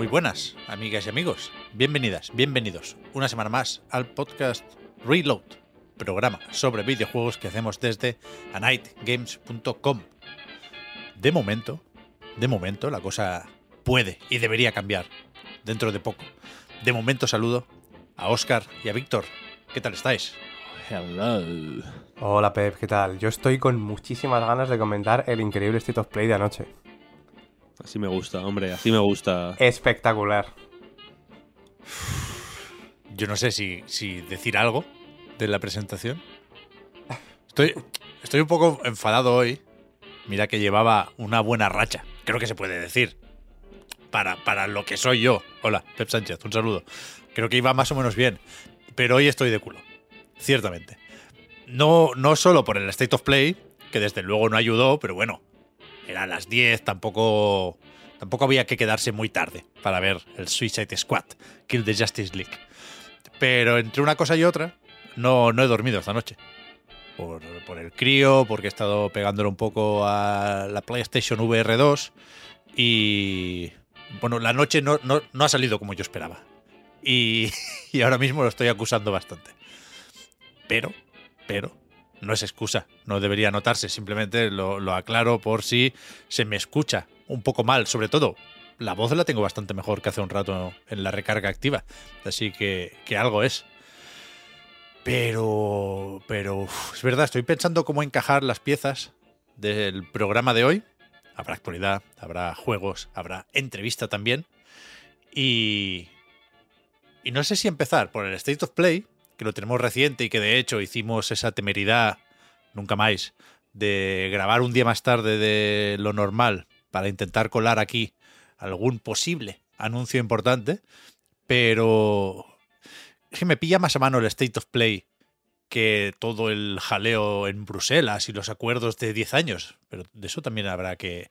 Muy buenas, amigas y amigos. Bienvenidas, bienvenidos una semana más al podcast Reload, programa sobre videojuegos que hacemos desde anightgames.com. De momento, de momento la cosa puede y debería cambiar dentro de poco. De momento saludo a Oscar y a Víctor. ¿Qué tal estáis? Hello. Hola Pep, ¿qué tal? Yo estoy con muchísimas ganas de comentar el increíble State of Play de anoche. Así me gusta, hombre, así me gusta. Espectacular. Yo no sé si, si decir algo de la presentación. Estoy, estoy un poco enfadado hoy. Mira que llevaba una buena racha. Creo que se puede decir. Para, para lo que soy yo. Hola, Pep Sánchez, un saludo. Creo que iba más o menos bien. Pero hoy estoy de culo. Ciertamente. No, no solo por el State of Play, que desde luego no ayudó, pero bueno, era las 10, tampoco, tampoco había que quedarse muy tarde para ver el Suicide Squad, Kill the Justice League. Pero entre una cosa y otra, no, no he dormido esta noche. Por, por el crío, porque he estado pegándole un poco a la PlayStation VR 2 y... Bueno, la noche no, no, no ha salido como yo esperaba. Y, y ahora mismo lo estoy acusando bastante. Pero, pero, no es excusa, no debería notarse, simplemente lo, aclaro por si se me escucha un poco mal, sobre todo. La voz la tengo bastante mejor que hace un rato en la recarga activa, así que, que algo es. Pero, pero, es verdad, estoy pensando cómo encajar las piezas del programa de hoy. Habrá actualidad, habrá juegos, habrá entrevista también. Y, y no sé si empezar por el State of Play, que lo tenemos reciente y que de hecho hicimos esa temeridad, nunca más, de grabar un día más tarde de lo normal para intentar colar aquí algún posible anuncio importante, pero es que me pilla más a mano el State of Play que todo el jaleo en Bruselas y los acuerdos de 10 años, pero de eso también habrá que,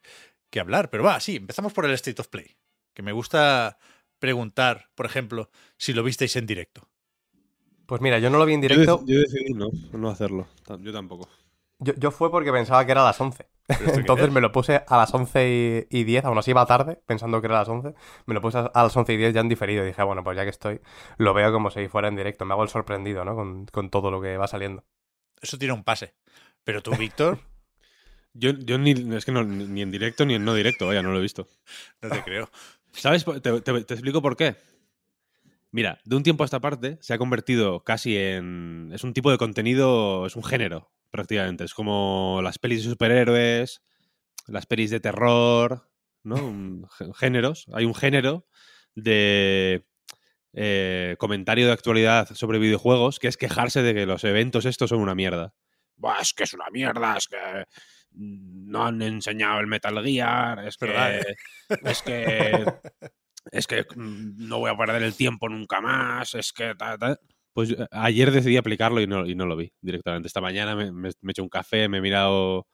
que hablar. Pero va, sí, empezamos por el State of Play, que me gusta preguntar, por ejemplo, si lo visteis en directo. Pues mira, yo no lo vi en directo. Yo, decidí no, no hacerlo. Yo tampoco. Yo, yo, fue porque pensaba que era a las 11. Entonces me lo puse a las 11 y 10, aún así iba tarde, pensando que era a las 11. Me lo puse a las 11 y 10 ya en diferido. Y dije, bueno, pues ya que estoy, lo veo como si fuera en directo. Me hago el sorprendido, ¿no? Con, con todo lo que va saliendo. Eso tiene un pase. Pero tú, Víctor. yo, yo ni, es que no, ni en directo ni en no directo, vaya, no lo he visto. No te creo. ¿Sabes? Te, te, te explico por qué. Mira, de un tiempo a esta parte se ha convertido casi en. Es un tipo de contenido, es un género, prácticamente. Es como las pelis de superhéroes, las pelis de terror, ¿no? Géneros. Hay un género de eh, comentario de actualidad sobre videojuegos que es quejarse de que los eventos estos son una mierda. Buah, es que es una mierda, es que no han enseñado el Metal Gear, es que. Es que es que no voy a perder el tiempo nunca más, es que... Ta, ta. Pues ayer decidí aplicarlo y no, y no lo vi directamente. Esta mañana me, me, me he hecho un café, me he mirado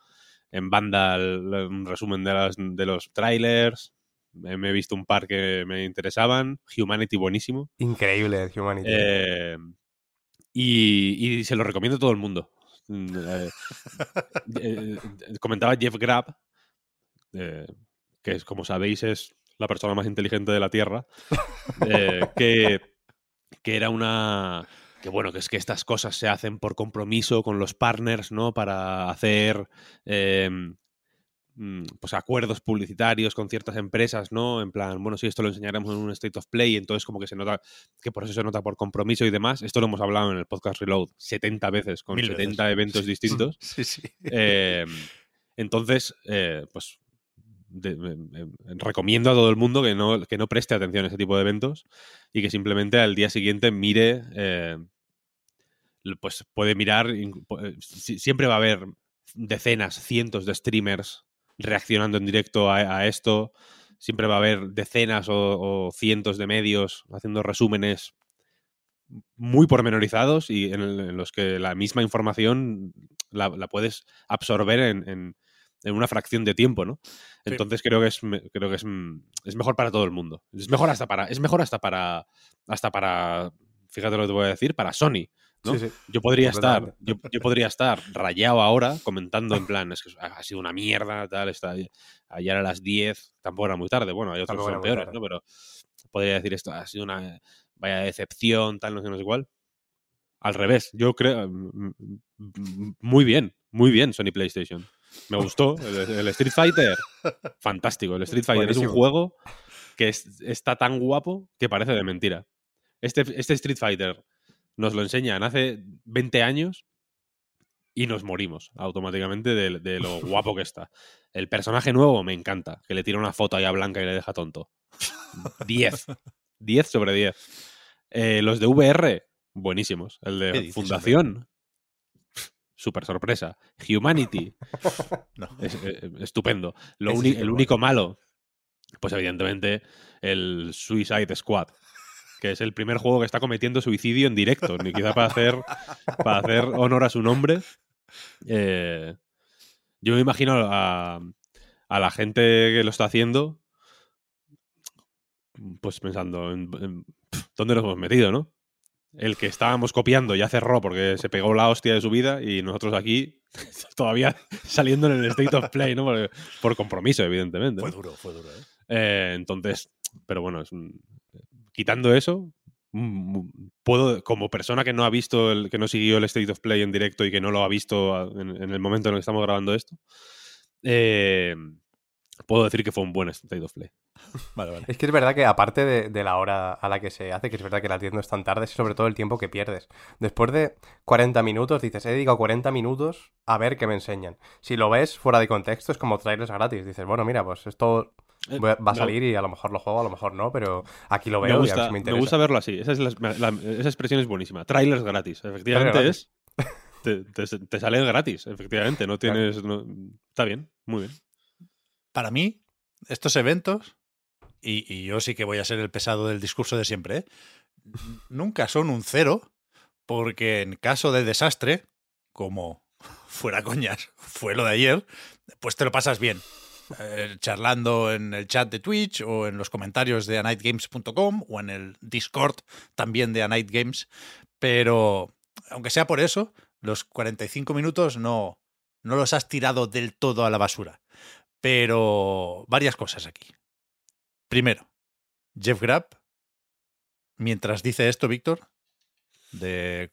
en banda el, un resumen de, las, de los trailers, me, me, he visto un par que me interesaban, Humanity buenísimo. Increíble Humanity. Eh, y, y, se lo recomiendo a todo el mundo. Eh, eh, comentaba Jeff Grab, que es, como sabéis es la persona más inteligente de la Tierra, eh, que, que, era una... Que bueno, que es que estas cosas se hacen por compromiso con los partners, ¿no? Para hacer eh, pues acuerdos publicitarios con ciertas empresas, ¿no? En plan, bueno, si esto lo enseñaremos en un State of Play, entonces como que se nota, que por eso se nota por compromiso y demás. Esto lo hemos hablado en el podcast Reload 70 veces, con Mil 70 veces. eventos distintos. sí, sí. Eh, entonces, eh, pues recomiendo a todo el mundo que no, que no preste atención a ese tipo de eventos y que simplemente al día siguiente mire eh, pues puede mirar, eh, siempre va a haber decenas, cientos de streamers reaccionando en directo a, esto, siempre va a haber decenas o, cientos de medios haciendo resúmenes muy pormenorizados y en, los que la misma información la, puedes absorber en, una fracción de tiempo, ¿no? Entonces creo que es creo que es, es, mejor para todo el mundo. Es mejor hasta para es mejor hasta para hasta para fíjate lo que te voy a decir, para Sony. Yo podría estar, yo, podría estar rayado ahora comentando en plan, es que ha sido una mierda, tal, está ayer a las 10, tampoco era muy tarde, bueno, hay otros que son peores, ¿no? Pero podría decir esto, ha sido una vaya decepción, tal, no sé, no sé cuál. Al revés, yo creo mm, mm, muy bien, muy bien Sony PlayStation. Me gustó el, Street Fighter. Fantástico, el Street Fighter es un juego que está tan guapo que parece de mentira. Este, este Street Fighter nos lo enseñan hace 20 años y nos morimos automáticamente de, lo guapo que está. El personaje nuevo me encanta, que le tira una foto ahí a Blanca y le deja tonto. 10. 10 sobre 10. Eh, los de VR, buenísimos. El de Fundación, super sorpresa. Humanity, eh, estupendo. Lo el único malo, pues evidentemente el Suicide Squad que es el primer juego que está cometiendo suicidio en directo, ni quizá para hacer, para hacer honor a su nombre. Eh, yo me imagino a, la gente que lo está haciendo, pues pensando en, dónde nos hemos metido, ¿no? El que estábamos copiando ya cerró porque se pegó la hostia de su vida y nosotros aquí todavía saliendo en el State of Play, ¿no? Por, compromiso, evidentemente. Fue duro, fue duro, ¿eh? ¿eh? entonces, pero bueno, es un, quitando eso, mm, mm, puedo, como persona que no ha visto, el, que no siguió el State of Play en directo y que no lo ha visto en, el momento en el que estamos grabando esto, eh, puedo decir que fue un buen State of Play. Vale, vale. Es que es verdad que aparte de, la hora a la que se hace, que es verdad que la tienda es tan tarde, es sobre todo el tiempo que pierdes. Después de 40 minutos, dices, he dedicado 40 minutos a ver qué me enseñan. Si lo ves fuera de contexto, es como trailers gratis. Dices, bueno, mira, pues esto eh, va a salir y a lo mejor lo juego, a lo mejor no, pero aquí lo veo me gusta, y me Me gusta verlo así. Esa, expresión es buenísima. Trailers gratis. Efectivamente es. Te, salen gratis, efectivamente. No tienes. está bien, muy bien. Para mí, estos eventos, y, yo sí que voy a ser el pesado del discurso de siempre, ¿eh? nunca son un cero, porque en caso de desastre, como fuera coñas, fue lo de ayer, pues te lo pasas bien. Eh, charlando en el chat de Twitch o en los comentarios de anightgames.com o en el Discord también de Anightgames. Pero, aunque sea por eso, los 45 minutos no, no los has tirado del todo a la basura. Pero varias cosas aquí. Primero, Jeff Grapp, mientras dice esto, Víctor, de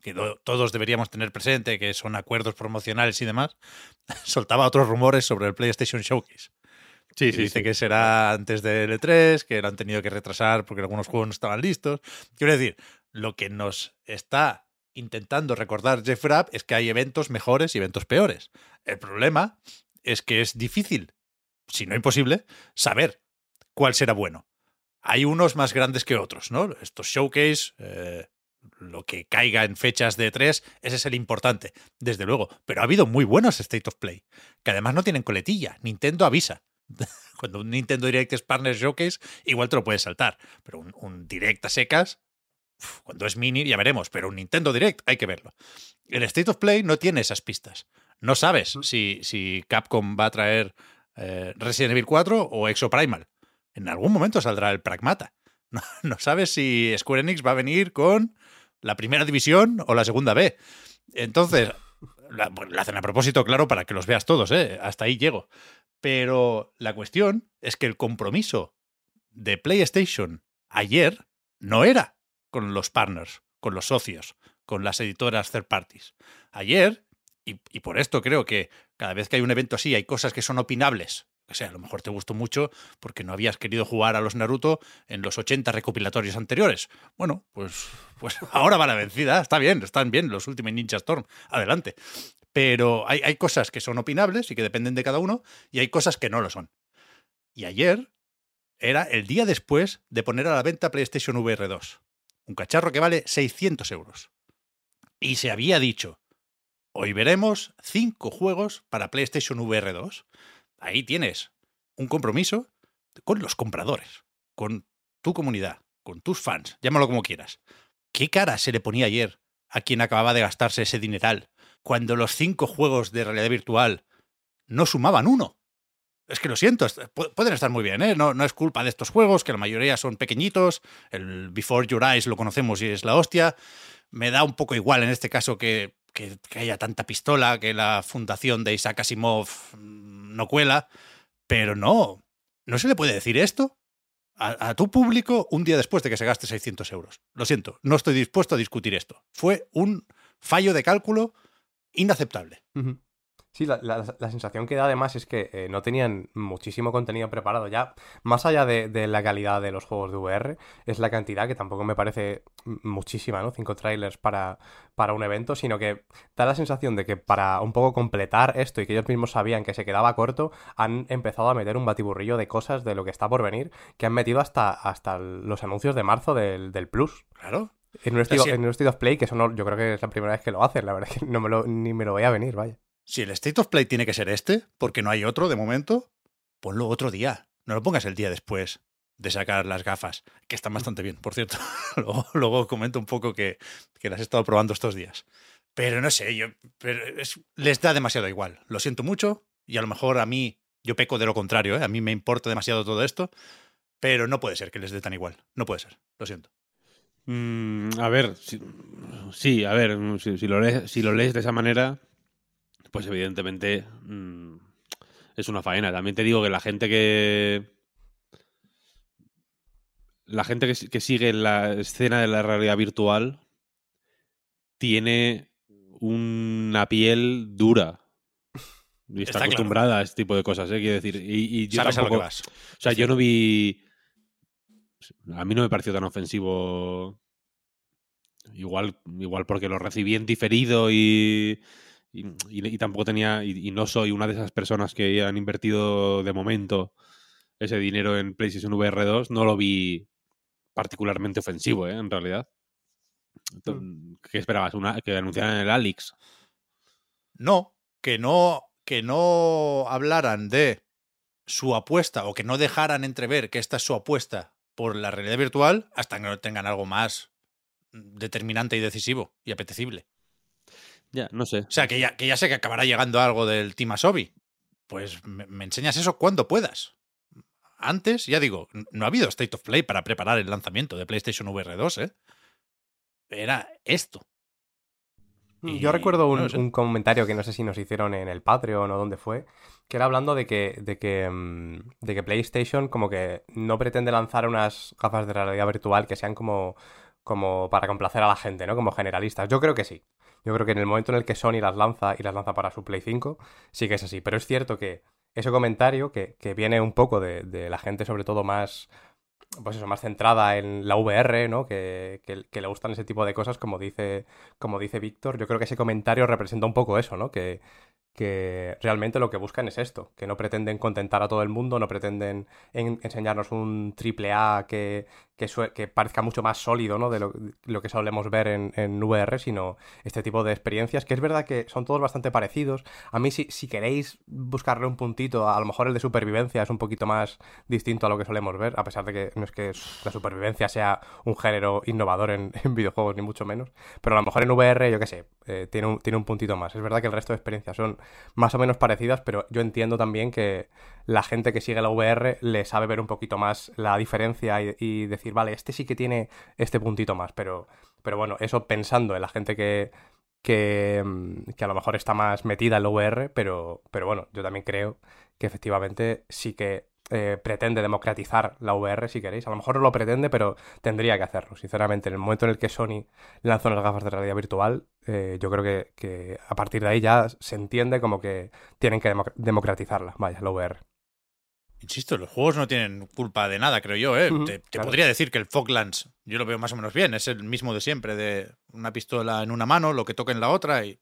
que todos deberíamos tener presente, que son acuerdos promocionales y demás, soltaba otros rumores sobre el PlayStation Showcase. Sí, sí, dice que será antes del E3, que lo han tenido que retrasar porque algunos juegos no estaban listos. Quiero decir, lo que nos está intentando recordar Jeff Rapp es que hay eventos mejores y eventos peores. El problema es que es difícil, si no imposible, saber cuál será bueno. Hay unos más grandes que otros, ¿no? Estos showcase, eh, lo que caiga en fechas de 3, ese es el importante, desde luego. Pero ha habido muy buenos State of Play, que además no tienen coletilla. Nintendo avisa. Cuando un Nintendo Direct es Partner Showcase, igual te lo puedes saltar. Pero un, Direct a secas, cuando es mini, ya veremos. Pero un Nintendo Direct, hay que verlo. El State of Play no tiene esas pistas. No sabes si, si Capcom va a traer eh, Resident Evil 4 o Exoprimal. En algún momento saldrá el Pragmata. no sabes si Square Enix va a venir con la primera división o la segunda B. Entonces, la, hacen a propósito, claro, para que los veas todos, ¿eh? hasta ahí llego. Pero la cuestión es que el compromiso de PlayStation ayer no era con los partners, con los socios, con las editoras third parties. Ayer, y por esto creo que cada vez que hay un evento así hay cosas que son opinables que sea, a lo mejor te gustó mucho porque no habías querido jugar a los Naruto en los 80 recopilatorios anteriores. Bueno, pues, pues ahora va la vencida, está bien, están bien los últimos Ninja Storm, adelante. Pero hay, hay cosas que son opinables y que dependen de cada uno, y hay cosas que no lo son. Y ayer era el día después de poner a la venta PlayStation VR 2, un cacharro que vale 600 euros. Y se había dicho, hoy veremos cinco juegos para PlayStation VR 2. Ahí tienes un compromiso con los compradores, con tu comunidad, con tus fans, llámalo como quieras. ¿Qué cara se le ponía ayer a quien acababa de gastarse ese dineral cuando los cinco juegos de realidad virtual no sumaban uno? Es que lo siento, pueden estar muy bien, ¿eh? No, es culpa de estos juegos, que la mayoría son pequeñitos. El Before Your Eyes lo conocemos y es la hostia. Me da un poco igual en este caso que, que, haya tanta pistola, que la fundación de Isaac Asimov mm, no cuela. Pero no, no se le puede decir esto a, tu público un día después de que se gaste 600 euros. Lo siento, no estoy dispuesto a discutir esto. Fue un fallo de cálculo inaceptable. Sí, la, sensación que da además es que eh, no tenían muchísimo contenido preparado. Ya, más allá de, la calidad de los juegos de VR, es la cantidad, que tampoco me parece muchísima, ¿no? Cinco trailers para, para un evento, sino que da la sensación de que para un poco completar esto y que ellos mismos sabían que se quedaba corto, han empezado a meter un batiburrillo de cosas de lo que está por venir, que han metido hasta, hasta los anuncios de marzo del, Plus. Claro. En un, estilo, en un State of Play, que eso no, yo creo que es la primera vez que lo hacen, la verdad es que no me lo, ni me lo voy a venir, vaya. Si el State of Play tiene que ser este, porque no hay otro de momento, ponlo otro día. No lo pongas el día después de sacar las gafas, que están bastante bien, por cierto. luego, comento un poco que, las he estado probando estos días. Pero no sé, yo, les da demasiado igual. Lo siento mucho y a lo mejor a mí, yo peco de lo contrario, ¿eh? a mí me importa demasiado todo esto, pero no puede ser que les dé tan igual. No puede ser, lo siento. Mm, a ver, sí, a ver, si, lo lees, si lo lees de esa manera, pues evidentemente mm, es una faena. También te digo que la gente que. La gente que, sigue la escena de la realidad virtual tiene una piel dura. Y está, acostumbrada a este tipo de cosas, ¿eh? Quiero decir. Y, yo Sabes a lo que vas. O sea, yo no vi. A mí no me pareció tan ofensivo. Igual, igual porque lo recibí en diferido y y, tampoco tenía, y, no soy una de esas personas que han invertido de momento ese dinero en PlayStation VR 2, no lo vi particularmente ofensivo, ¿eh? en realidad. Mm. ¿Qué esperabas? Una, ¿Que anunciaran el Alix? No, que no, que no hablaran de su apuesta o que no dejaran entrever que esta es su apuesta por la realidad virtual hasta que no tengan algo más determinante y decisivo y apetecible. Ya, no sé. O sea, que ya, que ya sé que acabará llegando algo del Team Asobi. Pues me, enseñas eso cuando puedas. Antes, ya digo, no ha habido State of Play para preparar el lanzamiento de PlayStation VR 2, ¿eh? Era esto. Mm, yo recuerdo un, comentario que no sé si nos hicieron en el Patreon o dónde fue, que era hablando de que, de que, mm, de que PlayStation como que no pretende lanzar unas gafas de realidad virtual que sean como, como para complacer a la gente, ¿no? Como generalistas. Yo creo que sí. Yo creo que en el momento en el que Sony las lanza y las lanza para su Play 5, sí que es así. Pero es cierto que ese comentario, que, viene un poco de, la gente sobre todo más, pues eso, más centrada en la VR, ¿no? Que, que, le gustan ese tipo de cosas, como dice, como dice Víctor, yo creo que ese comentario representa un poco eso, ¿no? Que, que realmente lo que buscan es esto, que no pretenden contentar a todo el mundo, no pretenden enseñarnos un triple A que, que, parezca mucho más sólido ¿no? de lo, que solemos ver en, en, VR, sino este tipo de experiencias, que es verdad que son todos bastante parecidos. A mí, si, si queréis buscarle un puntito, a lo mejor el de supervivencia es un poquito más distinto a lo que solemos ver, a pesar de que no es que la supervivencia sea un género innovador en, videojuegos, ni mucho menos, pero a lo mejor en VR, yo qué sé, eh, tiene, un, tiene un puntito más. Es verdad que el resto de experiencias son más o menos parecidas, pero yo entiendo también que la gente que sigue la VR le sabe ver un poquito más la diferencia y decir, vale, este sí que tiene este puntito más, pero, pero bueno, eso pensando en la gente que, que, mm, que, a lo mejor está más metida en la VR, pero, pero bueno, yo también creo que efectivamente sí que eh, pretende democratizar la VR, si queréis. A lo mejor no lo pretende, pero tendría que hacerlo, sinceramente. En el momento en el que Sony lanzó unas gafas de realidad virtual, eh, yo creo que, que, a partir de ahí ya se entiende como que tienen que democratizarla, vaya, la VR. Insisto, los juegos no tienen culpa de nada, creo yo. ¿eh? te, podría decir que el Foglands, yo lo veo más o menos bien, es el mismo de siempre, de una pistola en una mano, lo que toque en la otra y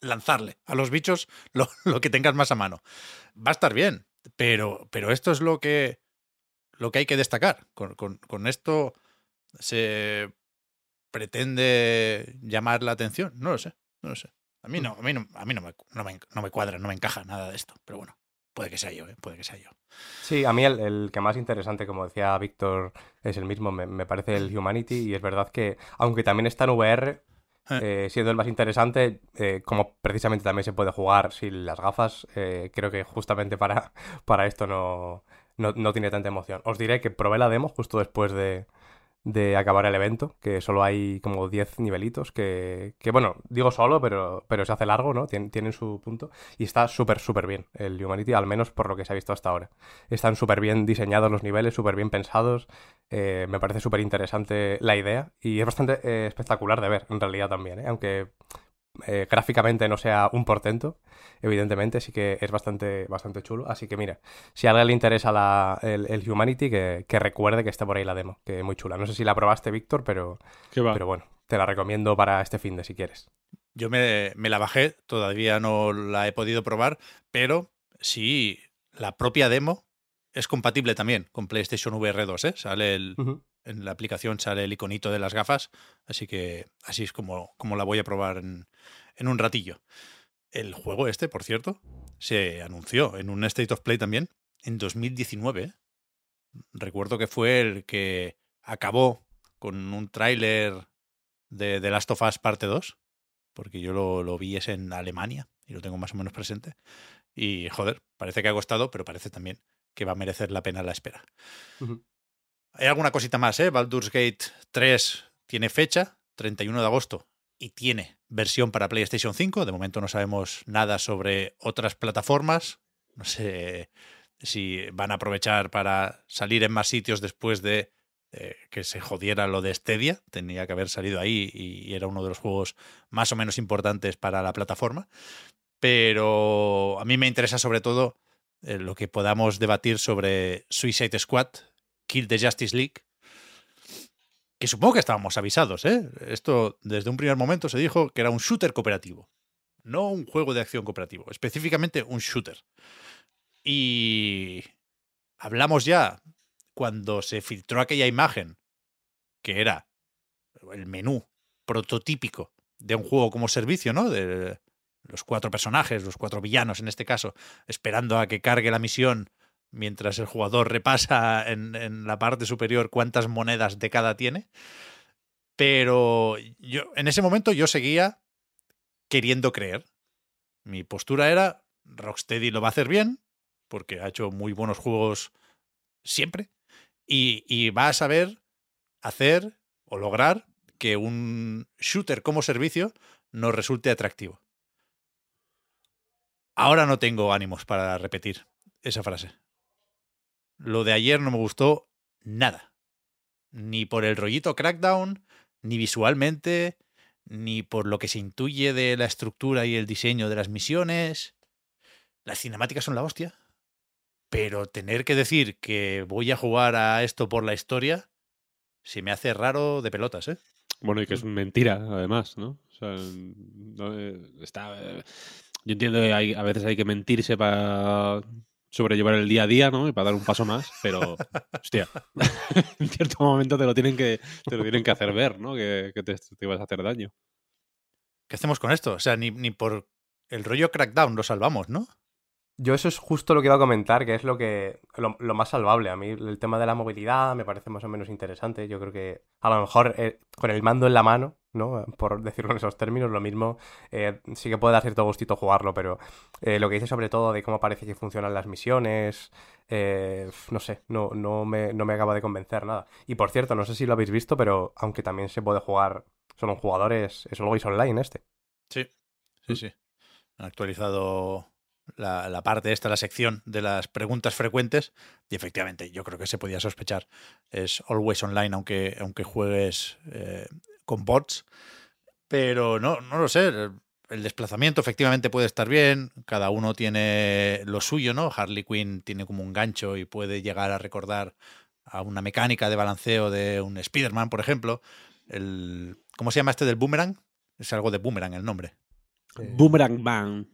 lanzarle a los bichos lo, que tengas más a mano. Va a estar bien, pero, pero esto es lo que, lo que hay que destacar. Con, con, con esto se pretende llamar la atención. No lo sé, no lo sé. A mí no, a mí no, a mí no me, no me, no me cuadra, no me encaja nada de esto, pero bueno. Puede que sea yo, ¿eh? puede que sea yo. Sí, a mí el, el que más interesante, como decía Víctor, es el mismo, me, me parece el Humanity, y es verdad que, aunque también está en VR, Eh. eh, siendo el más interesante, eh, como precisamente también se puede jugar sin las gafas, creo que justamente para, para esto no, no, no tiene tanta emoción. Os diré que probé la demo justo después de, de acabar el evento, que solo hay como 10 nivelitos, que, que bueno, digo solo, pero, pero se hace largo, ¿no? Tien- tienen su punto, y está súper, súper bien el Humanity, al menos por lo que se ha visto hasta ahora. Están súper bien diseñados los niveles, súper bien pensados, eh, me parece súper interesante la idea, y es bastante eh, espectacular de ver, en realidad también, ¿eh? Aunque eh, gráficamente no sea un portento, evidentemente sí que es bastante, bastante chulo. Así que mira, si a alguien le interesa la- el, el Humanity, que, que recuerde que está por ahí la demo, que es muy chula. No sé si la probaste, Víctor, pero, ¿Qué va? pero bueno, te la recomiendo para este fin de si quieres. Yo me, me la bajé, todavía no la he podido probar, pero sí, la propia demo es compatible también con PlayStation VR 2, ¿eh? Sale el. En la aplicación sale el iconito de las gafas, así que así es como, como la voy a probar en, en un ratillo. El juego este, por cierto, se anunció en un State of Play también en 2019. ¿eh? Recuerdo que fue el que acabó con un tráiler de The Last of Us parte 2, porque yo lo, lo vi es en Alemania y lo tengo más o menos presente. Y joder, parece que ha costado, pero parece también que va a merecer la pena la espera. Hay alguna cosita más, ¿eh? Baldur's Gate 3 tiene fecha, 31 de agosto, y tiene versión para PlayStation 5. De momento no sabemos nada sobre otras plataformas. No sé si van a aprovechar para salir en más sitios después de eh, que se jodiera lo de Stadia. Tenía que haber salido ahí y era uno de los juegos más o menos importantes para la plataforma. Pero a mí me interesa sobre todo eh, lo que podamos debatir sobre Suicide Squad, Kill the Justice League. Que supongo que estábamos avisados, ¿eh? Esto desde un primer momento se dijo que era un shooter cooperativo, no un juego de acción cooperativo, específicamente un shooter. Y hablamos ya cuando se filtró aquella imagen que era el menú prototípico de un juego como servicio, ¿no? De los cuatro personajes, los cuatro villanos en este caso, esperando a que cargue la misión mientras el jugador repasa en, en, la parte superior cuántas monedas de cada tiene. Pero yo en ese momento yo seguía queriendo creer. Mi postura era Rocksteady lo va a hacer bien, porque ha hecho muy buenos juegos siempre, y, y va a saber hacer o lograr que un shooter como servicio nos resulte atractivo. Ahora no tengo ánimos para repetir esa frase. Lo de ayer no me gustó nada. Ni por el rollito crackdown, ni visualmente, ni por lo que se intuye de la estructura y el diseño de las misiones. Las cinemáticas son la hostia. Pero tener que decir que voy a jugar a esto por la historia, se me hace raro de pelotas, ¿eh? Bueno, y que es mentira, además, ¿no? O sea, no, eh, está. eh, yo entiendo que hay, a veces hay que mentirse para sobrellevar el día a día, ¿no? Y para dar un paso más, pero, hostia, en cierto momento te lo tienen que, te lo tienen que hacer ver, ¿no? Que, que te, te, vas a hacer daño. ¿Qué hacemos con esto? O sea, ni, ni por el rollo crackdown lo salvamos, ¿no? Yo eso es justo lo que iba a comentar, que es lo que lo, más salvable. A mí el tema de la movilidad me parece más o menos interesante. Yo creo que a lo mejor eh, con el mando en la mano, ¿no? Por decirlo en esos términos, lo mismo eh, sí que puede dar cierto gustito jugarlo, pero eh, lo que dice sobre todo de cómo parece que funcionan las misiones, no sé, no, no, me, no me acaba de convencer nada. Y por cierto, no sé si lo habéis visto, pero aunque también se puede jugar solo en jugadores, es Always Online este. Sí, sí, sí. Actualizado la, la, parte esta, la sección de las preguntas frecuentes, y efectivamente yo creo que se podía sospechar. Es always online, aunque, aunque juegues eh, con bots. Pero no, no lo sé. El desplazamiento efectivamente puede estar bien. Cada uno tiene lo suyo, ¿no? Harley Quinn tiene como un gancho y puede llegar a recordar a una mecánica de balanceo de un Spider-Man, por ejemplo. El, ¿Cómo se llama este del boomerang? Es algo de boomerang el nombre. Boomerang Bang.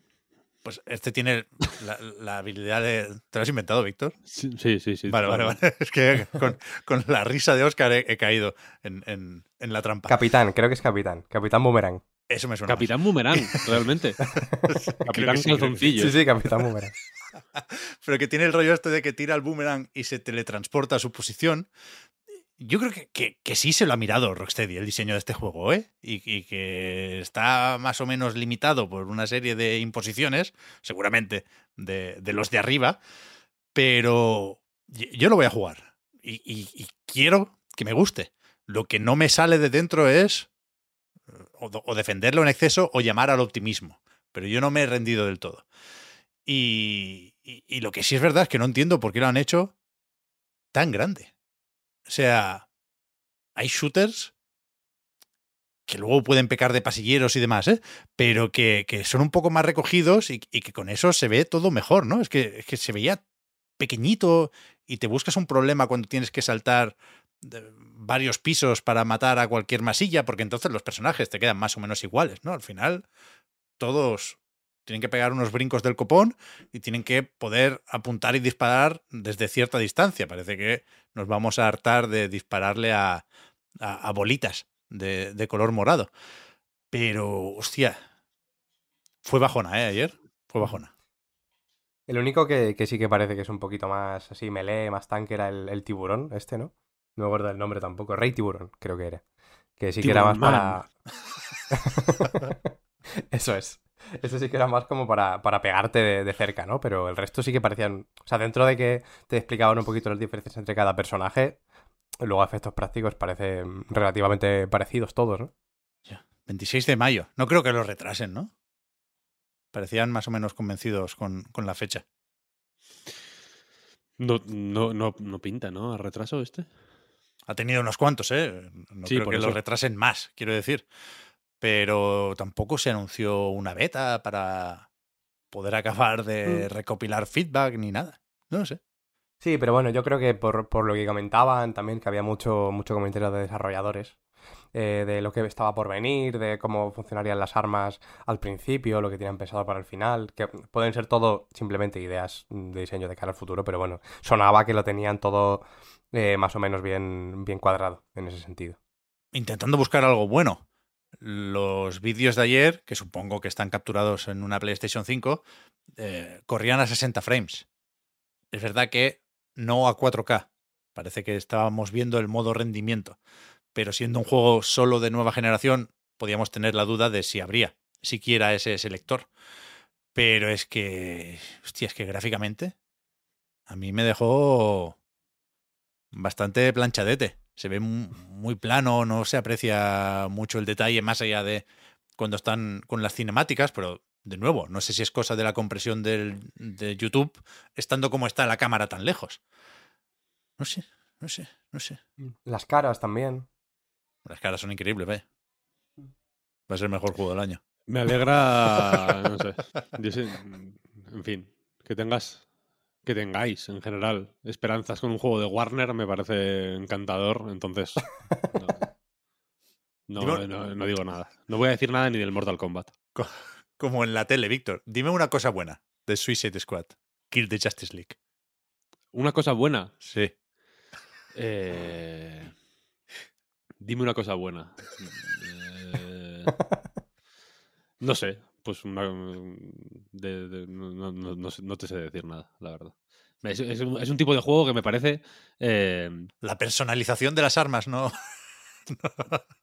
Pues este tiene la, la habilidad de. ¿Te lo has inventado, Víctor? Sí, sí, sí. Vale, vale, vale. Es que con, con la risa de Oscar he, he caído en, en- en la trampa. Capitán, creo que es capitán. Capitán Boomerang. Eso me suena. más. Capitán Boomerang, realmente. Capitán. Calzoncillo. Sí, sí, Capitán Boomerang. Pero que tiene el rollo este de que tira el boomerang y se teletransporta a su posición. Yo creo que, que- que sí se lo ha mirado Rocksteady el diseño de este juego, ¿eh? Y, que está más o menos limitado por una serie de imposiciones, seguramente de, de los de arriba, pero yo lo voy a jugar y, y- quiero que me guste. Lo que no me sale de dentro es o, o defenderlo en exceso o llamar al optimismo, pero yo no me he rendido del todo. Y lo que sí es verdad es que no entiendo por qué lo han hecho tan grande. O sea, hay shooters que luego pueden pecar de pasilleros y demás, ¿eh? pero que, que son un poco más recogidos y, y que con eso se ve todo mejor, ¿no? Es que, es que se veía pequeñito y te buscas un problema cuando tienes que saltar varios pisos para matar a cualquier masilla, porque entonces los personajes te quedan más o menos iguales, ¿no? Al final, todos tienen que pegar unos brincos del copón y tienen que poder apuntar y disparar desde cierta distancia. Parece que nos vamos a hartar de dispararle a, a- a bolitas de, de color morado. Pero, hostia, fue bajona, ¿eh? Ayer fue bajona. El único que, que sí que parece que es un poquito más así melee, más tanque, era el, el tiburón, este, ¿no? No me acuerdo el nombre tampoco. Rey Tiburón, creo que era. Que sí que era más para. Eso es. Ese sí que era más como para, para pegarte de, de cerca, ¿no? Pero el resto sí que parecían. O sea, dentro de que te explicaban un poquito las diferencias entre cada personaje, luego a efectos prácticos parecen relativamente parecidos todos, ¿no? 26 de mayo. No creo que lo retrasen, ¿no? Parecían más o menos convencidos con, con la fecha. No, no, no, no pinta, ¿no? ¿A retraso este? Ha tenido unos cuantos, ¿eh? No Sí, creo que lo eso. retrasen más, quiero decir. Pero tampoco se anunció una beta para poder acabar de Mm. recopilar feedback ni nada. No sé. Sí, pero bueno, yo creo que por, por lo que comentaban también, que había mucho, mucho comentario de desarrolladores, eh, de lo que estaba por venir, de cómo funcionarían las armas al principio, lo que tenían pensado para el final, que pueden ser todo simplemente ideas de diseño de cara al futuro, pero bueno, sonaba que lo tenían todo eh, más o menos bien, bien cuadrado en ese sentido. Intentando buscar algo bueno. Los vídeos de ayer, que supongo que están capturados en una PlayStation 5, eh, corrían a 60 frames. Es verdad que no a 4K. Parece que estábamos viendo el modo rendimiento. Pero siendo un juego solo de nueva generación, podíamos tener la duda de si habría siquiera ese selector. Pero es que, hostia, es que gráficamente a mí me dejó bastante planchadete. Se ve muy plano, no se aprecia mucho el detalle más allá de cuando están con las cinemáticas, pero de nuevo, no sé si es cosa de la compresión del, de YouTube, estando como está la cámara tan lejos. No sé, no sé, no sé. Las caras también. Las caras son increíbles, ve. Va a ser el mejor juego del año. Me alegra, no sé, yo sé, en fin, que tengas, que tengáis en general esperanzas con un juego de Warner me parece encantador, entonces no, no, Digo- no- no digo nada. No voy a decir nada ni del Mortal Kombat. Co- Como en la tele, Víctor. Dime una cosa buena de Suicide Squad. Kill the Justice League. Una cosa buena, Sí. eh, dime una cosa buena. Eh, no sé, pues una, de- de- no, no- no- no te sé decir nada, la verdad. Es, es un, es un tipo de juego que me parece... eh, La personalización de las armas, ¿no?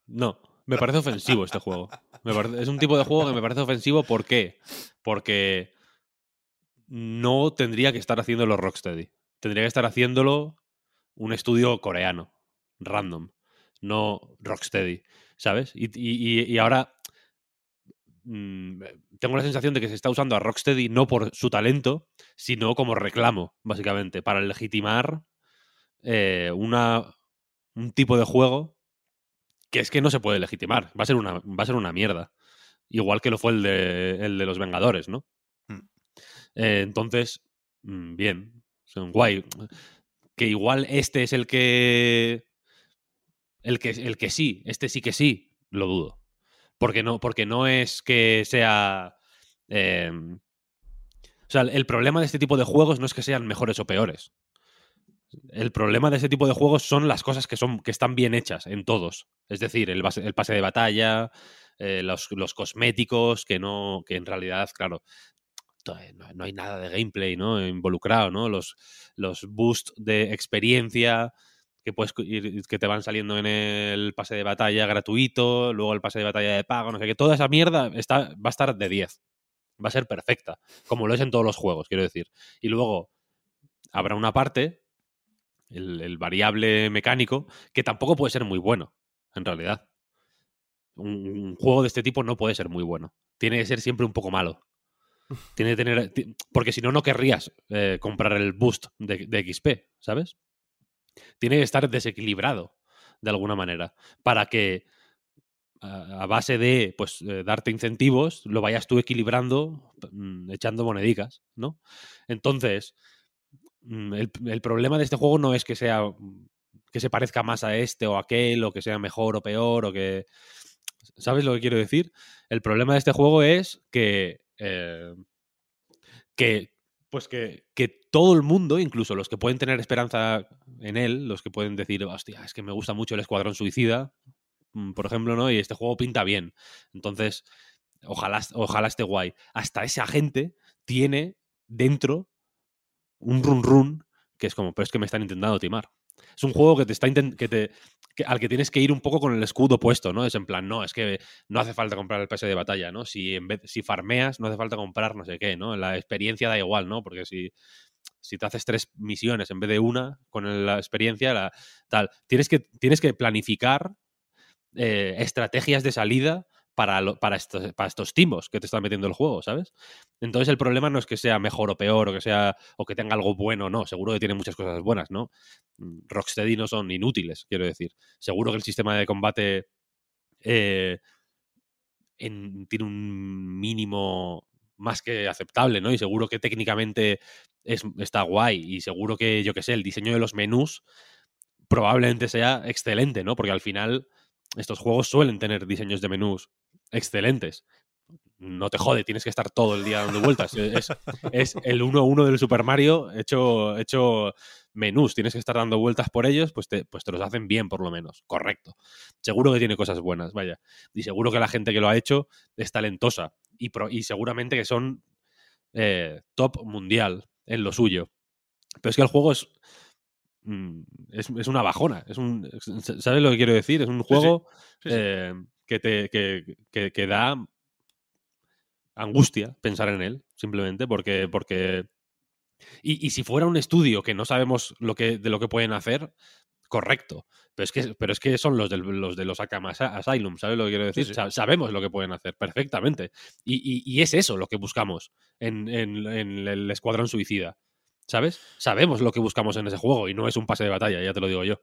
no, me parece ofensivo este juego. Me parece- es un tipo de juego que me parece ofensivo. ¿Por qué? Porque no tendría que estar haciéndolo Rocksteady. Tendría que estar haciéndolo un estudio coreano, random, no Rocksteady, ¿sabes? Y- y- y ahora mm, tengo la sensación de que se está usando a Rocksteady no por su talento, sino como reclamo, básicamente, para legitimar eh, una, un tipo de juego que es que no se puede legitimar. Va a ser una, va a ser una mierda. Igual que lo fue el de, el de los Vengadores, ¿no? Mm. Eh, entonces, mm, bien. Son guay. Que igual este es el que. El que, el que sí, este sí que sí, lo dudo. Porque no, porque no es que sea. eh, sea, el problema de este tipo de juegos no es que sean mejores o peores. El problema de este tipo de juegos son las cosas que, son, que están bien hechas en todos. Es decir, el, pase de batalla, eh, los, los, cosméticos, que no. que en realidad, claro. No, hay nada de gameplay ¿no? involucrado, ¿no? Los, los boosts de experiencia que, puedes que te van saliendo en el pase de batalla gratuito, luego el pase de batalla de pago, no sé qué. Toda esa mierda está, va a estar de 10. Va a ser perfecta, como lo es en todos los juegos, quiero decir. Y luego habrá una parte el, variable mecánico, que tampoco puede ser muy bueno, en realidad. Un, juego de este tipo no puede ser muy bueno. Tiene que ser siempre un poco malo. Tiene que tener. Porque si no, no querrías eh, comprar el boost de, XP, ¿sabes? Tiene que estar desequilibrado de alguna manera. Para que a base de pues eh, darte incentivos, lo vayas tú equilibrando, mm, echando monedicas, ¿no? Entonces, Mm, el, problema de este juego no es que sea mm, que se parezca más a este o aquel, o que sea mejor o peor, o que. ¿Sabes lo que quiero decir? El problema de este juego es que. Eh, que. Pues que, que, todo el mundo, incluso los que pueden tener esperanza en él, los que pueden decir, hostia, es que me gusta mucho el Escuadrón Suicida, mm, por ejemplo, ¿no? Y este juego pinta bien. Entonces, ojalá, ojalá esté guay. Hasta esa gente tiene dentro un run run que es como, pero es que me están intentando timar. Es un juego que te está que te, al que tienes que ir un poco con el escudo puesto, ¿no? Es en plan, no, es que no hace falta comprar el pase de batalla, ¿no? Si en vez, si farmeas, no hace falta comprar no sé qué, ¿no? La experiencia da igual, ¿no? Porque si, si te haces tres misiones en vez de una con la experiencia, la, tal, tienes que, tienes que planificar eh, estrategias de salida para, para, estos, para estos timos que te están metiendo el juego, ¿sabes? Entonces el problema no es que sea mejor o peor o que sea o que tenga algo bueno, no, seguro que tiene muchas cosas buenas, ¿no? Mm, Rocksteady no son inútiles, quiero decir. Seguro que el sistema de combate eh, tiene un mínimo más que aceptable, ¿no? Y seguro que técnicamente es, está guay y seguro que, yo qué sé, el diseño de los menús probablemente sea excelente, ¿no? Porque al final estos juegos suelen tener diseños de menús excelentes. No te jode, tienes que estar todo el día dando vueltas. Es, el 1-1 del Super Mario hecho, hecho menús. Tienes que estar dando vueltas por ellos, pues te, pues te los hacen bien, por lo menos. Correcto. Seguro que tiene cosas buenas, vaya. Y seguro que la gente que lo ha hecho es talentosa. Y, y seguramente que son eh, top mundial en lo suyo. Pero es que el juego es, mm, es, una bajona. Es un, ¿Sabes lo que quiero decir? Es un juego eh, que, te, que, da angustia pensar en él, simplemente, porque. porque y, si fuera un estudio que no sabemos lo que, de lo que pueden hacer, correcto. Pero es que, pero es que son los de los, de los Asylum, ¿sabes lo que quiero decir? Sabemos lo que pueden hacer perfectamente. Y, es eso lo que buscamos en, en, el Escuadrón Suicida. ¿Sabes? Sabemos lo que buscamos en ese juego y no es un pase de batalla, ya te lo digo yo.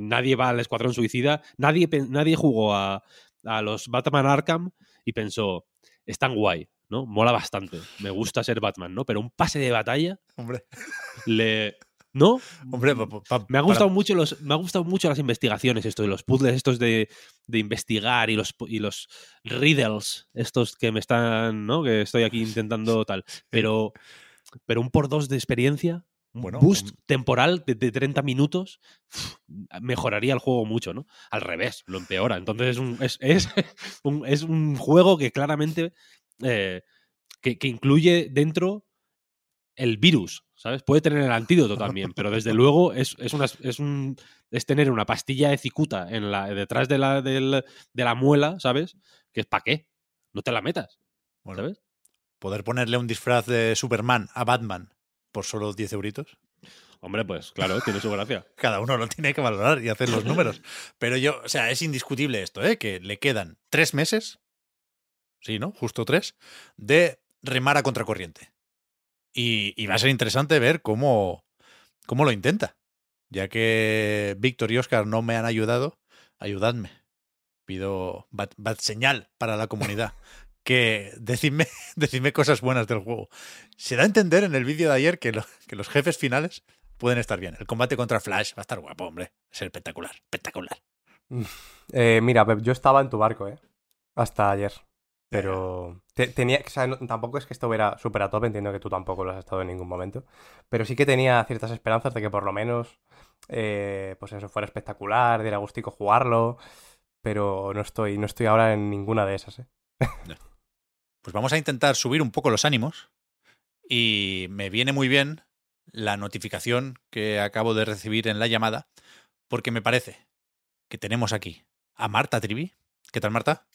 nadie va al Escuadrón Suicida, nadie, nadie jugó a, a los Batman Arkham y pensó, es tan guay, ¿no? Mola bastante, me gusta ser Batman, ¿no? Pero un pase de batalla. Hombre. Le. ¿No? Hombre, me ha gustado mucho los, me ha gustado mucho las investigaciones, esto de los puzzles, estos de, de, investigar y los y los riddles, estos que me están, ¿no? Que estoy aquí intentando tal. Pero, pero un por dos de experiencia, bueno, boost temporal de, 30 minutos mejoraría el juego mucho, ¿no? Al revés, lo empeora. Entonces es un, es, es, un, es un juego que claramente eh, que, que, incluye dentro el virus, ¿sabes? Puede tener el antídoto también, pero desde luego es, es, una, es, un, es tener una pastilla de cicuta en la, detrás de la, de la muela, ¿sabes? Que es para qué. No te la metas, ¿sabes? Poder ponerle un disfraz de Superman a Batman por solo 10 euritos. Hombre, pues claro, tiene su gracia. Cada uno lo tiene que valorar y hacer los números. Pero yo, o sea, es indiscutible esto, ¿eh? Que le quedan tres meses, sí, ¿no? Justo tres, de remar a contracorriente. Y, y va a ser interesante ver cómo, cómo lo intenta. Ya que Víctor y Oscar no me han ayudado, ayudadme. Pido bad señal para la comunidad que decidme, decidme cosas buenas del juego. Se da a entender en el vídeo de ayer que, que los jefes finales pueden estar bien. El combate contra Flash va a estar guapo, hombre. Es espectacular, espectacular. Eh, mira, yo estaba en tu barco, ¿eh? Hasta ayer. Pero tenía, o sea, tampoco es que estuviera súper a tope, entiendo que tú tampoco lo has estado en ningún momento, pero sí que tenía ciertas esperanzas de que por lo menos, eh, pues eso fuera espectacular, diera gustico jugarlo, pero no estoy, no estoy ahora en ninguna de esas. ¿eh? Pues vamos a intentar subir un poco los ánimos y me viene muy bien la notificación que acabo de recibir en la llamada, porque me parece que tenemos aquí a Marta Trivi. ¿Qué tal, Marta?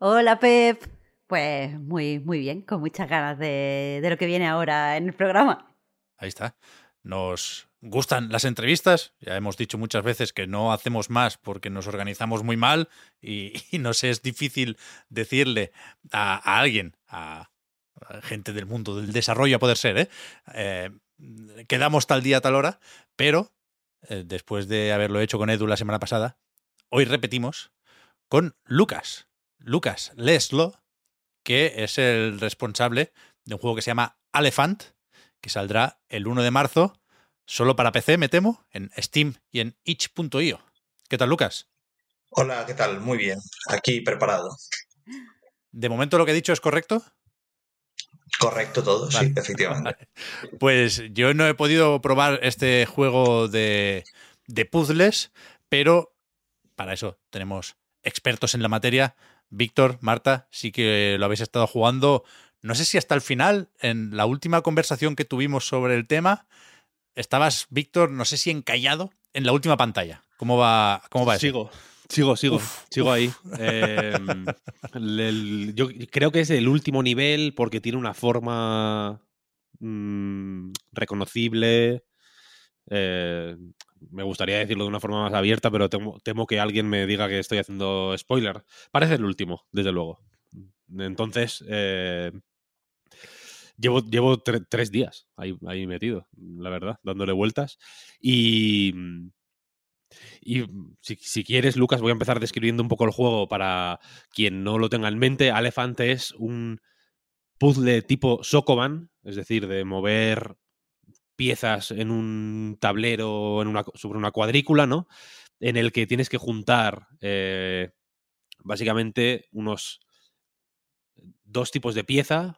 Hola, Pep. Pues muy, muy bien, con muchas ganas de, de lo que viene ahora en el programa. Ahí está. Nos gustan las entrevistas. Ya hemos dicho muchas veces que no hacemos más porque nos organizamos muy mal y, y nos es difícil decirle a, alguien, a, a, gente del mundo del desarrollo a poder ser, ¿eh? eh quedamos tal día, tal hora, pero eh, después de haberlo hecho con Edu la semana pasada, hoy repetimos con Lucas. Lucas Leslo, que es el responsable de un juego que se llama Elephant, que saldrá el 1 de marzo, solo para PC, me temo, en Steam y en itch.io. ¿Qué tal, Lucas? Hola, ¿qué tal? Muy bien, aquí preparado. ¿De momento lo que he dicho es correcto? Correcto todo, vale. sí, efectivamente. Pues yo no he podido probar este juego de, de puzzles, pero para eso tenemos expertos en la materia. Víctor, Marta, sí que lo habéis estado jugando. No sé si hasta el final, en la última conversación que tuvimos sobre el tema, estabas, Víctor, no sé si encallado en la última pantalla. ¿Cómo va, cómo va Sigo. Eso? Sigo, sigo, uf, sigo ahí. Eh, el, el, yo creo que es el último nivel porque tiene una forma mmm, reconocible. Eh, me gustaría decirlo de una forma más abierta, pero temo, temo, que alguien me diga que estoy haciendo spoiler. Parece el último, desde luego. Entonces, eh, llevo, llevo tre tres días ahí, ahí metido, la verdad, dándole vueltas. Y y si, si, quieres, Lucas, voy a empezar describiendo un poco el juego para quien no lo tenga en mente. Elephant es un puzzle tipo Sokoban, es decir, de mover piezas en un tablero en una, sobre una cuadrícula, ¿no? En el que tienes que juntar eh, básicamente unos dos tipos de pieza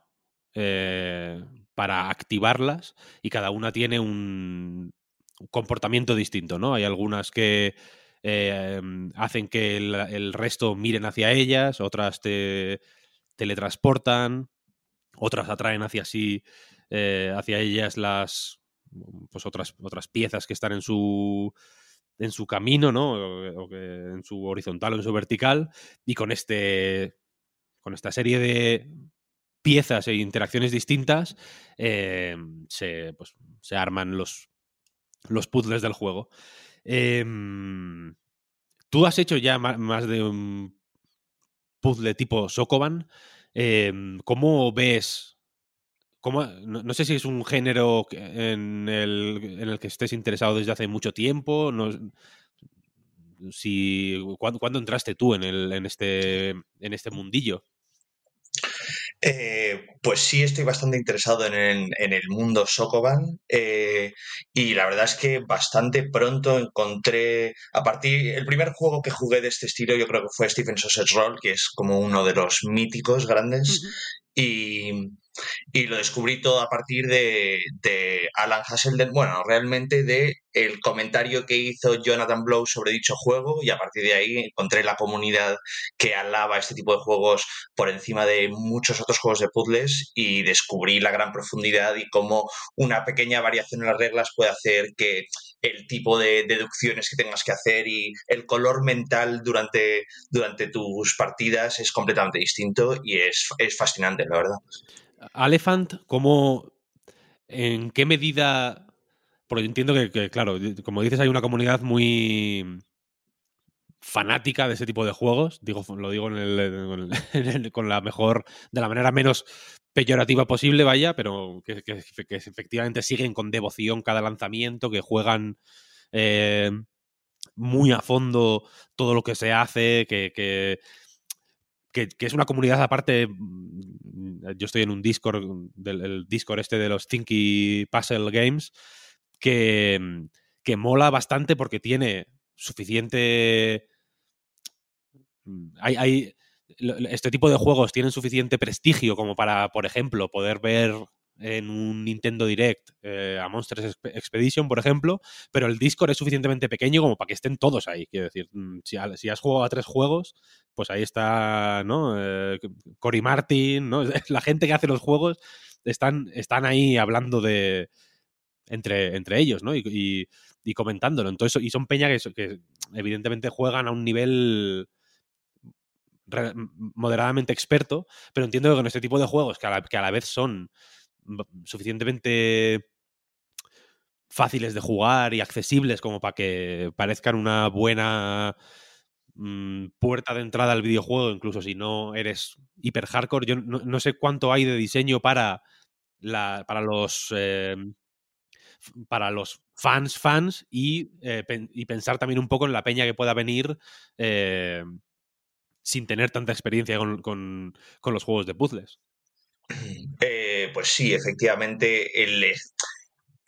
eh, para activarlas y cada una tiene un, comportamiento distinto, ¿no? Hay algunas que eh, hacen que el, resto miren hacia ellas, otras te teletransportan, otras atraen hacia sí, eh, hacia ellas las pues otras, otras piezas que están en su en su camino, ¿no? O, en su horizontal o en su vertical. Y con este. Con esta serie de piezas e interacciones distintas. Eh, se, pues, se arman los, los puzzles del juego. Eh, Tú has hecho ya más de un puzzle tipo Sokoban. Eh, ¿Cómo ves? Cómo, no, no, sé si es un género en el, en el, que estés interesado desde hace mucho tiempo. No, si, ¿cuándo, ¿cuándo, entraste tú en, el, en, este, en este mundillo? Eh, pues sí, estoy bastante interesado en el, en el mundo Sokoban eh, y la verdad es que bastante pronto encontré, a partir, el primer juego que jugué de este estilo yo creo que fue Stephen Sausage Roll, que es como uno de los míticos grandes uh -huh. y, y, lo descubrí todo a partir de, de Alan Hasselden, bueno, realmente de el comentario que hizo Jonathan Blow sobre dicho juego y a partir de ahí encontré la comunidad que alaba este tipo de juegos por encima de muchos otros juegos de puzzles y descubrí la gran profundidad y cómo una pequeña variación en las reglas puede hacer que el tipo de deducciones que tengas que hacer y el color mental durante, durante tus partidas es completamente distinto y es, es fascinante, la verdad. Elephant, ¿cómo, ¿en qué medida porque entiendo que, claro, como dices, hay una comunidad muy fanática de ese tipo de juegos. Digo, lo digo con la mejor, de la manera menos peyorativa posible, vaya, pero que efectivamente siguen con devoción cada lanzamiento, que juegan eh, muy a fondo todo lo que se hace, que, que, es una comunidad aparte. Yo estoy en un Discord, del el Discord este de los Thinky Puzzle Games, que, que mola bastante porque tiene suficiente... Hay, hay, este tipo de juegos tienen suficiente prestigio como para, por ejemplo, poder ver en un Nintendo Direct eh, a Monsters Expedition, por ejemplo, pero el Discord es suficientemente pequeño como para que estén todos ahí. Quiero decir, mm, si, has jugado a tres juegos, pues ahí está, ¿no? Eh, Cory Martin, ¿no? La gente que hace los juegos están, están ahí hablando de. Entre, entre ellos, ¿no? Y, comentándolo. Entonces, y son peña que, evidentemente juegan a un nivel moderadamente experto, pero entiendo que con este tipo de juegos que que a la vez son suficientemente fáciles de jugar y accesibles como para que parezcan una buena mm, puerta de entrada al videojuego, incluso si no eres hiper hardcore. Yo no, sé cuánto hay de diseño para, la, para los... Em, para los fans, fans y, eh, y, pensar también un poco en la peña que pueda venir em, sin tener tanta experiencia con los juegos de puzzles. Eh, pues sí, efectivamente, el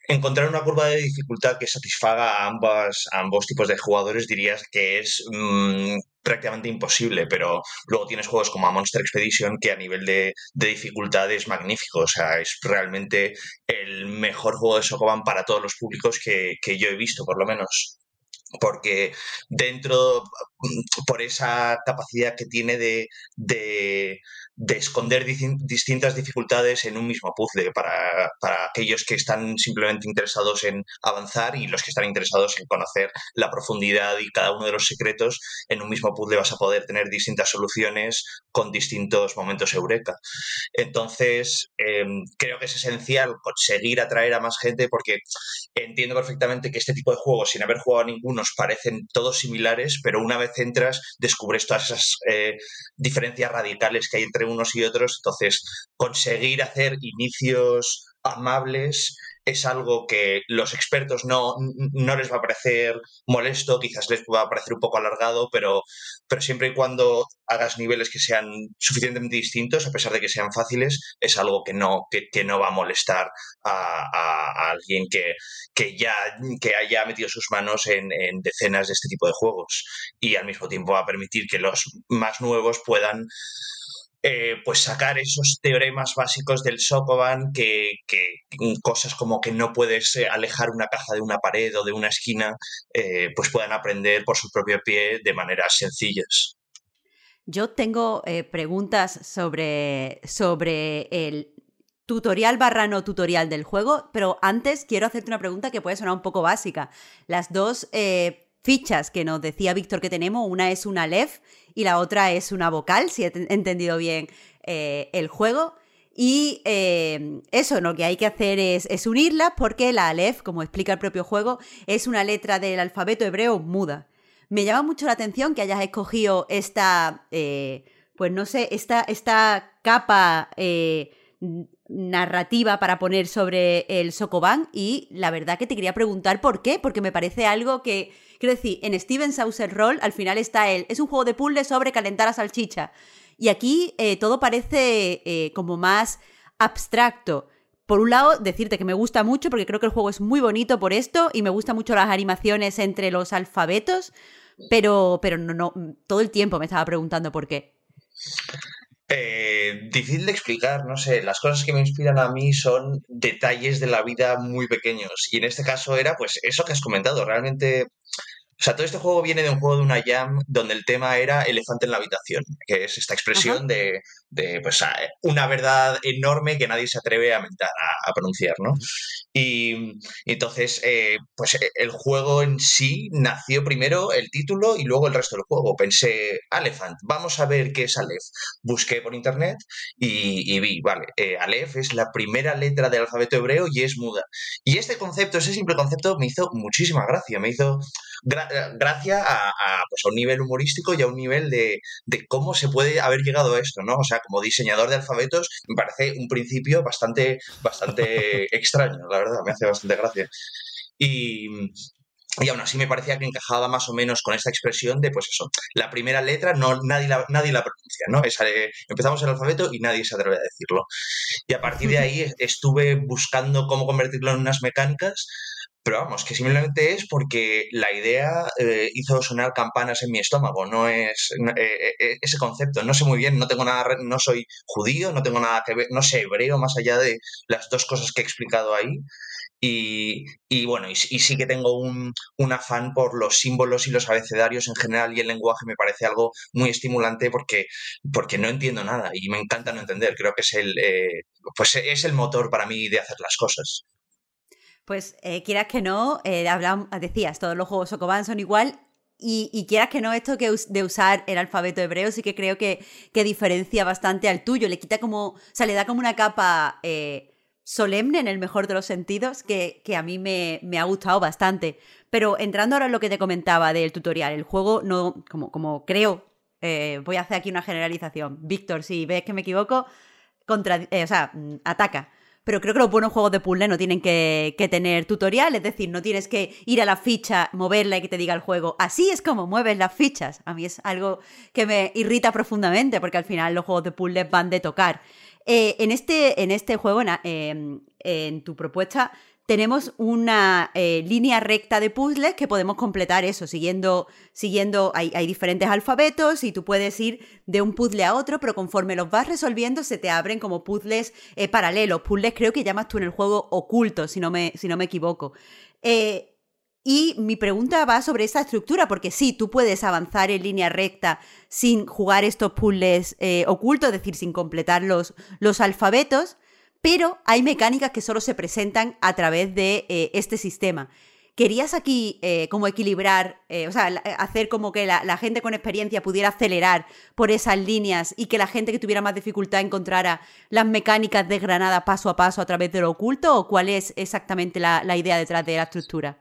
encontrar una curva de dificultad que satisfaga a, ambas, ambos tipos de jugadores dirías que es mm, prácticamente imposible, pero luego tienes juegos como a Monster Expedition que a nivel de, dificultad es magnífico, o sea, es realmente el mejor juego de Sokoban para todos los públicos que, yo he visto, por lo menos porque dentro, mm, por esa capacidad que tiene de, de esconder distintas dificultades en un mismo puzzle para, aquellos que están simplemente interesados en avanzar y los que están interesados en conocer la profundidad y cada uno de los secretos. En un mismo puzzle vas a poder tener distintas soluciones con distintos momentos eureka. Entonces, em, creo que es esencial conseguir atraer a más gente porque entiendo perfectamente que este tipo de juegos, sin haber jugado a ninguno, parecen todos similares, pero una vez entras, descubres todas esas eh, diferencias radicales que hay entre unos y otros. Entonces, conseguir hacer inicios amables es algo que los expertos no, no les va a parecer molesto, quizás les va a parecer un poco alargado, pero, pero siempre y cuando hagas niveles que sean suficientemente distintos, a pesar de que sean fáciles, es algo que no, que, no va a molestar a, alguien que, que, ya que haya metido sus manos en decenas de este tipo de juegos. Y al mismo tiempo va a permitir que los más nuevos puedan eh, pues sacar esos teoremas básicos del Sokoban, que, cosas como que no puedes eh, alejar una caja de una pared o de una esquina, eh, pues puedan aprender por su propio pie de maneras sencillas. Yo tengo preguntas sobre, sobre el tutorial barra no tutorial del juego, pero antes quiero hacerte una pregunta que puede sonar un poco básica. Las dos fichas que nos decía Víctor que tenemos, una es una LEF y la otra es una vocal, si he entendido bien eh, el juego. Y eh, eso lo que hay que hacer es, unirlas porque la Aleph, como explica el propio juego, es una letra del alfabeto hebreo muda. Me llama mucho la atención que hayas escogido esta, eh, pues no sé, esta, esta capa narrativa para poner sobre el Sokoban y la verdad que te quería preguntar por qué, porque me parece algo que, quiero decir, en Steven Saucer Roll al final está él, es un juego de puzzle sobre calentar a salchicha y aquí eh, todo parece eh, como más abstracto. Por un lado, decirte que me gusta mucho porque creo que el juego es muy bonito por esto y me gustan mucho las animaciones entre los alfabetos, pero, pero no, no, todo el tiempo me estaba preguntando por qué. Eh, difícil de explicar, no sé, las cosas que me inspiran a mí son detalles de la vida muy pequeños. Y en este caso era pues eso que has comentado, realmente o sea, todo este juego viene de un juego de una jam donde el tema era elefante en la habitación, que es esta expresión de, pues, una verdad enorme que nadie se atreve a, mentar, a, pronunciar, ¿no? Y, entonces, eh, pues e, el juego en sí nació primero el título y luego el resto del juego. Pensé, Elephant, vamos a ver qué es Aleph. Busqué por internet y, vi, vale, eh, Aleph es la primera letra del alfabeto hebreo y es muda. Y este concepto, ese simple concepto, me hizo muchísima gracia, me hizo gracia a, pues a un nivel humorístico y a un nivel de, de, cómo se puede haber llegado a esto, ¿no? O sea, como diseñador de alfabetos, me parece un principio bastante, bastante extraño, la verdad, me hace bastante gracia. Y, y aún así me parecía que encajaba más o menos con esta expresión de, pues eso, la primera letra no, nadie, la, nadie la pronuncia, ¿no? empezamos el alfabeto y nadie se atreve a decirlo. Y a partir de ahí estuve buscando cómo convertirlo en unas mecánicas pero vamos, que simplemente es porque la idea eh, hizo sonar campanas en mi estómago, no es eh, eh, ese concepto, no sé muy bien, no tengo nada, no soy judío, no tengo nada que ver, no sé hebreo más allá de las dos cosas que he explicado ahí. Y, y bueno, y, sí que tengo un, un, afán por los símbolos y los abecedarios en general y el lenguaje me parece algo muy estimulante porque, porque no entiendo nada y me encanta no entender. Creo que es el, pues es el motor para mí de hacer las cosas. Pues eh, quieras que no, eh, decías, todos los juegos Sokoban son igual. Y, quieras que no, esto que de usar el alfabeto hebreo sí que creo que, que, diferencia bastante al tuyo. Le quita como, o sea, le da como una capa eh, solemne en el mejor de los sentidos que, que a mí me, me, ha gustado bastante. Pero entrando ahora en lo que te comentaba del tutorial, el juego no, como, como creo, eh, voy a hacer aquí una generalización. Víctor, si ves que me equivoco, contra, o sea, mm, ataca pero creo que los buenos juegos de puzzle no tienen que, tener tutorial, es decir, no tienes que ir a la ficha, moverla y que te diga el juego, así es como mueves las fichas. A mí es algo que me irrita profundamente porque al final los juegos de puzzle van de tocar. Eh, en, este, en este juego, en, en tu propuesta, tenemos una eh, línea recta de puzzles que podemos completar eso, siguiendo, siguiendo hay, diferentes alfabetos y tú puedes ir de un puzzle a otro, pero conforme los vas resolviendo se te abren como puzzles eh, paralelos, puzzles creo que llamas tú en el juego ocultos, si no me, si no me equivoco. Eh, y mi pregunta va sobre esa estructura, porque sí, tú puedes avanzar en línea recta sin jugar estos puzzles ocultos, es decir, sin completar los alfabetos, pero hay mecánicas que solo se presentan a través de eh, este sistema. ¿Querías aquí eh, como equilibrar, eh, o sea, hacer como que la, gente con experiencia pudiera acelerar por esas líneas y que la gente que tuviera más dificultad encontrara las mecánicas desgranadas paso a paso a través de lo oculto? ¿O cuál es exactamente la idea detrás de la estructura?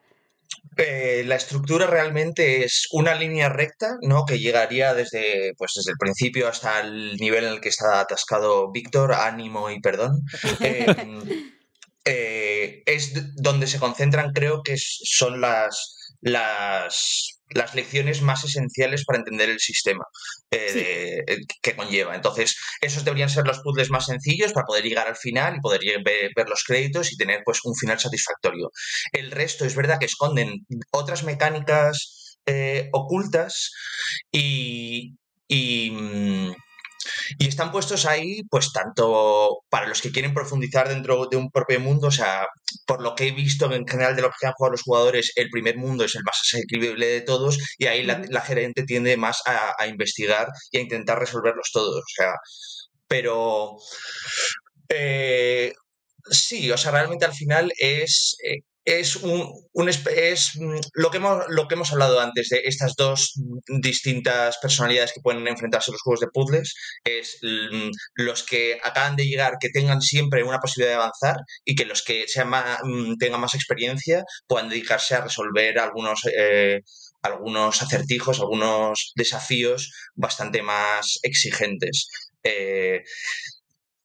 Eh, la estructura realmente es una línea recta, ¿no? Que llegaría desde, pues desde el principio hasta el nivel en el que está atascado Víctor, ánimo y perdón. Em, eh, es donde se concentran, creo que son las, las las lecciones más esenciales para entender el sistema eh, eh, que conlleva. Entonces, esos deberían ser los puzzles más sencillos para poder llegar al final y poder ver, los créditos y tener pues un final satisfactorio. El resto es verdad que esconden otras mecánicas eh, ocultas y, y mm, y están puestos ahí, pues tanto para los que quieren profundizar dentro de un propio mundo, o sea, por lo que he visto en general de lo que han jugado los jugadores, el primer mundo es el más asequible de todos y ahí la, gerente tiende más a, investigar y a intentar resolverlos todos. O sea, pero... Eh, sí, o sea, realmente al final es, eh, es, un, es mm, lo, que hemos, lo que hemos hablado antes de estas dos distintas personalidades que pueden enfrentarse a los juegos de puzzles, es mm, los que acaban de llegar, que tengan siempre una posibilidad de avanzar y que los que sean mm, tengan más experiencia puedan dedicarse a resolver algunos, eh, algunos acertijos, algunos desafíos bastante más exigentes. Eh,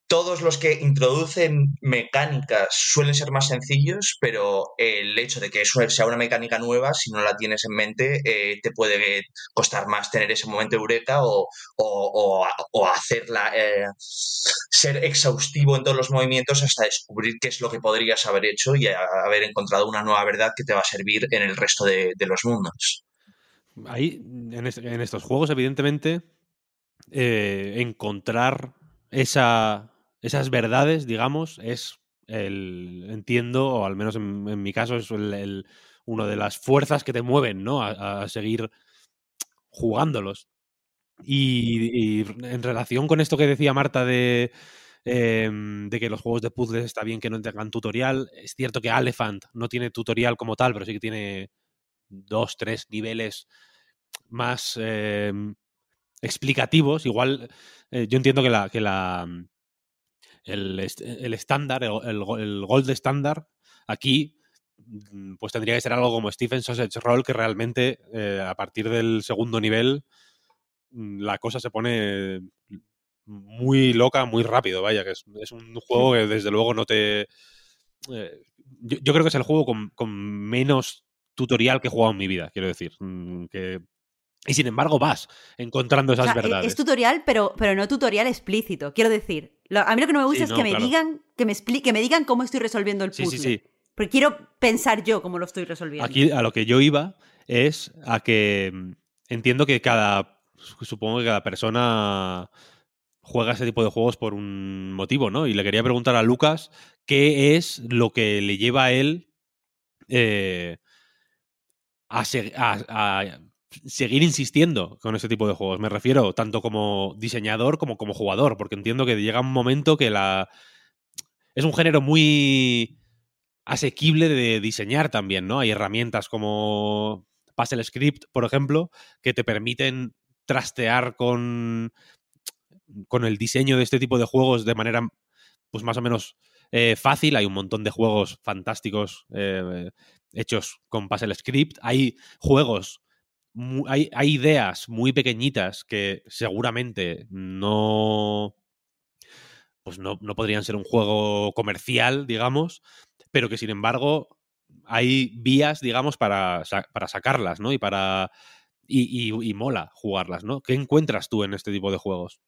todos los que introducen mecánicas suelen ser más sencillos, pero el hecho de que eso sea una mecánica nueva, si no la tienes en mente, eh, te puede costar más tener ese momento eureka o, o, hacerla eh, ser exhaustivo en todos los movimientos hasta descubrir qué es lo que podrías haber hecho y haber encontrado una nueva verdad que te va a servir en el resto de, los mundos. Ahí, en, estos juegos, evidentemente, eh, encontrar esa esas verdades, digamos, es el, entiendo, o al menos en, mi caso, es el, una de las fuerzas que te mueven, ¿no? A, seguir jugándolos. Y, en relación con esto que decía Marta de, em, de que los juegos de puzzles está bien que no tengan tutorial, es cierto que Elephant no tiene tutorial como tal, pero sí que tiene dos, tres niveles más em, explicativos. Igual, eh, yo entiendo que la, que la el, estándar, el, el, gold estándar, aquí mm, pues tendría que ser algo como Stephen Sausage Roll, que realmente eh, a partir del segundo nivel mm, la cosa se pone muy loca muy rápido, vaya, que es, un juego que desde luego no te... Eh, yo, creo que es el juego con, con, menos tutorial que he jugado en mi vida, quiero decir. Mm, que y sin embargo vas encontrando esas e-, verdades. Es tutorial, pero, pero no tutorial explícito. Quiero decir, a mí lo que no me gusta es que me digan, que me que me digan cómo estoy resolviendo el puzzle. Sí, sí. Porque quiero pensar yo cómo lo estoy resolviendo. Aquí a lo que yo iba es a que mm, entiendo que cada, supongo que cada persona juega ese tipo de juegos por un motivo, ¿no? Y le quería preguntar a Lucas qué es lo que le lleva a él eh, a, seguir insistiendo con este tipo de juegos. Me refiero tanto como diseñador como como jugador, porque entiendo que llega un momento que la... Es un género muy asequible de diseñar también, ¿no? Hay herramientas como Puzzle Script, por ejemplo, que te permiten trastear con, con el diseño de este tipo de juegos de manera, pues más o menos eh, fácil. Hay un montón de juegos fantásticos eh, hechos con Puzzle Script. Hay juegos, hay, ideas muy pequeñitas que seguramente no pues no, no, podrían ser un juego comercial, digamos, pero que sin embargo hay vías, digamos, para, para sacarlas, ¿no? Y para. Y, y, mola jugarlas, ¿no? ¿Qué encuentras tú en este tipo de juegos?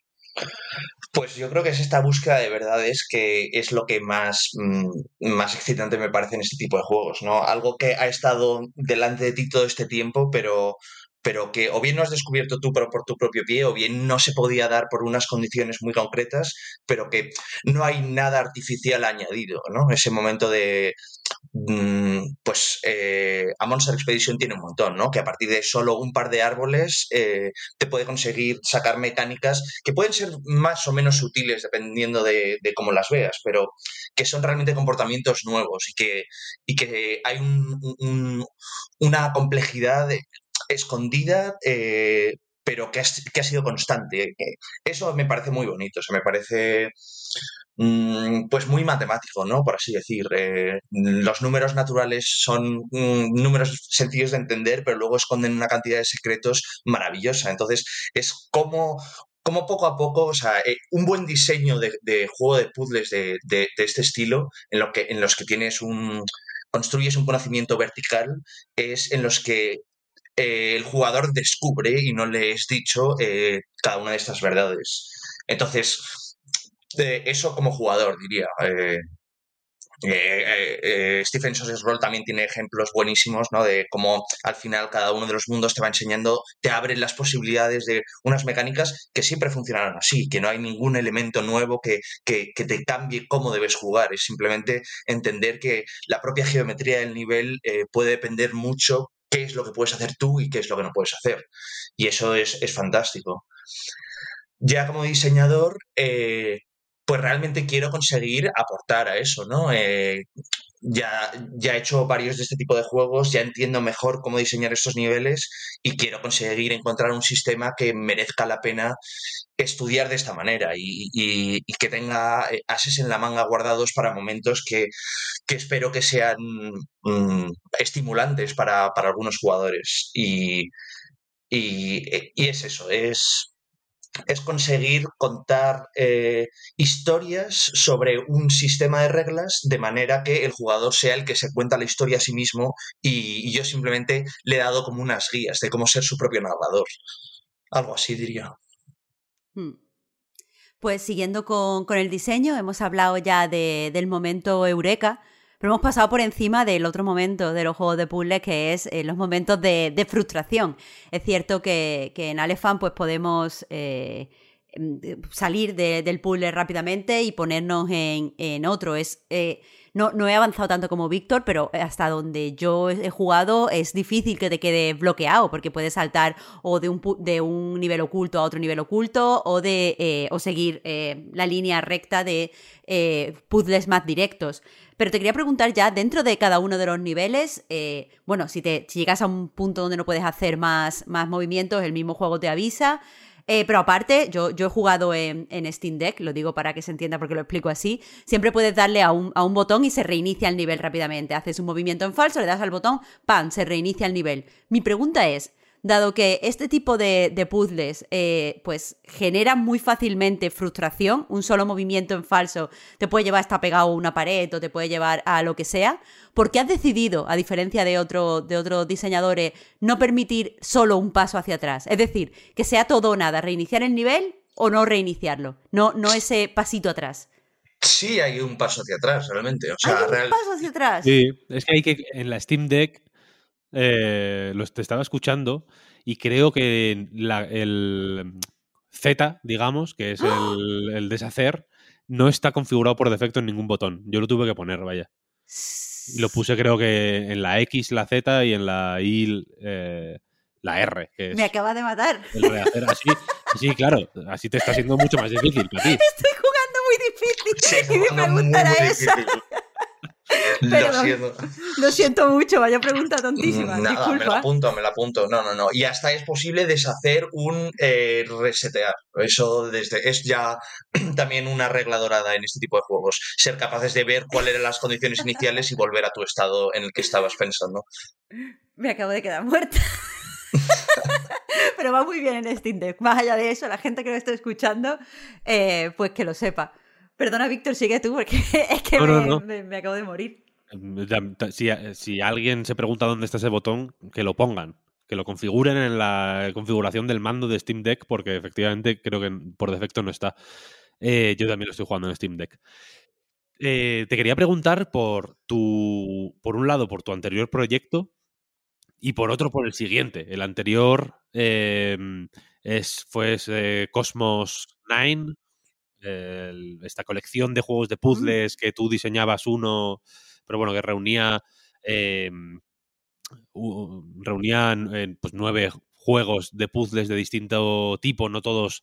Pues yo creo que es esta búsqueda de verdades que es lo que más, mm, más excitante me parece en este tipo de juegos, ¿no? Algo que ha estado delante de ti todo este tiempo, pero pero que o bien no has descubierto tú por, por tu propio pie, o bien no se podía dar por unas condiciones muy concretas, pero que no hay nada artificial añadido, ¿no? Ese momento de, pues, eh, a Monster Expedition tiene un montón, ¿no? Que a partir de solo un par de árboles eh, te puede conseguir sacar mecánicas que pueden ser más o menos sutiles dependiendo de, cómo las veas, pero que son realmente comportamientos nuevos y que, y que hay una complejidad escondida, eh, pero que ha, sido constante. Eso me parece muy bonito, o me parece mm, pues muy matemático, ¿no? Por así decir. Eh, los números naturales son mm, números sencillos de entender, pero luego esconden una cantidad de secretos maravillosa. Entonces, es como como poco a poco, o sea, eh, un buen diseño de, juego de puzzles de, de, este estilo, en, lo que, en los que tienes un, construyes un conocimiento vertical, es en los que eh, el jugador descubre y no le es dicho eh, cada una de estas verdades. Entonces, eso como jugador, diría. Eh, Stephen Sosa's Roll también tiene ejemplos buenísimos, ¿no? De cómo al final cada uno de los mundos te va enseñando, te abre las posibilidades de unas mecánicas que siempre funcionaron así, que no hay ningún elemento nuevo que, que te cambie cómo debes jugar. Es simplemente entender que la propia geometría del nivel puede depender mucho qué es lo que puedes hacer tú y qué es lo que no puedes hacer. Y eso es, fantástico. Ya como diseñador, eh, pues realmente quiero conseguir aportar a eso, ¿no? Eh, ya, ya he hecho varios de este tipo de juegos, ya entiendo mejor cómo diseñar estos niveles y quiero conseguir encontrar un sistema que merezca la pena estudiar de esta manera y, que tenga eh, ases en la manga guardados para momentos que, espero que sean mm, estimulantes para, algunos jugadores. Y, y, es eso, es es conseguir contar eh, historias sobre un sistema de reglas de manera que el jugador sea el que se cuenta la historia a sí mismo y, yo simplemente le he dado como unas guías de cómo ser su propio narrador. Algo así diría. Hmm. Pues siguiendo con, el diseño, hemos hablado ya del momento eureka, pero hemos pasado por encima del otro momento de los juegos de puzzles, que es eh, los momentos de, frustración. Es cierto que, en Alefan pues podemos eh, em, salir del puzzle rápidamente y ponernos en, otro. Es, eh, no, no, he avanzado tanto como Víctor, pero hasta donde yo he jugado es difícil que te quede bloqueado, porque puedes saltar o de un, de un nivel oculto a otro nivel oculto o, de, o seguir la línea recta de puzzles más directos. Pero te quería preguntar ya, dentro de cada uno de los niveles, eh, bueno, si, te, llegas a un punto donde no puedes hacer más, más movimientos, el mismo juego te avisa. Eh, pero aparte, yo, yo he jugado en, Steam Deck, lo digo para que se entienda porque lo explico así. Siempre puedes darle a un, a un, botón y se reinicia el nivel rápidamente. Haces un movimiento en falso, le das al botón, ¡pam! Se reinicia el nivel. Mi pregunta es: dado que este tipo de, puzzles eh, pues generan muy fácilmente frustración, un solo movimiento en falso te puede llevar hasta pegado a una pared o te puede llevar a lo que sea, ¿por qué has decidido, a diferencia de, otro, de otros diseñadores, no permitir solo un paso hacia atrás? Es decir, que sea todo o nada, reiniciar el nivel o no reiniciarlo, no, no ese pasito atrás. Sí, hay un paso hacia atrás, realmente. O Hay un real- paso hacia atrás. Sí, es que hay que. En la Steam Deck eh, lo te estaba escuchando y creo que la- el Z, digamos, que es el, el deshacer, no está configurado por defecto en ningún botón. Yo lo tuve que poner, vaya. Y lo puse, creo que en la X, la Z y en la Y, eh, la R, que es Me acaba de matar. el rehacer. Así, sí, claro, así te está siendo mucho más difícil para ti. Estoy jugando muy difícil. Sí, y esa. difícil. Pero- Lo siento. Lo siento mucho, vaya pregunta tontísima. Nada, me la apunto, me la apunto. No, no, no. Y hasta es posible deshacer un eh, resetear. Eso desde es ya también una regla dorada en este tipo de juegos. Ser capaces de ver cuáles eran las condiciones iniciales y volver a tu estado en el que estabas pensando. Me acabo de quedar muerta. Pero va muy bien en Steam Deck. Más allá de eso, la gente que lo esté escuchando, eh, pues que lo sepa. Perdona, Víctor, sigue tú, porque es que No, me, no, no. me- me acabo de morir. Ta- Si, si alguien se pregunta dónde está ese botón, que lo pongan. Que lo configuren en la configuración del mando de Steam Deck, porque efectivamente creo que por defecto no está. Eh, yo también lo estoy jugando en Steam Deck. Eh, te quería preguntar por tu. Por un lado, por tu anterior proyecto. Y por otro, por el siguiente. El anterior eh, es, fue ese Cosmos 9. el- esta colección de juegos de puzzles que tú diseñabas uno, pero bueno, que reunía. u- reunían pues nueve juegos de puzzles de distinto tipo, no todos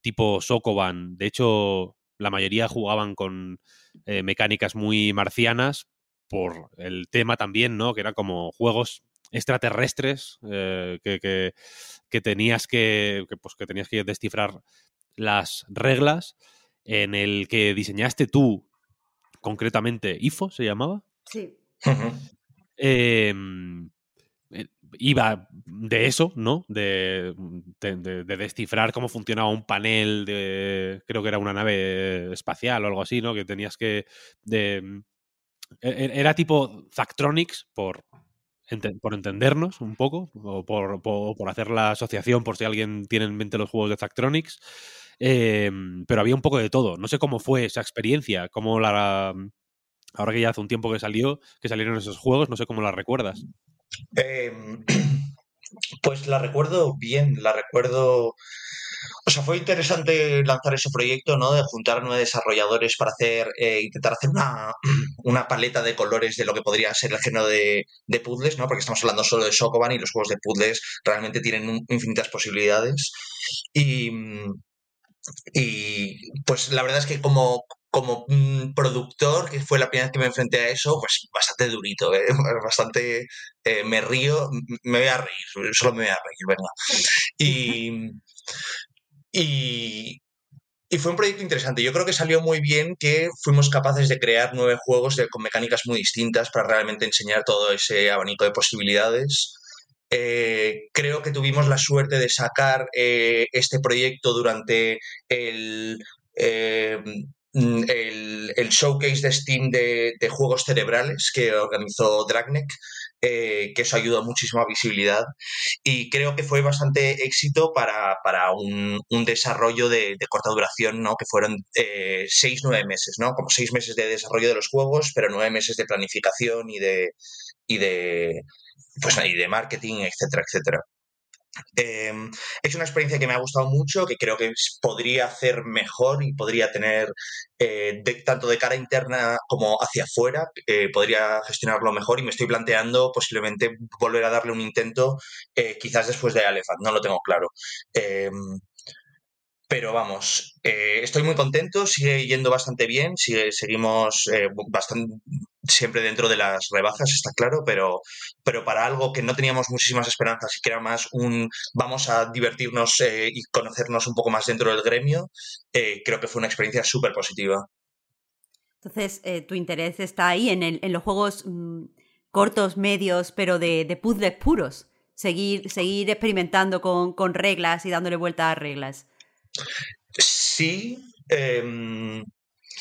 tipo Sokoban. De hecho, la mayoría jugaban con eh, mecánicas muy marcianas por el tema también, ¿no? Que eran como juegos extraterrestres eh, que, que- que tenías que, pues, que tenías que descifrar las reglas en el que diseñaste tú concretamente IFO se llamaba Sí. Ujú. eh, eh, iba de eso, ¿no? De, de- de- de descifrar cómo funcionaba un panel de. Creo que era una nave espacial o algo así, ¿no? Que tenías que. de- e- e- era tipo Zactronics, por, por entendernos un poco, o por, por- por hacer la asociación, por si alguien tiene en mente los juegos de Zactronics. Eh, pero había un poco de todo. No sé cómo fue esa experiencia, cómo la. Ahora que ya hace un tiempo que salió, que salieron esos juegos, no sé cómo la recuerdas. Eh, pues la recuerdo bien, la recuerdo. O sea, fue interesante lanzar ese proyecto, ¿no? De juntar nueve desarrolladores para hacer, eh, intentar hacer una, una paleta de colores de lo que podría ser el género de, de puzzles, ¿no? Porque estamos hablando solo de Sokoban y los juegos de puzzles realmente tienen infinitas posibilidades. Y, mm, y pues la verdad es que como, como mm, productor, que fue la primera vez que me enfrenté a eso, pues bastante durito, ¿eh? bastante eh, me río, m- me voy a reír, solo me voy a reír, venga. Y, y, y fue un proyecto interesante. Yo creo que salió muy bien que fuimos capaces de crear nueve juegos de- con mecánicas muy distintas para realmente enseñar todo ese abanico de posibilidades. Eh, creo que tuvimos la suerte de sacar eh, este proyecto durante el, eh, mm, el, el showcase de Steam de, juegos cerebrales que organizó Dragneck, eh, que eso ayudó a visibilidad y creo que fue bastante éxito para, para un, un desarrollo de, de corta duración, ¿no? que fueron seis, nueve meses, ¿no? como seis meses de desarrollo de los juegos, pero nueve meses de planificación y de, y de, pues, y de marketing, etcétera, etcétera. Eh, es una experiencia que me ha gustado mucho, que creo que podría hacer mejor y podría tener, eh, tanto de cara interna como hacia afuera, eh, podría gestionarlo mejor y me estoy planteando posiblemente volver a darle un intento, eh, quizás después de Elephant, no lo tengo claro. Eh, pero vamos, estoy muy contento, sigue yendo bastante bien, sigue, seguimos bastante, siempre dentro de las rebajas, está claro, pero, pero para algo que no teníamos muchísimas esperanzas y que era más un vamos a divertirnos eh, y conocernos un poco más dentro del gremio, eh, creo que fue una experiencia súper positiva. Entonces, eh, tu interés está ahí en, el- en los juegos mm, cortos, medios, pero de, de puzzles puros. Seguir, seguir experimentando con, con reglas y dándole vuelta a reglas. Sí, em,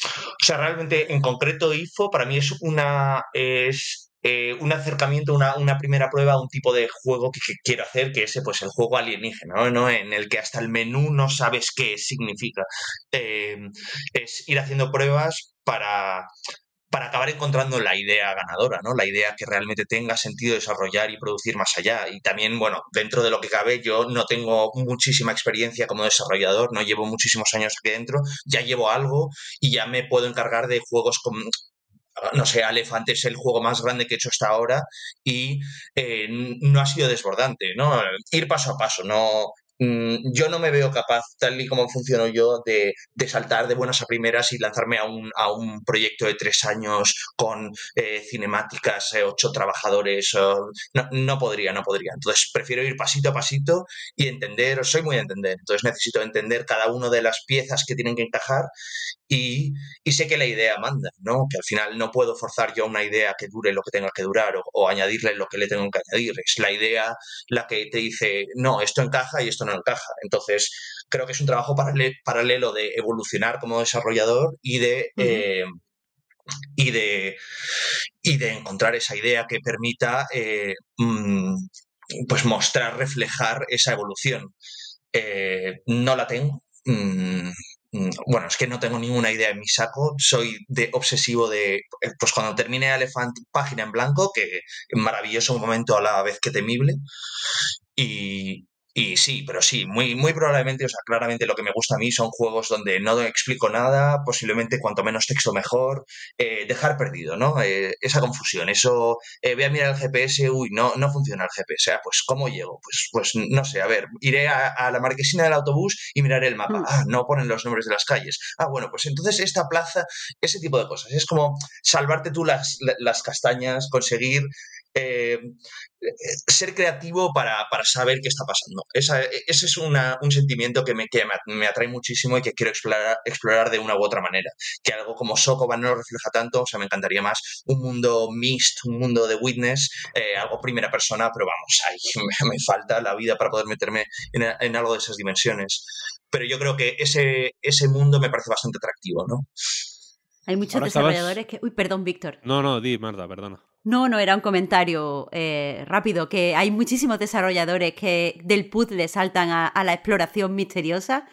o sea, realmente en concreto IFO para mí es una es eh, un acercamiento, una, una primera prueba a un tipo de juego que, quiero hacer, que es pues el juego alienígena, ¿no? En el que hasta el menú no sabes qué significa. Em, es ir haciendo pruebas para, para acabar encontrando la idea ganadora, ¿no? La idea que realmente tenga sentido desarrollar y producir más allá. Y también, bueno, dentro de lo que cabe, yo no tengo muchísima experiencia como desarrollador, no llevo muchísimos años aquí dentro, ya llevo algo y ya me puedo encargar de juegos con, no sé, Aleph es el juego más grande que he hecho hasta ahora y eh, no ha sido desbordante, ¿no? Ir paso a paso, no, yo no me veo capaz, tal y como funciono yo, de, saltar de buenas a primeras y lanzarme a un, a un proyecto de tres años con eh, cinemáticas, eh, ocho trabajadores. no, no, podría, no podría. Entonces prefiero ir pasito a pasito y entender, soy muy de entender, entonces necesito entender cada una de las piezas que tienen que encajar y, sé que la idea manda, ¿no? Que al final no puedo forzar yo una idea que dure lo que tenga que durar o, añadirle lo que le tengo que añadir. Es la idea la que te dice, no, esto encaja y esto no encaja. Entonces, creo que es un trabajo paralelo de evolucionar como desarrollador y de... Eh, y de, y de encontrar esa idea que permita eh, mm, pues mostrar, reflejar esa evolución. Eh, no la tengo. Mm, bueno, es que no tengo ninguna idea en mi saco, soy de obsesivo de, eh, pues cuando termine Elephant, página en blanco, que maravilloso momento a la vez que temible, y, y sí, pero sí, muy, muy probablemente, o sea, claramente lo que me gusta a mí son juegos donde no explico nada, posiblemente cuanto menos texto mejor, eh, dejar perdido, ¿no? Eh, esa confusión, eso, eh, voy a mirar el GPS, uy, no, no funciona el GPS, ah, pues ¿cómo llego? Pues, pues no sé, a ver, iré a, la marquesina del autobús y miraré el mapa, mm. ah, no ponen los nombres de las calles, ah, bueno, pues entonces esta plaza, ese tipo de cosas, es como salvarte tú las, las castañas, conseguir eh, ser creativo para, saber qué está pasando. ese es un sentimiento que, me, me, atrae muchísimo y que quiero explorar, explorar de una u otra manera. Que algo como Sokoban no lo refleja tanto, o sea, me encantaría más un mundo mixed, un mundo de witness, eh, algo primera persona, pero vamos, ahí me, falta la vida para poder meterme en, algo de esas dimensiones. Pero yo creo que ese, ese mundo me parece bastante atractivo, ¿no? Hay muchos desarrolladores que... Uy, perdón, Víctor. No, no, di, Marta, perdona. No, no, era un comentario eh, rápido, que hay muchísimos desarrolladores que del puzzle saltan a, la exploración misteriosa,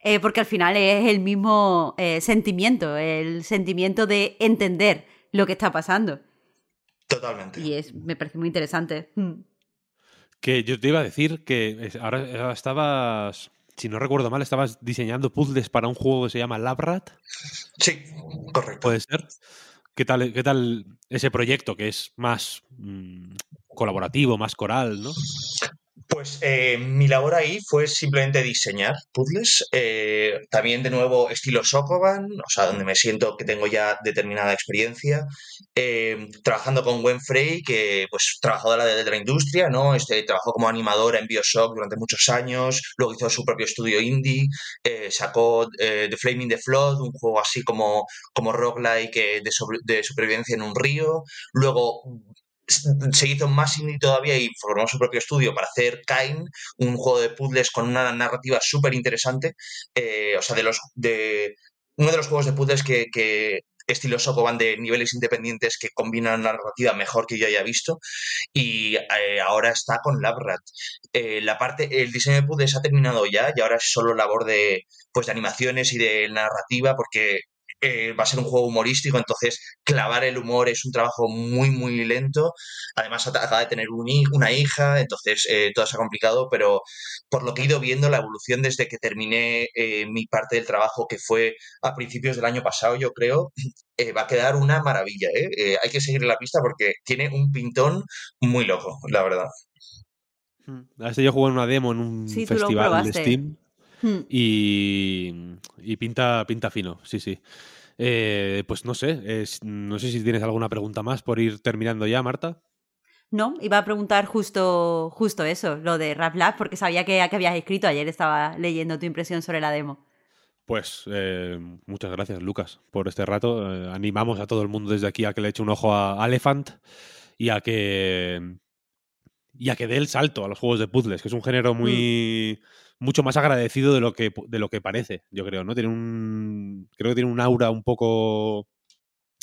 eh, porque al final es el mismo eh, sentimiento, el sentimiento de entender lo que está pasando. Totalmente. Y es, me parece muy interesante. Mm. Que yo te iba a decir que ahora estabas, si no recuerdo mal, estabas diseñando puzzles para un juego que se llama Labrat. Sí, correcto. Puede ser. ¿Qué tal, qué tal ese proyecto que es más mm, colaborativo, más coral, ¿no? Pues eh, mi labor ahí fue simplemente diseñar puzzles, eh, también de nuevo estilo Sokoban, o sea, donde me siento que tengo ya determinada experiencia, eh, trabajando con Gwen Frey, que pues trabajadora de, de la industria, ¿no? Este, trabajó como animadora en Bioshock durante muchos años, luego hizo su propio estudio indie, sacó The Flaming the Flood, un juego así como, como roguelike de, de supervivencia en un río, luego se hizo más indie todavía y formó su propio estudio para hacer Kain, un juego de puzzles con una narrativa súper interesante. Eh, o sea, de los de uno de los juegos de puzzles que, que estilo Sokoban de niveles independientes que combinan la narrativa mejor que yo haya visto y eh, ahora está con Labrat. Eh, la parte, el diseño de puzzles ha terminado ya y ahora es solo labor de, pues, de animaciones y de narrativa porque eh, va a ser un juego humorístico, entonces clavar el humor es un trabajo muy, muy lento. Además, acaba de tener un, una hija, entonces eh, todo se ha complicado, pero por lo que he ido viendo, la evolución desde que terminé eh, mi parte del trabajo, que fue a principios del año pasado, yo creo, va a quedar una maravilla. hay que seguir la pista porque tiene un pintón muy loco, la verdad. Hmm. Este yo jugué en una demo en un festival de Steam. Hmm. Y, y, pinta, pinta fino, sí, sí. Eh, pues no sé, no sé si tienes alguna pregunta más por ir terminando ya, Marta. No, iba a preguntar justo, justo eso, lo de Rap Lab, porque sabía que, que habías escrito. Ayer estaba leyendo tu impresión sobre la demo. Pues eh, muchas gracias, Lucas, por este rato. Eh, animamos a todo el mundo desde aquí a que le eche un ojo a Elephant y a que. y a que dé el salto a los juegos de puzzles, que es un género muy. Mm mucho más agradecido de lo que, de lo que parece, yo creo, ¿no? Tiene un. Creo que tiene un aura un poco.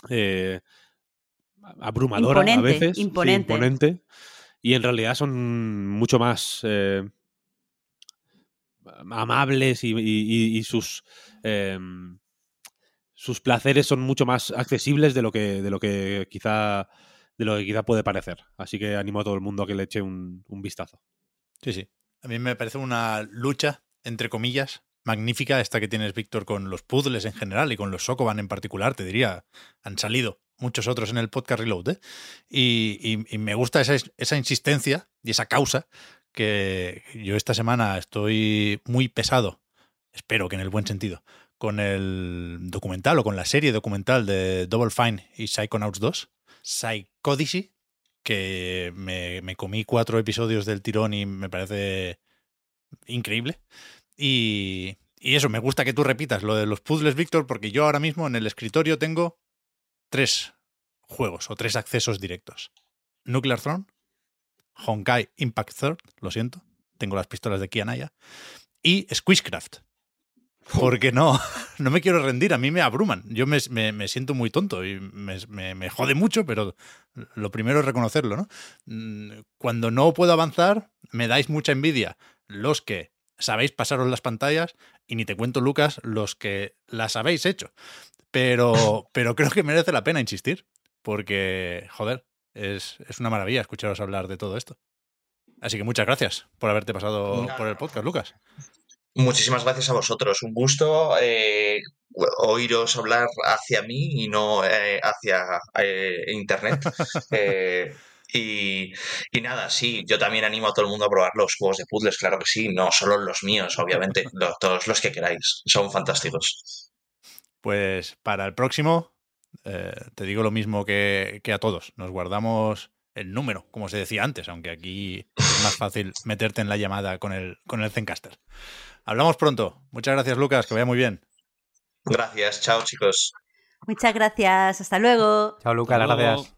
Eh, abrumadora a veces. Imponente. Y en realidad son mucho más. Eh, amables y, sus. Em, sus placeres son mucho más accesibles de lo que, de lo que quizá de lo que quizá puede parecer. Así que animo a todo el mundo a que le eche un, un vistazo. Sí, sí. A mí me parece una lucha, entre comillas, magnífica esta que tienes, Víctor, con los puzzles en general y con los Sokoban en particular, te diría. Han salido muchos otros en el podcast Reload, ¿eh? y, me gusta esa, esa insistencia y esa causa que yo esta semana estoy muy pesado, espero que en el buen sentido, con el documental o con la serie documental de Double Fine y Psychonauts 2, Psychodicy, que me, me comí cuatro episodios del tirón y me parece increíble. Y, y eso, me gusta que tú repitas lo de los puzzles, Víctor, porque yo ahora mismo en el escritorio tengo tres juegos o tres accesos directos. Nuclear Throne, Honkai Impact Third, lo siento, tengo las pistolas de Kianaya, y Squishcraft. Porque no, no me quiero rendir, a mí me abruman. Yo me, me, siento muy tonto y me, me, jode mucho, pero lo primero es reconocerlo, ¿no? Mm, cuando no puedo avanzar, me dais mucha envidia los que sabéis pasaros las pantallas y ni te cuento, Lucas, los que las habéis hecho. Pero, pero creo que merece la pena insistir, porque, joder, es, es una maravilla escucharos hablar de todo esto. Así que muchas gracias por haberte pasado por el podcast, Lucas. Muchísimas gracias a vosotros. Un gusto eh, oíros hablar hacia mí y no eh, hacia eh, Internet. y, y, nada, sí, yo también animo a todo el mundo a probar los juegos de puzzles, claro que sí, no solo los míos, obviamente, todos los que queráis, son fantásticos. Pues para el próximo, te digo lo mismo que, que a todos, nos guardamos el número, como se decía antes, aunque aquí es más fácil meterte en la llamada con el, con el Zencaster. Hablamos pronto. Muchas gracias, Lucas. Que vaya muy bien. Gracias. Chao, chicos. Muchas gracias. Hasta luego. Chao, Lucas. Gracias.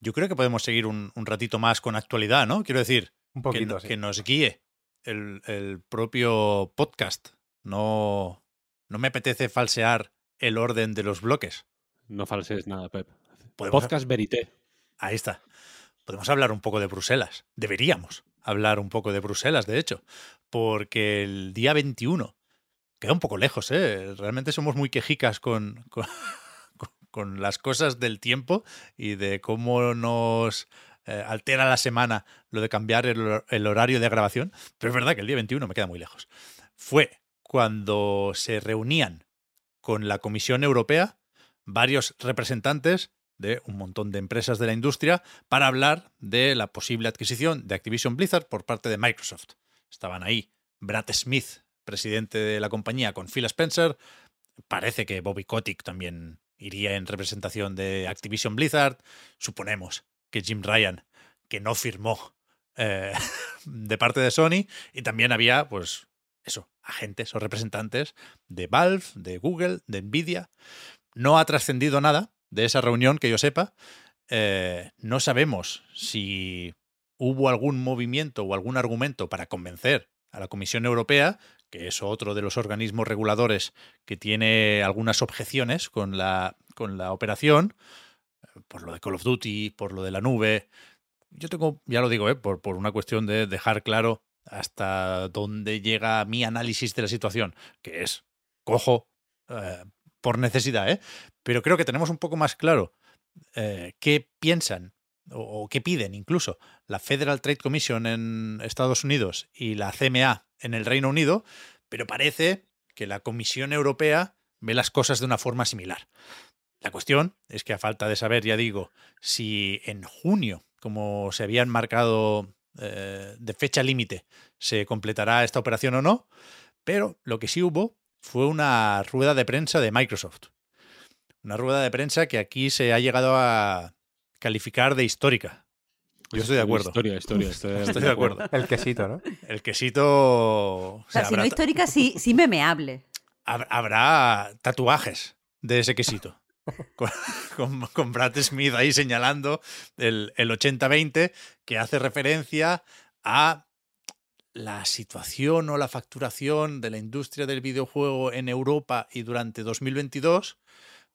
Yo creo que podemos seguir un, ratito más con actualidad, ¿no? Quiero decir, un poquito, que, nos guíe el, propio podcast. No, no me apetece falsear el orden de los bloques. No falsees nada, Pep. Podcast Verité. Ahí está. Podemos hablar un poco de Bruselas. Deberíamos hablar un poco de Bruselas, de hecho, porque el día 21 queda un poco lejos, ¿eh? Realmente somos muy quejicas con, con, las cosas del tiempo y de cómo nos eh, altera la semana lo de cambiar el, el horario de grabación, pero es verdad que el día 21 me queda muy lejos. Fue cuando se reunían con la Comisión Europea varios representantes de un montón de empresas de la industria para hablar de la posible adquisición de Activision Blizzard por parte de Microsoft. Estaban ahí Brad Smith, presidente de la compañía, con Phil Spencer. Parece que Bobby Kotick también iría en representación de Activision Blizzard. Suponemos que Jim Ryan, que no firmó eh, de parte de Sony. Y también había, pues, eso, agentes o representantes de Valve, de Google, de Nvidia. No ha trascendido nada, de esa reunión, que yo sepa. Eh, no sabemos si hubo algún movimiento o algún argumento para convencer a la Comisión Europea, que es otro de los organismos reguladores que tiene algunas objeciones con la, con la operación, por lo de Call of Duty, por lo de la nube. Yo tengo, ya lo digo, ¿eh? por, por una cuestión de dejar claro hasta dónde llega mi análisis de la situación, que es cojo eh, por necesidad, ¿eh? pero creo que tenemos un poco más claro eh, qué piensan o, qué piden incluso la Federal Trade Commission en Estados Unidos y la CMA en el Reino Unido, pero parece que la Comisión Europea ve las cosas de una forma similar. La cuestión es que a falta de saber, ya digo, si en junio, como se habían marcado eh, de fecha límite, se completará esta operación o no, pero lo que sí hubo fue una rueda de prensa de Microsoft. Una rueda de prensa que aquí se ha llegado a calificar de histórica. Yo estoy de acuerdo. Historia, historia, estoy, de acuerdo. El quesito, ¿no? El quesito. si no histórica, sí, sí memeable. Habrá tatuajes de ese quesito. Con, con, Brad Smith ahí señalando el, el 80-20, que hace referencia a la situación o la facturación de la industria del videojuego en Europa y durante 2022,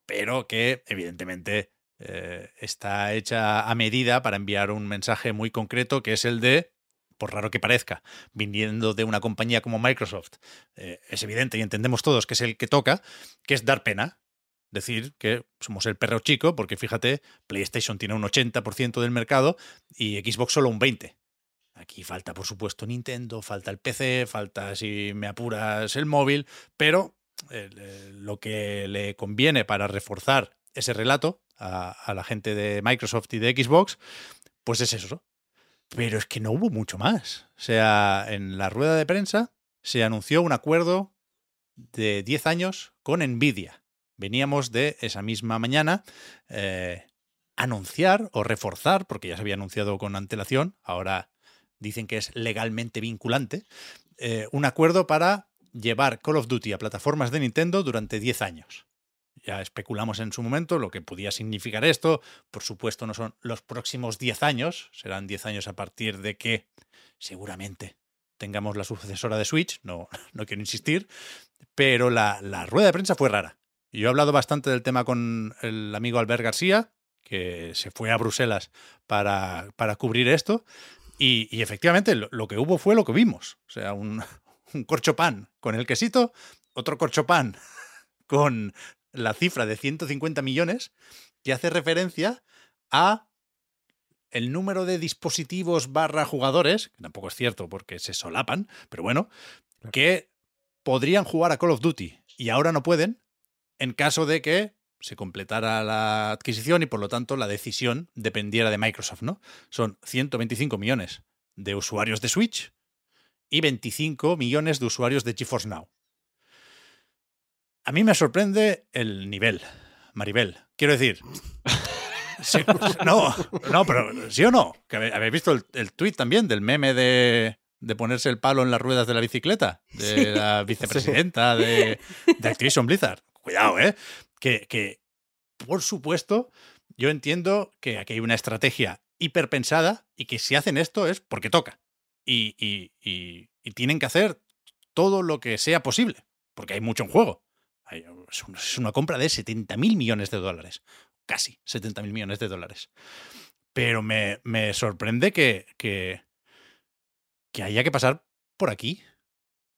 pero que evidentemente eh, está hecha a medida para enviar un mensaje muy concreto que es el de, por raro que parezca, viniendo de una compañía como Microsoft, eh, es evidente y entendemos todos que es el que toca, que es dar pena decir que somos el perro chico, porque fíjate, PlayStation tiene un 80% del mercado y Xbox solo un 20%. Aquí falta, por supuesto, Nintendo, falta el PC, falta, si me apuras, el móvil, pero eh, lo que le conviene para reforzar ese relato a, la gente de Microsoft y de Xbox, pues es eso. Pero es que no hubo mucho más. O sea, en la rueda de prensa se anunció un acuerdo de 10 años con Nvidia. Veníamos de esa misma mañana eh, anunciar o reforzar, porque ya se había anunciado con antelación, ahora dicen que es legalmente vinculante, eh, un acuerdo para llevar Call of Duty a plataformas de Nintendo durante 10 años. Ya especulamos en su momento lo que podía significar esto. Por supuesto, no son los próximos 10 años, serán 10 años a partir de que seguramente tengamos la sucesora de Switch, no, no quiero insistir, pero la, la rueda de prensa fue rara. Yo he hablado bastante del tema con el amigo Albert García, que se fue a Bruselas para, para cubrir esto, y, y efectivamente lo, lo, que hubo fue lo que vimos. O sea, un, un corcho pan con el quesito, otro corcho pan con la cifra de 150 millones, que hace referencia a el número de dispositivos barra jugadores, que tampoco es cierto porque se solapan, pero bueno, que podrían jugar a Call of Duty y ahora no pueden en caso de que se completara la adquisición y por lo tanto la decisión dependiera de Microsoft, ¿no? Son 125 millones de usuarios de Switch y 25 millones de usuarios de GeForce Now. A mí me sorprende el nivel, Maribel. Quiero decir, sí, no, no, pero sí o no, que habéis visto el, el tuit también del meme de, de, ponerse el palo en las ruedas de la bicicleta, de sí. la vicepresidenta sí. de, de, Activision Blizzard. Cuidado, ¿eh? Que, por supuesto, yo entiendo que aquí hay una estrategia hiperpensada y que si hacen esto es porque toca. Y, tienen que hacer todo lo que sea posible, porque hay mucho en juego. Es una compra de 70 mil millones de dólares. Casi 70 mil millones de dólares. Pero me, me sorprende que, que, que, haya que pasar por aquí.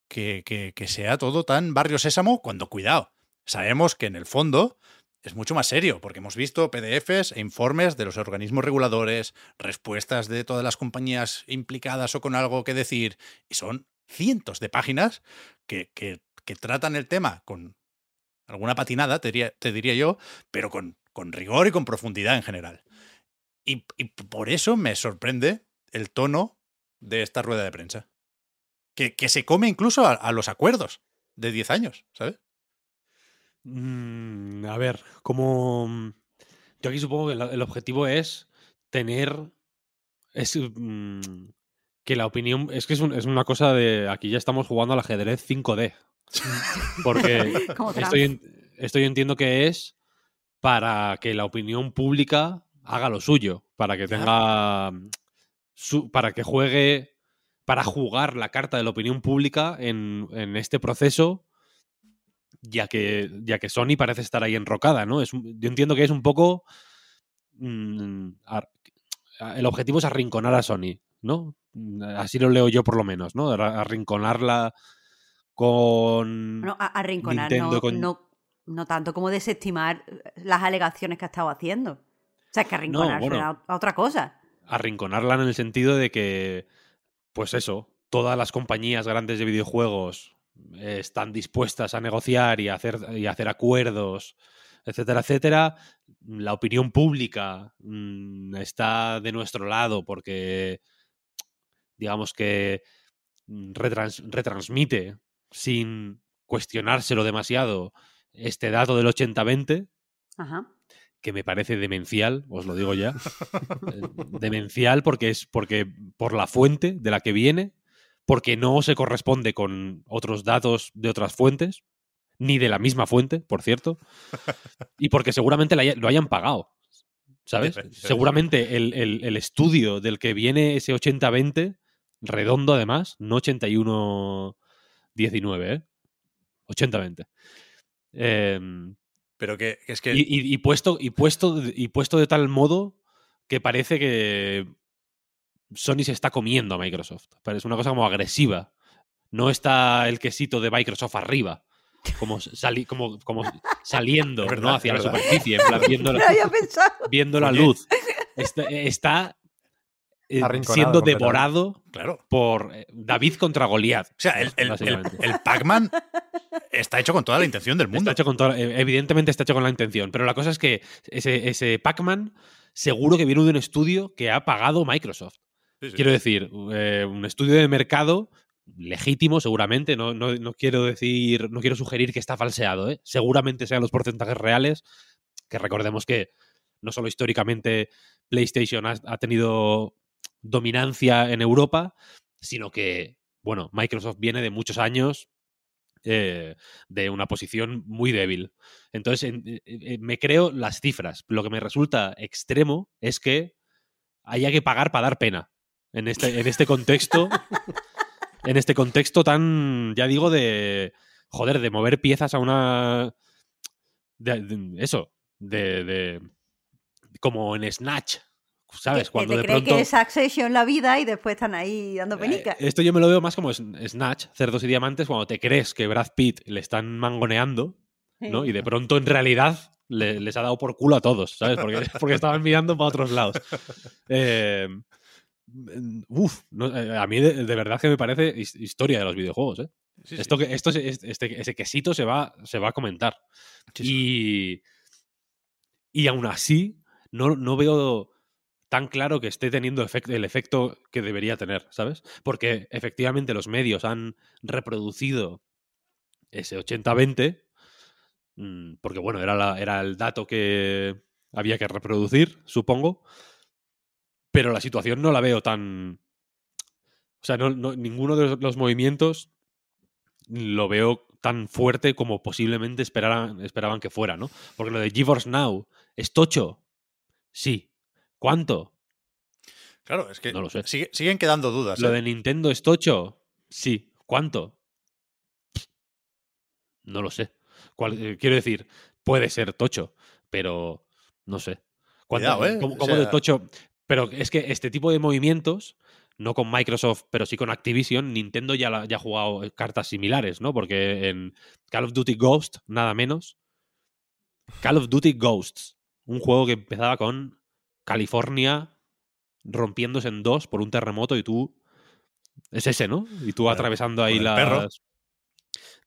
Que, que, que sea todo tan barrio sésamo cuando, cuidado, sabemos que en el fondo es mucho más serio, porque hemos visto PDFs e informes de los organismos reguladores, respuestas de todas las compañías implicadas o con algo que decir, y son cientos de páginas que, que, tratan el tema con alguna patinada, te diría, yo, pero con, con, rigor y con profundidad en general. Y, por eso me sorprende el tono de esta rueda de prensa. Que, que se come incluso a, a, los acuerdos de 10 años, ¿sabes? Mm, a ver, como... Yo aquí supongo que el, objetivo es tener... Es, mm, que la opinión... Es que es, un, es una cosa de... Aquí ya estamos jugando al ajedrez 5D. Porque estoy, estoy entiendo que es para que la opinión pública haga lo suyo, para que tenga su, para que juegue para jugar la carta de la opinión pública en, en, este proceso, ya que, ya que Sony parece estar ahí enrocada, ¿no? Es un, yo entiendo que es un poco. Mmm, ar, el objetivo es arrinconar a Sony, ¿no? Así lo leo yo, por lo menos, ¿no? Arrinconarla con. No, arrinconar, Nintendo, no, con... no, no, tanto como desestimar las alegaciones que ha estado haciendo. O sea, es que arrinconar no, bueno, a otra cosa. Arrinconarla en el sentido de que, pues eso, todas las compañías grandes de videojuegos eh, están dispuestas a negociar y a hacer, y a hacer acuerdos, etcétera, etcétera. La opinión pública mmm, está de nuestro lado porque, digamos que mm, retrans retransmite sin cuestionárselo demasiado este dato del 80-20, que me parece demencial, os lo digo ya. Eh, demencial porque es porque por la fuente de la que viene, porque no se corresponde con otros datos de otras fuentes, ni de la misma fuente, por cierto, y porque seguramente lo hayan pagado. ¿Sabes? Seguramente el, el, el estudio del que viene ese 80-20, redondo además, no 81 19, ¿eh? 80-20. Eh, Pero que, que, es que. Y, y, y, puesto, y, puesto, y puesto de tal modo que parece que Sony se está comiendo a Microsoft. Parece una cosa como agresiva. No está el quesito de Microsoft arriba. como, sali- como, como saliendo Es verdad, ¿no? hacia la es superficie, en plan, viendo, la, viendo la luz. Está, está, eh, siendo devorado Claro. por eh, David contra Goliat. O sea, el, el- el- Pac-Man está hecho con toda la intención del Está mundo. hecho con toda- eh, evidentemente está hecho con la intención, pero la cosa es que ese, ese Pac-Man seguro que viene de un estudio que ha pagado Microsoft. Quiero decir, eh, un estudio de mercado legítimo, seguramente. No, no, no quiero decir, no quiero sugerir que está falseado, ¿eh? Seguramente sean los porcentajes reales. Que recordemos que no solo históricamente PlayStation ha, tenido dominancia en Europa, sino que, bueno, Microsoft viene de muchos años eh, de una posición muy débil. Entonces, en- eh, me creo las cifras. Lo que me resulta extremo es que haya que pagar para dar pena. En este, en este contexto. en este contexto tan, ya digo, de. Joder, de mover piezas a una. de- de- eso. De, de- Como en Snatch. ¿Sabes? Que- que Cuando te de cree pronto. que es Accession la vida y después están ahí dando penica. Eh, Esto yo me lo veo más como Sn- Snatch, Cerdos y Diamantes, cuando te crees que Brad Pitt le están mangoneando, ¿no? Y de pronto en realidad le- les ha dado por culo a todos, ¿sabes? Porque, porque estaban mirando para otros lados. Eh, uf, no, eh, a mí de, de verdad que me parece his- historia de los videojuegos, ¿eh? Sí, sí. Esto que, este, ese quesito se va, se va a comentar. Y, y aún así, no, no veo tan claro que esté teniendo el efecto que debería tener, ¿sabes? Porque efectivamente los medios han reproducido ese 80-20, mm, porque bueno, era, la- era el dato que había que reproducir, supongo, pero la situación no la veo tan... O sea, no, no- ninguno de los, los movimientos lo veo tan fuerte como posiblemente esperaran, esperaban que fuera, ¿no? Porque lo de GeForce Now es tocho. Sí. ¿Cuánto? Claro, es que No lo sé. sigue- siguen quedando dudas. Lo ¿eh? de Nintendo es tocho. Sí. ¿Cuánto? No lo sé. Eh, quiero decir, puede ser tocho, pero no sé. ¿Cuánto- Cuidado, ¿eh? ¿Cómo, O de tocho? Pero es que este tipo de movimientos, no con Microsoft, pero sí con Activision, Nintendo ya, la- ya ha jugado eh, cartas similares, ¿no? Porque en Call of Duty Ghost, nada menos. Call of Duty Ghosts, un juego que empezaba con California rompiéndose en dos por un terremoto y tú. Es ese, ¿no? Y tú atravesando ahí las. perro.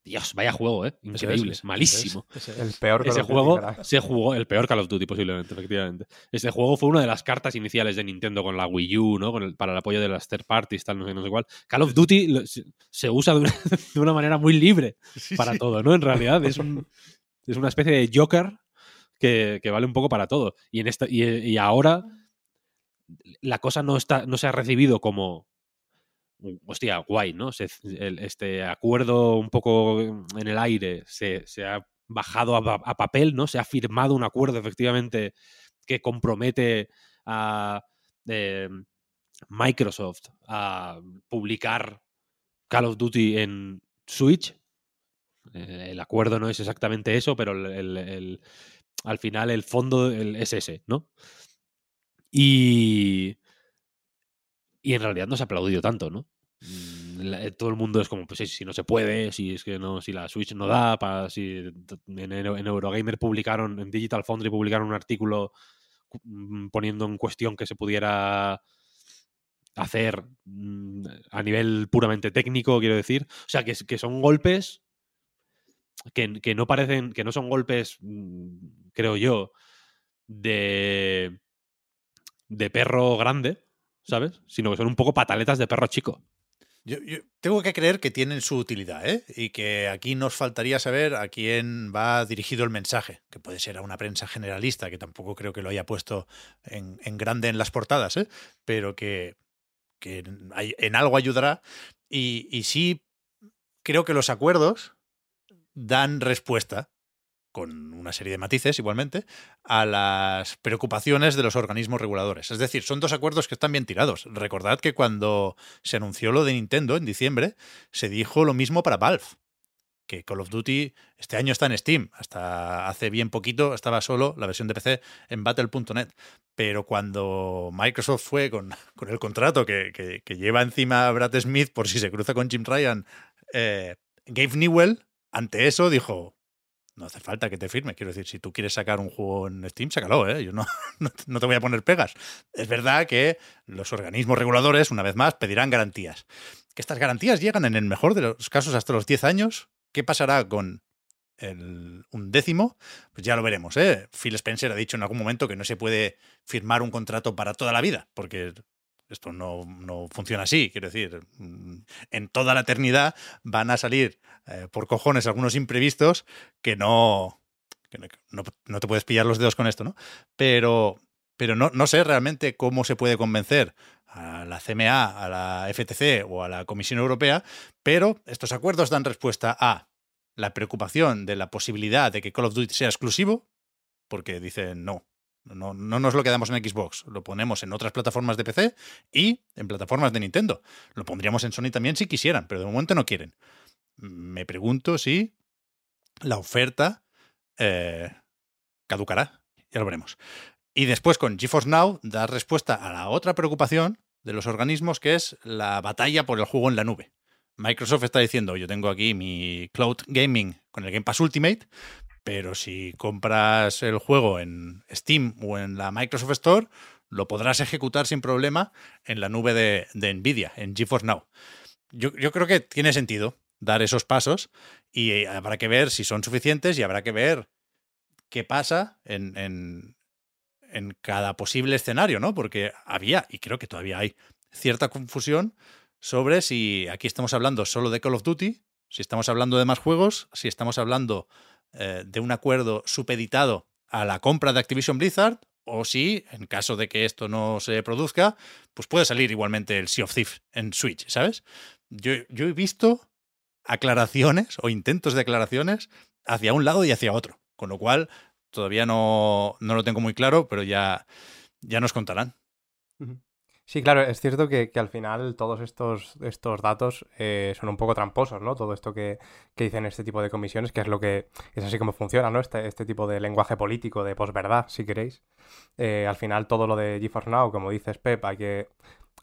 Dios, vaya juego, ¿eh? Increíble, es, malísimo. es. El peor Call Ese of Duty, juego se jugó, el peor Call of Duty posiblemente, efectivamente. Ese juego fue una de las cartas iniciales de Nintendo con la Wii U, ¿no? Con el- para el apoyo de las third parties, tal, no sé, no sé cuál. Call of Duty lo- se, se usa de una, de una manera muy libre Sí, para sí. todo, ¿no? En realidad es, un- es una especie de Joker que, que vale un poco para todo. Y, en esta, y, y ahora la cosa no, está, no se ha recibido como hostia, guay, ¿no? Este acuerdo un poco en el aire se, se ha bajado a, pa- a papel, ¿no? Se ha firmado un acuerdo efectivamente que compromete a eh, Microsoft a publicar Call of Duty en Switch. El acuerdo no es exactamente eso, pero al final el fondo es ese, ¿no? Y, y en realidad no se ha aplaudido tanto, ¿no? Mm, eh, todo el mundo es como, pues si- no se puede, si es que no, si la Switch no da, si t- en, Euro- en Eurogamer publicaron, en Digital Foundry publicaron un artículo cu- mm, poniendo en cuestión que se pudiera hacer mm, a nivel puramente técnico, quiero decir. O sea, que, son golpes que, que no parecen, que no son golpes, creo yo, de, de perro grande, ¿sabes? Sino que son un poco pataletas de perro chico. Yo, tengo que creer que tienen su utilidad, ¿eh? Y que aquí nos faltaría saber a quién va dirigido el mensaje, que puede ser a una prensa generalista, que tampoco creo que lo haya puesto en, grande en las portadas, ¿eh? Pero que, que en, algo ayudará. Y sí creo que los acuerdos dan respuesta con una serie de matices igualmente, a las preocupaciones de los organismos reguladores. Es decir, son dos acuerdos que están bien tirados. Recordad que cuando se anunció lo de Nintendo en diciembre, se dijo lo mismo para Valve, que Call of Duty este año está en Steam. Hasta hace bien poquito estaba solo la versión de PC en battle.net. Pero cuando Microsoft fue con, con el contrato que, que- lleva encima Brad Smith por si se cruza con Jim Ryan, eh, Gabe Newell ante eso dijo, no hace falta que te firme. Quiero decir, si tú quieres sacar un juego en Steam, sácalo, ¿eh? Yo no, no, te voy a poner pegas. Es verdad que los organismos reguladores, una vez más, pedirán garantías. Que estas garantías llegan en el mejor de los casos hasta los 10 años. ¿Qué pasará con el, un décimo? Pues ya lo veremos, ¿eh? Phil Spencer ha dicho en algún momento que no se puede firmar un contrato para toda la vida, porque esto no, no, funciona así, quiero decir, mm, en toda la eternidad van a salir eh, por cojones algunos imprevistos que no, que no, no, te puedes pillar los dedos con esto, ¿no? Pero, pero no, no sé realmente cómo se puede convencer a la CMA, a la FTC o a la Comisión Europea, pero estos acuerdos dan respuesta a la preocupación de la posibilidad de que Call of Duty sea exclusivo, porque dicen no, no, no, nos lo quedamos en Xbox, lo ponemos en otras plataformas de PC y en plataformas de Nintendo. Lo pondríamos en Sony también si quisieran, pero de momento no quieren. Me pregunto si la oferta eh, caducará. Ya lo veremos. Y después con GeForce Now da respuesta a la otra preocupación de los organismos que es la batalla por el juego en la nube. Microsoft está diciendo, yo tengo aquí mi cloud gaming con el Game Pass Ultimate, pero si compras el juego en Steam o en la Microsoft Store, lo podrás ejecutar sin problema en la nube de, Nvidia, en GeForce Now. Yo, creo que tiene sentido dar esos pasos y habrá que ver si son suficientes y habrá que ver qué pasa en, en, en cada posible escenario, ¿no? Porque había, y creo que todavía hay, cierta confusión sobre si aquí estamos hablando solo de Call of Duty, si estamos hablando de más juegos, si estamos hablando eh, de un acuerdo supeditado a la compra de Activision Blizzard, o si, en caso de que esto no se produzca, pues puede salir igualmente el Sea of Thieves en Switch, ¿sabes? Yo, yo he visto aclaraciones o intentos de aclaraciones hacia un lado y hacia otro, con lo cual todavía no, no lo tengo muy claro, pero ya, ya nos contarán. Sí, claro, es cierto que, al final todos estos, estos datos eh, son un poco tramposos, ¿no? Todo esto que, que, dicen este tipo de comisiones, que es lo que es así como funciona, ¿no? Este, este tipo de lenguaje político, de posverdad, si queréis. Eh, al final todo lo de GeForce Now, como dices Pep, hay que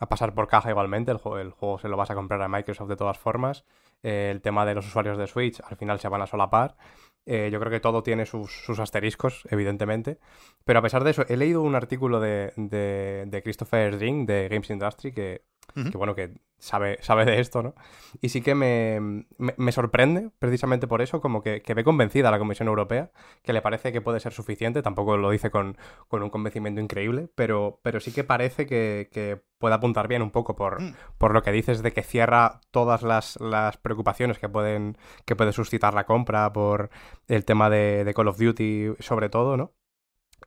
pasar por caja igualmente, el juego, el juego se lo vas a comprar a Microsoft de todas formas. Eh, el tema de los usuarios de Switch al final se van a solapar. Eh, yo creo que todo tiene sus, asteriscos, evidentemente. Pero a pesar de eso, he leído un artículo de, de, de Christopher Dring de Games Industry que, que bueno, que sabe, sabe de esto, ¿no? Y sí que me, me, sorprende, precisamente por eso, como que, que, ve convencida a la Comisión Europea, que le parece que puede ser suficiente, tampoco lo dice con, con un convencimiento increíble, pero, pero sí que parece que, que puede apuntar bien un poco por, mm. por lo que dices de que cierra todas las, las, preocupaciones que pueden que puede suscitar la compra por el tema de, de Call of Duty sobre todo, ¿no?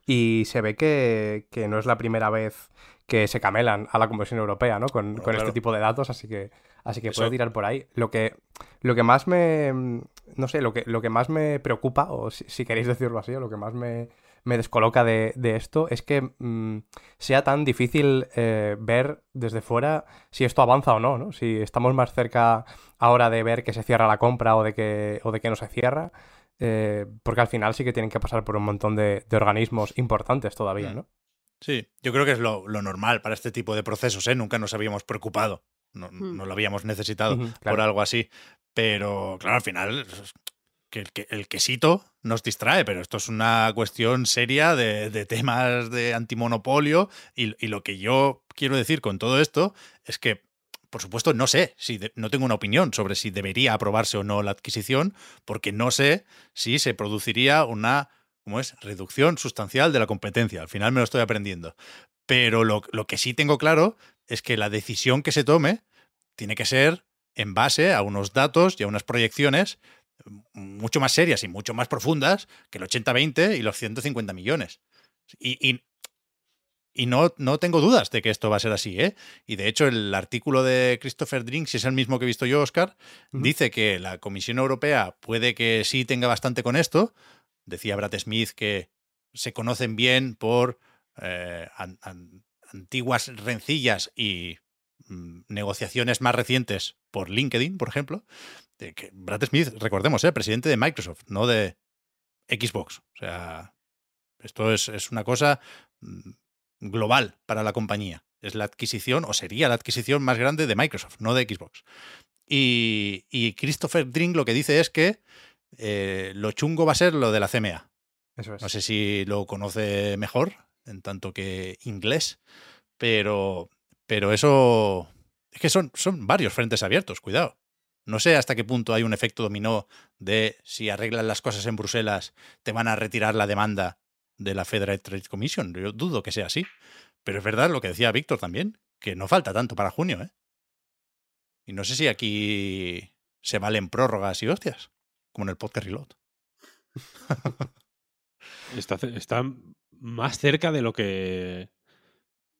Y se ve que, que, no es la primera vez que se camelan a la Comisión Europea, ¿no? Con, este tipo de datos, así que, así que puede tirar por ahí. Lo que, lo que más me, no sé, lo que, lo que más me preocupa, o si, queréis decirlo así, o lo que más me, me descoloca de, esto es que mm, sea tan difícil eh, ver desde fuera si esto avanza o no, ¿no? Si estamos más cerca ahora de ver que se cierra la compra o de que, o de que no se cierra. Eh, porque al final sí que tienen que pasar por un montón de, de organismos importantes todavía, mm. ¿no? Sí, yo creo que es lo, normal para este tipo de procesos, ¿eh? Nunca nos habíamos preocupado, no, hmm. lo habíamos necesitado por algo así. Pero, claro, al final, que el, quesito nos distrae, pero esto es una cuestión seria de, temas de antimonopolio y, y, lo que yo quiero decir con todo esto es que, por supuesto, no sé, si no tengo una opinión sobre si debería aprobarse o no la adquisición, porque no sé si se produciría una ¿cómo es? Reducción sustancial de la competencia. Al final me lo estoy aprendiendo. Pero lo, que sí tengo claro es que la decisión que se tome tiene que ser en base a unos datos y a unas proyecciones mucho más serias y mucho más profundas que el 80-20 y los 150 millones. Y, y, no, no, tengo dudas de que esto va a ser así. ¿eh? Y de hecho, el artículo de Christopher Drink, si es el mismo que he visto yo, Oscar, dice que la Comisión Europea puede que sí tenga bastante con esto, Decía Brad Smith que se conocen bien por eh, antiguas rencillas y mm, negociaciones más recientes por LinkedIn, por ejemplo. Brad Smith, recordemos, ¿eh? presidente de Microsoft, no de Xbox. O sea, esto es, una cosa mm, global para la compañía. Es la adquisición, o sería la adquisición más grande de Microsoft, no de Xbox. Y, y Christopher Drink lo que dice es que eh, lo chungo va a ser lo de la CMA. Eso es. No sé si lo conoce mejor, en tanto que inglés, pero, pero eso es que son, son varios frentes abiertos, cuidado. No sé hasta qué punto hay un efecto dominó de si arreglan las cosas en Bruselas, te van a retirar la demanda de la Federal Trade Commission. Yo dudo que sea así. Pero es verdad lo que decía Víctor también, que no falta tanto para junio, ¿eh? Y no sé si aquí se valen prórrogas y hostias, como en el podcast Reload. Está, está más cerca de lo que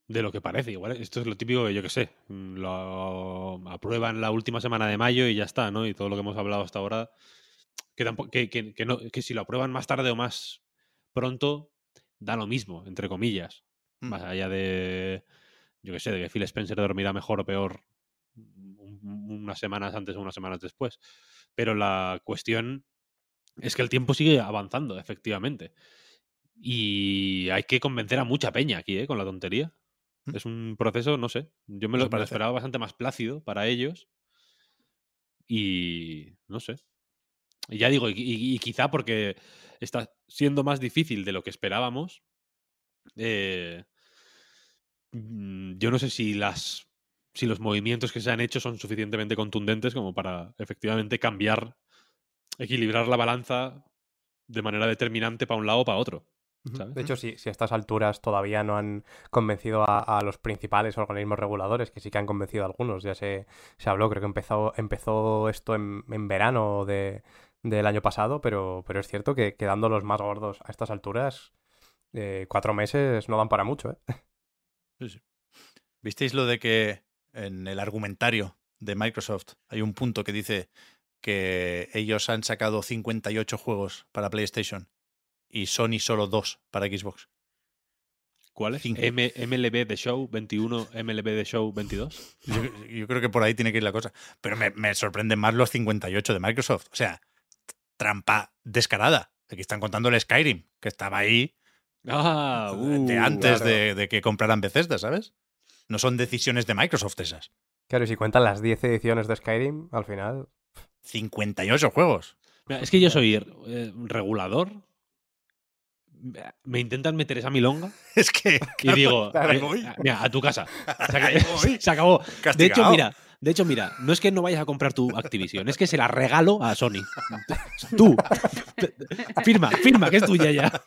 de lo que parece. Igual esto es lo típico que yo que sé, mm, lo aprueban la última semana de mayo y ya está, ¿no? Y todo lo que hemos hablado hasta ahora, que, tampoco, que, que- que no, que si lo aprueban más tarde o más pronto, da lo mismo, entre comillas. Mm. Más allá de, yo que sé, de que Phil Spencer dormirá mejor o peor un- unas semanas antes o unas semanas después. Pero la cuestión es que el tiempo sigue avanzando, efectivamente. Y hay que convencer a mucha peña aquí, ¿eh? Con la tontería. Mm. Es un proceso, no sé. Yo me lo, me esperaba bastante más plácido para ellos. Y no sé. Y ya digo, y, y- y quizá porque está siendo más difícil de lo que esperábamos. eh, mm, yo no sé si las. Si los movimientos que se han hecho son suficientemente contundentes como para efectivamente cambiar, equilibrar la balanza de manera determinante para un lado o para otro. De hecho, si, si a estas alturas todavía no han convencido a, a los principales organismos reguladores, que sí que han convencido a algunos, ya se, se habló, creo que empezó, empezó esto en, en verano de, del año pasado, pero, pero es cierto que quedando los más gordos a estas alturas, eh, cuatro meses no dan para mucho, ¿eh? Sí, sí. ¿Visteis lo de que en el argumentario de Microsoft hay un punto que dice que ellos han sacado 58 juegos para PlayStation y Sony solo dos para Xbox? ¿Cuál es? Cinco. M- MLB The Show 21, MLB The Show 22. Yo, yo creo que por ahí tiene que ir la cosa. Pero me, me sorprenden más los 58 de Microsoft. O sea, trampa descarada. Aquí están contando el Skyrim, que estaba ahí Ah, de uh, antes claro. de, de que compraran Bethesda, ¿sabes? No son decisiones de Microsoft esas. Claro, y si cuentan las 10 ediciones de Skyrim, al final... 58 juegos. Mira, es que yo soy eh, regulador. Me intentan meter esa milonga Es que. y digo, claro, eh, mira, a tu casa. Se, acabó. De hecho, mira, de hecho, mira, no es que no vayas a comprar tu Activision, es que se la regalo a Sony. Tú. Firma, firma, que es tuya ya.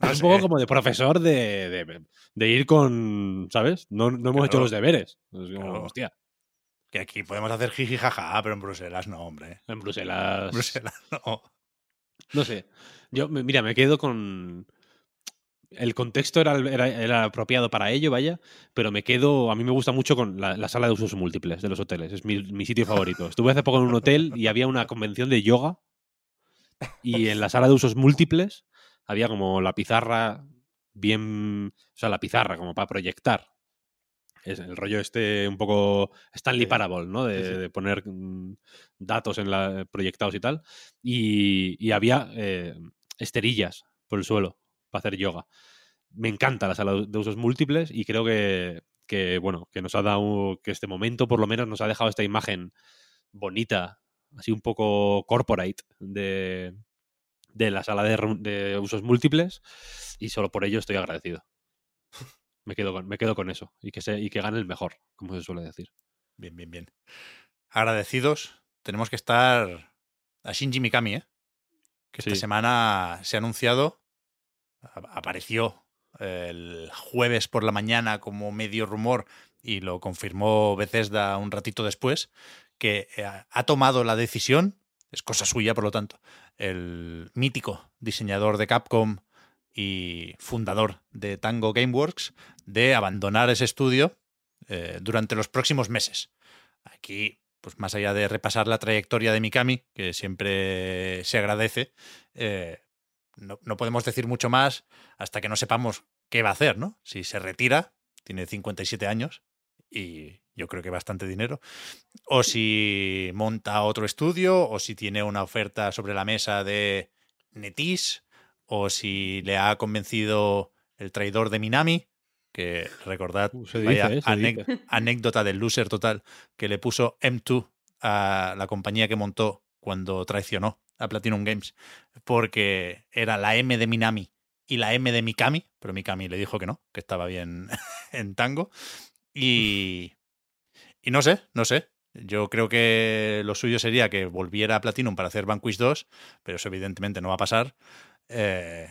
No es un poco como de profesor de, de- de ir con, ¿sabes? No, no hemos hecho los deberes. Es como, Claro. hostia, Que aquí podemos hacer jiji jaja, pero en Bruselas no, hombre. en Bruselas. En Bruselas no. No sé. Yo, mira, me quedo con. El contexto era, era, era apropiado para ello, vaya, pero me quedo. A mí me gusta mucho con la, la sala de usos múltiples de los hoteles. Es mi, mi sitio favorito. Estuve hace poco en un hotel y había una convención de yoga. Y en la sala de usos múltiples había como la pizarra bien. O sea, la pizarra como para proyectar. Es el rollo este un poco Stanley. Parable, ¿no? De, Sí, sí. de poner mm, datos en la, proyectados y tal. Y, y había eh, esterillas por el suelo para hacer yoga. Me encanta la sala de usos múltiples y creo que, que, bueno, que nos ha dado, que este momento por lo menos nos ha dejado esta imagen bonita, así un poco corporate de, de la sala de, usos múltiples y solo por ello estoy agradecido. Me quedo con, me quedo con eso y que, se, y que gane el mejor, como se suele decir. Bien, bien, bien. Agradecidos. Tenemos que estar a Shinji Mikami, ¿eh? Que esta semana se ha anunciado, apareció el jueves por la mañana como medio rumor y lo confirmó Bethesda un ratito después, que eh, ha tomado la decisión, es cosa suya por lo tanto, el mítico diseñador de Capcom y fundador de Tango Gameworks, de abandonar ese estudio eh, durante los próximos meses. Aquí, pues más allá de repasar la trayectoria de Mikami, que siempre se agradece, eh, no, no podemos decir mucho más hasta que no sepamos qué va a hacer, ¿no? Si se retira, tiene 57 años y yo creo que bastante dinero, o si monta otro estudio, o si tiene una oferta sobre la mesa de Netis, o si le ha convencido el traidor de Minami, que recordad, Uh, vaya ¿eh? Dice. anécdota del loser total, que le puso M2 a la compañía que montó cuando traicionó a Platinum Games, porque era la M de Minami y la M de Mikami, pero Mikami le dijo que no, que estaba bien en tango. Y, y no sé, no sé. Yo creo que lo suyo sería que volviera a Platinum para hacer Vanquish 2, pero eso evidentemente no va a pasar. Eh,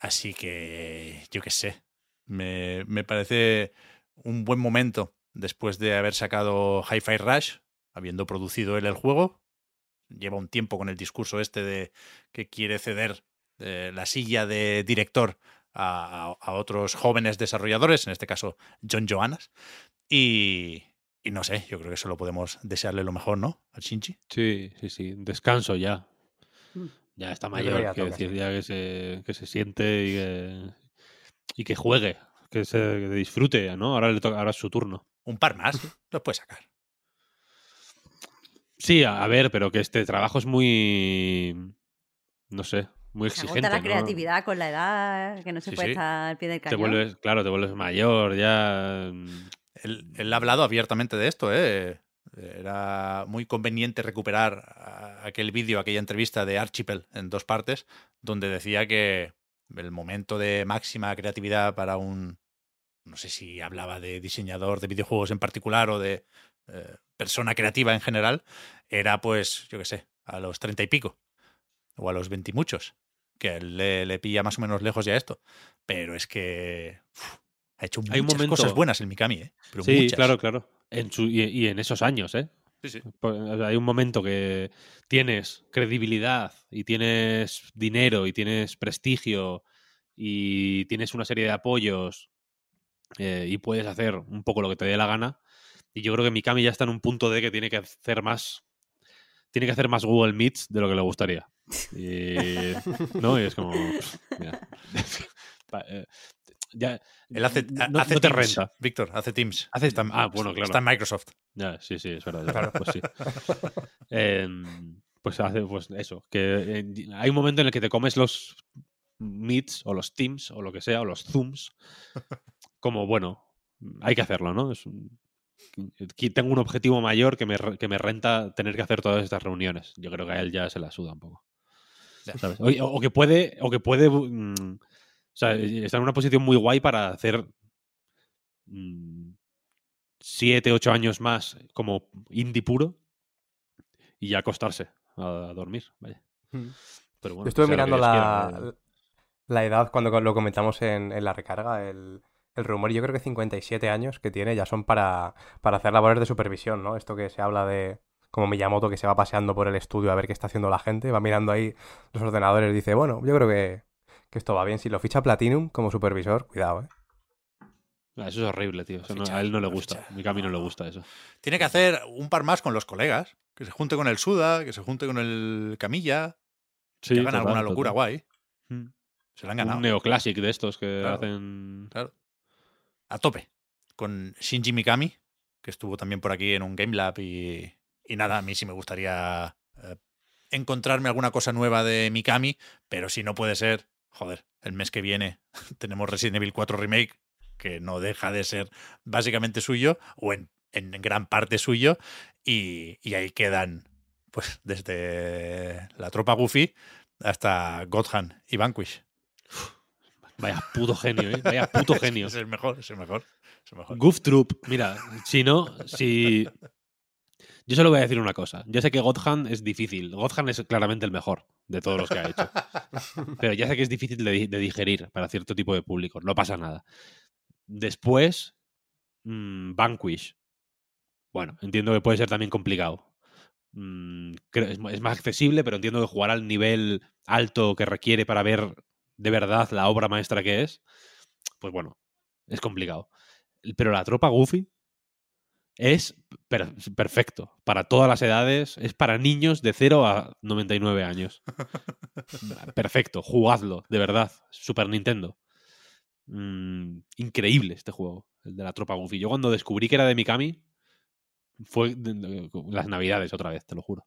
así que, yo qué sé, me, me parece un buen momento después de haber sacado Hi-Fi Rush, habiendo producido él el juego. Lleva un tiempo con el discurso este de que quiere ceder eh, la silla de director a, a, otros jóvenes desarrolladores, en este caso John Johannes. Y, y, no sé, yo creo que solo podemos desearle lo mejor, ¿no? Al Shinji. Sí, sí, sí. Descanso ya. Mm. Ya está mayor, quiero decir, ya que se, que se siente y que, y que juegue, que se disfrute, ¿no? Ahora, le toca, ahora es su turno. Un par más, los puede sacar. Sí, a ver, pero que este trabajo es muy. No sé, muy exigente. Se la creatividad con la edad, que no se puede estar al pie del cañón. Te vuelves, claro, te vuelves mayor, ya. Mm. Él, él, ha hablado abiertamente de esto, ¿eh? Era muy conveniente recuperar aquel vídeo, aquella entrevista de Archipel en dos partes, donde decía que el momento de máxima creatividad para un. No sé si hablaba de diseñador de videojuegos en particular o de eh, persona creativa en general, era pues, yo qué sé, a los treinta y pico, o a los veintimuchos, que le, le, pilla más o menos lejos ya esto. Pero es que ha hecho muchas momento... cosas buenas el Mikami, ¿eh? sí, claro, claro. En su, y, y, en esos años, ¿eh? Sí, sí. Hay un momento que tienes credibilidad y tienes dinero y tienes prestigio y tienes una serie de apoyos eh, y puedes hacer un poco lo que te dé la gana y yo creo que Mikami ya está en un punto de que tiene que hacer más. Tiene que hacer más Google Meets de lo que le gustaría. Y, ¿No? Y es como. Mira. Eh, ya, Él hace, no, hace no te Teams, renta. Víctor, hace Teams. Hace, está, ah, bueno, claro. Está en Microsoft. Ya, sí, sí, es verdad. Es verdad pues sí. Eh, pues hace pues eso. Que eh, hay un momento en el que te comes los meets o los teams o lo que sea, o los zooms. Como, bueno, hay que hacerlo, ¿no? Es un, tengo un objetivo mayor que me, que me renta tener que hacer todas estas reuniones. Yo creo que a él ya se la suda un poco. ¿sabes? O, o, que puede, o que puede mm, o sea, está en una posición muy guay para hacer mmm, siete, ocho años más como indie puro y ya acostarse a, a dormir. Vaya. Mm. Pero bueno, Yo estuve mirando la, la edad cuando lo comentamos en, en la recarga, el, el rumor, yo creo que 57 años que tiene ya son para, para hacer labores de supervisión, ¿no? Esto que se habla de como Miyamoto que se va paseando por el estudio a ver qué está haciendo la gente, va mirando ahí los ordenadores y dice, bueno, yo creo que, que esto va bien. Si lo ficha Platinum como supervisor, cuidado, ¿eh? Ah, Eso es horrible, tío. Eso no- a él no le gusta. A mi Cami no le gusta eso. Tiene que hacer un par más con los colegas. Que se junte con el Suda, que se junte con el Camilla. Sí, que hagan total, alguna locura total. guay. Mm. Se la han ganado. Un neoclásic de estos que Claro. hacen. Claro. A tope. Con Shinji Mikami, que estuvo también por aquí en un Game Lab. Y, nada, a mí sí me gustaría eh, encontrarme alguna cosa nueva de Mikami. Pero si no puede ser, joder, el mes que viene tenemos Resident Evil 4 Remake, que no deja de ser básicamente suyo, o en, en gran parte suyo. Y, y ahí quedan, pues, desde la tropa Goofy hasta Godhan y Vanquish. Vaya puto genio, ¿eh? Vaya puto genio. Es el mejor, es el mejor. Es el mejor. Goof Troop, mira, si no, si. Yo solo voy a decir una cosa. Yo sé que Godhan es difícil. Godhan es claramente el mejor de todos los que ha hecho. Pero ya sé que es difícil de, di- de digerir para cierto tipo de público. No pasa nada. Después, mm, Vanquish. Bueno, entiendo que puede ser también complicado. Mm, creo- es, es más accesible, pero entiendo que jugar al nivel alto que requiere para ver de verdad la obra maestra que es, pues bueno, es complicado. Pero la tropa Goofy es per- perfecto para todas las edades, es para niños de 0 a 99 años. Perfecto, jugadlo, de verdad. Super Nintendo. Mm, increíble este juego, el de la tropa Goofy. Yo cuando descubrí que era de Mikami, fue las navidades otra vez, te lo juro.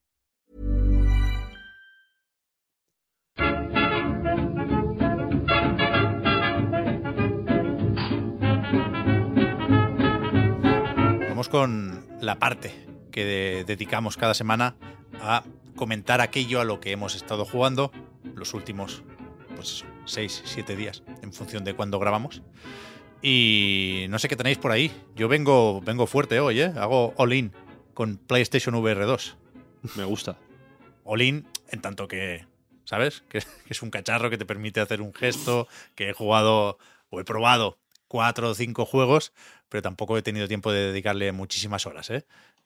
Con la parte que de- dedicamos cada semana a comentar aquello a lo que hemos estado jugando los últimos, pues 6, 7 días, en función de cuándo grabamos. Y no sé qué tenéis por ahí. Yo vengo, vengo fuerte hoy, ¿eh? Hago all-in con PlayStation VR 2. Me gusta. All-in en tanto que, ¿sabes? Que, que es un cacharro que te permite hacer un gesto, que he jugado o he probado cuatro o cinco juegos, pero tampoco he tenido tiempo de dedicarle muchísimas horas, ¿eh?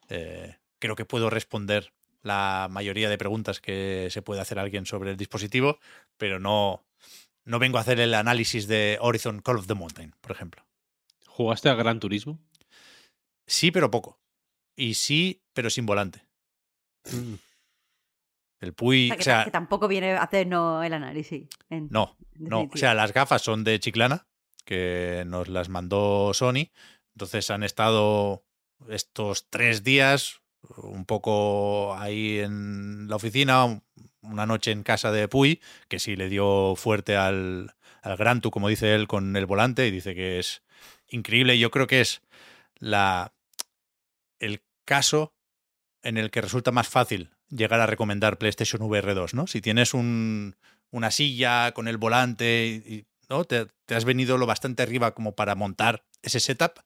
Eh, creo que puedo responder la mayoría de preguntas que se puede hacer alguien sobre el dispositivo, pero no, no vengo a hacer el análisis de Horizon Call of the Mountain, por ejemplo. ¿Jugaste a Gran Turismo? Sí, pero poco. Y sí, pero sin volante. Mm. El Puy, O sea, que, o sea, que tampoco viene a hacernos el análisis. en- No, en no. O sea, las gafas son de Chiclana, que nos las mandó Sony. Entonces han estado estos tres días un poco ahí en la oficina, un- una noche en casa de Puy, que sí le dio fuerte al, al Grantu, como dice él, con el volante, y dice que es increíble. Yo creo que es la el caso en el que resulta más fácil llegar a recomendar PlayStation VR 2, ¿no? Si tienes un, una silla con el volante ¿no? Te, has venido lo bastante arriba como para montar ese setup,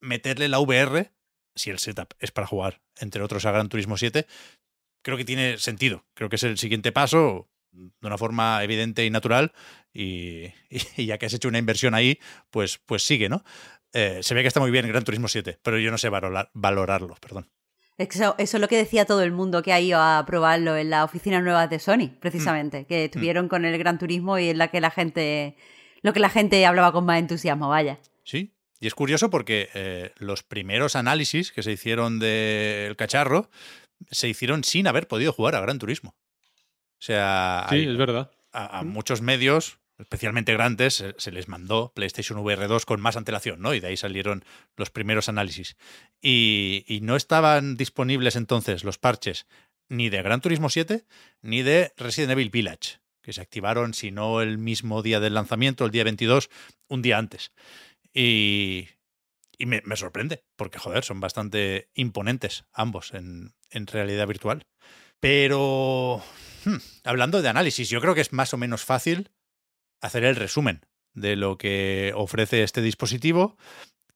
meterle la VR, si el setup es para jugar, entre otros, a Gran Turismo 7, creo que tiene sentido. Creo que es el siguiente paso de una forma evidente y natural y, ya que has hecho una inversión ahí, pues, pues sigue, ¿no? Eh, se ve que está muy bien Gran Turismo 7, pero yo no sé valorar- valorarlo, perdón. Eso, eso es lo que decía todo el mundo que ha ido a probarlo en la oficina nueva de Sony, precisamente, que estuvieron con el Gran Turismo y en la que la gente, lo que la gente hablaba con más entusiasmo, vaya. Sí, y es curioso porque eh, los primeros análisis que se hicieron del cacharro se hicieron sin haber podido jugar a Gran Turismo. O sea, Sí, hay- es verdad. a, a muchos medios, especialmente grandes, se, les mandó PlayStation VR 2 con más antelación, ¿no? Y de ahí salieron los primeros análisis. Y, no estaban disponibles entonces los parches ni de Gran Turismo 7 ni de Resident Evil Village, que se activaron, si no el mismo día del lanzamiento, el día 22, un día antes. Y, me, sorprende, porque joder, son bastante imponentes ambos en, en realidad virtual. Pero hmm, hablando de análisis, yo creo que es más o menos fácil hacer el resumen de lo que ofrece este dispositivo,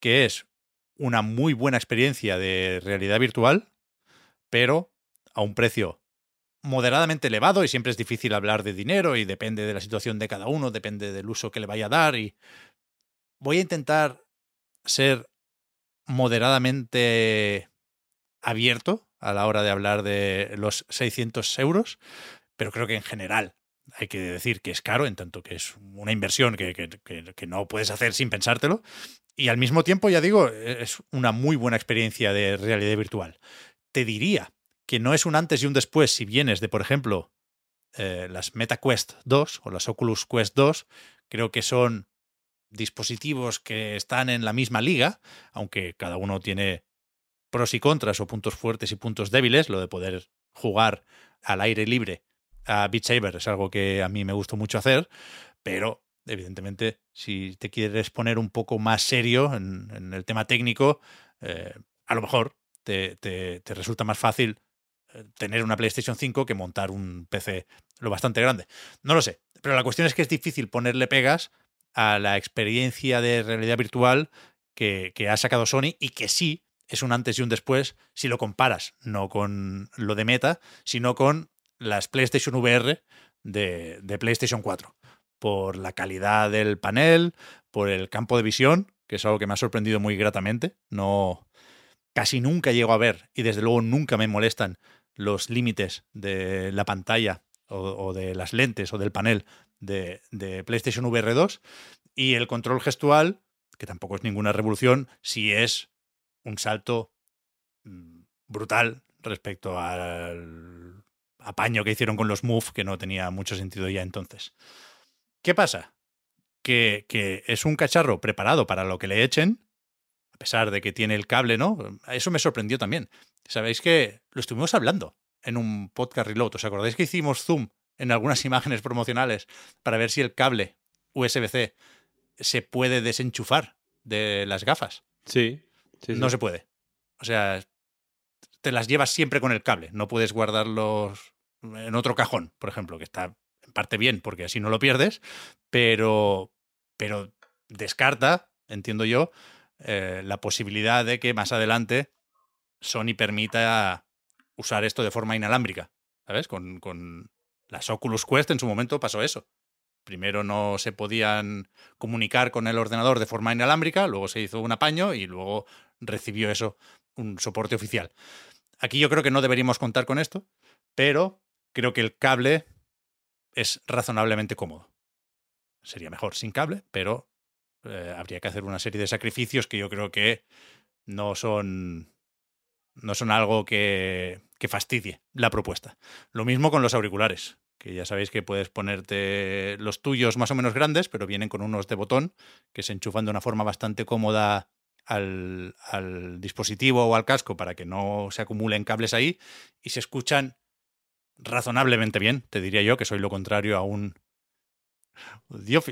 que es una muy buena experiencia de realidad virtual, pero a un precio moderadamente elevado y siempre es difícil hablar de dinero y depende de la situación de cada uno, depende del uso que le vaya a dar y voy a intentar ser moderadamente abierto a la hora de hablar de los 600 euros, pero creo que en general hay que decir que es caro, en tanto que es una inversión que, no puedes hacer sin pensártelo. Y al mismo tiempo, ya digo, es una muy buena experiencia de realidad virtual. Te diría que no es un antes y un después si vienes de, por ejemplo, eh, las MetaQuest 2 o las Oculus Quest 2. Creo que son dispositivos que están en la misma liga, aunque cada uno tiene pros y contras o puntos fuertes y puntos débiles. Lo de poder jugar al aire libre a Beat Saber es algo que a mí me gustó mucho hacer, pero evidentemente, si te quieres poner un poco más serio en, el tema técnico, eh, a lo mejor te, resulta más fácil eh, tener una PlayStation 5 que montar un PC lo bastante grande. No lo sé, pero la cuestión es que es difícil ponerle pegas a la experiencia de realidad virtual que ha sacado Sony y que sí es un antes y un después si lo comparas, no con lo de Meta, sino con las PlayStation VR de, de PlayStation 4. Por la calidad del panel, por el campo de visión, que es algo que me ha sorprendido muy gratamente. No, casi nunca llego a ver y desde luego nunca me molestan los límites de la pantalla o, de las lentes o del panel de, de PlayStation VR 2 y el control gestual, que tampoco es ninguna revolución, si es un salto mm, brutal respecto al apaño que hicieron con los Move, que no tenía mucho sentido ya entonces. ¿Qué pasa? Que, que es un cacharro preparado para lo que le echen, a pesar de que tiene el cable, ¿no? Eso me sorprendió también. Sabéis que lo estuvimos hablando en un podcast reload. ¿Os acordáis que hicimos zoom en algunas imágenes promocionales para ver si el cable USB-C se puede desenchufar de las gafas? Sí. sí, sí. No se puede. O sea, te las llevas siempre con el cable. No puedes guardarlos en otro cajón, por ejemplo, que está en parte bien porque así no lo pierdes, pero, pero descarta, entiendo yo, eh, la posibilidad de que más adelante Sony permita usar esto de forma inalámbrica. ¿Sabes? Con, con las Oculus Quest en su momento pasó eso. Primero no se podían comunicar con el ordenador de forma inalámbrica, luego se hizo un apaño y luego recibió eso un soporte oficial. Aquí yo creo que no deberíamos contar con esto, pero creo que el cable es razonablemente cómodo. Sería mejor sin cable, pero eh, habría que hacer una serie de sacrificios que yo creo que no son no son algo que, que fastidie la propuesta. Lo mismo con los auriculares, que ya sabéis que puedes ponerte los tuyos más o menos grandes, pero vienen con unos de botón que se enchufan de una forma bastante cómoda al, al dispositivo o al casco para que no se acumulen cables ahí y se escuchan razonablemente bien. Te diría yo que soy lo contrario a un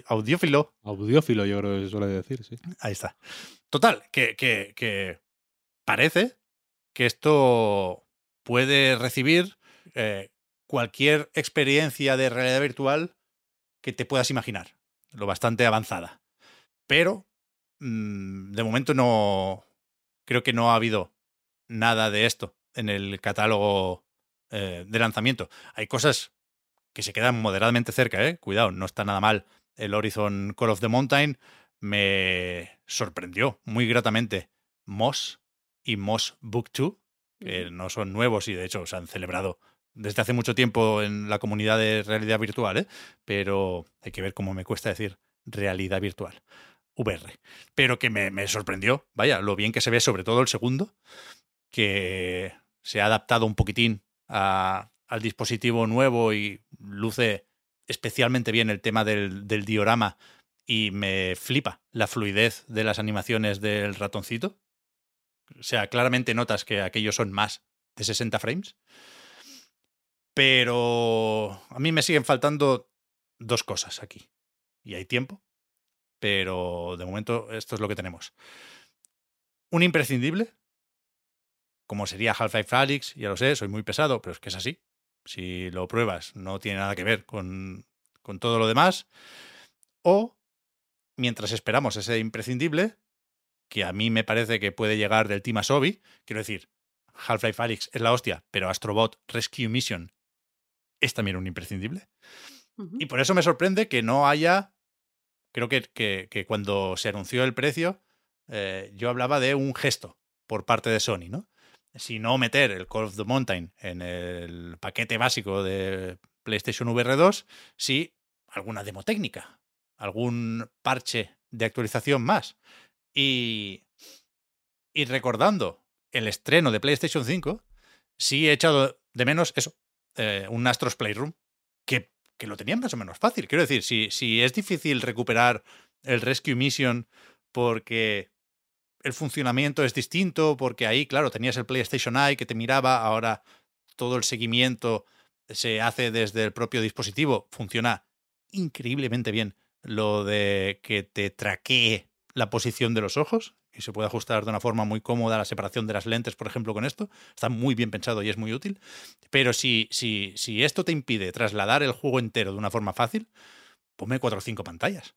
audiófilo. Audiófilo, yo creo que se suele decir, sí. Ahí está. Total, que, que, que parece que esto puede recibir eh, cualquier experiencia de realidad virtual que te puedas imaginar, lo bastante avanzada. Pero mm, de momento no creo que no ha habido nada de esto en el catálogo eh, de lanzamiento. Hay cosas que se quedan moderadamente cerca, ¿eh? Cuidado, no está nada mal. El Horizon Call of the Mountain me sorprendió muy gratamente. Moss y Moss Book 2, que no son nuevos y de hecho se han celebrado desde hace mucho tiempo en la comunidad de realidad virtual, ¿eh? pero hay que ver cómo me cuesta decir realidad virtual. VR. Pero que me, me sorprendió, vaya, lo bien que se ve, sobre todo el segundo, que se ha adaptado un poquitín al dispositivo nuevo y luce especialmente bien el tema del, del diorama y me flipa la fluidez de las animaciones del ratoncito. O sea, claramente notas que aquellos son más de 60 frames. Pero a mí me siguen faltando dos cosas aquí. Y hay tiempo. Pero de momento esto es lo que tenemos. Un imprescindible, como sería Half-Life Alyx, ya lo sé, soy muy pesado, pero es que es así. Si lo pruebas, no tiene nada que ver con, con todo lo demás. O, mientras esperamos ese imprescindible, que a mí me parece que puede llegar del Team Asobi, quiero decir, Half-Life Alyx es la hostia, pero Astrobot Rescue Mission es también un imprescindible. Y por eso me sorprende que no haya. Creo que, que- que cuando se anunció el precio, eh, yo hablaba de un gesto por parte de Sony, ¿no? Si no meter el Call of the Mountain en el paquete básico de PlayStation VR 2, sí alguna demo técnica, algún parche de actualización más. Y, y recordando el estreno de PlayStation 5, sí he echado de menos eso, eh, un Astros Playroom, que, que lo tenían más o menos fácil. Quiero decir, si, si es difícil recuperar el Rescue Mission porque el funcionamiento es distinto, porque ahí, claro, tenías el PlayStation Eye que te miraba, ahora todo el seguimiento se hace desde el propio dispositivo, funciona increíblemente bien. lo de que te traquee la posición de los ojos y se puede ajustar de una forma muy cómoda la separación de las lentes, por ejemplo, con esto. Está muy bien pensado y es muy útil. Pero si, si, si esto te impide trasladar el juego entero de una forma fácil, ponme cuatro o cinco pantallas.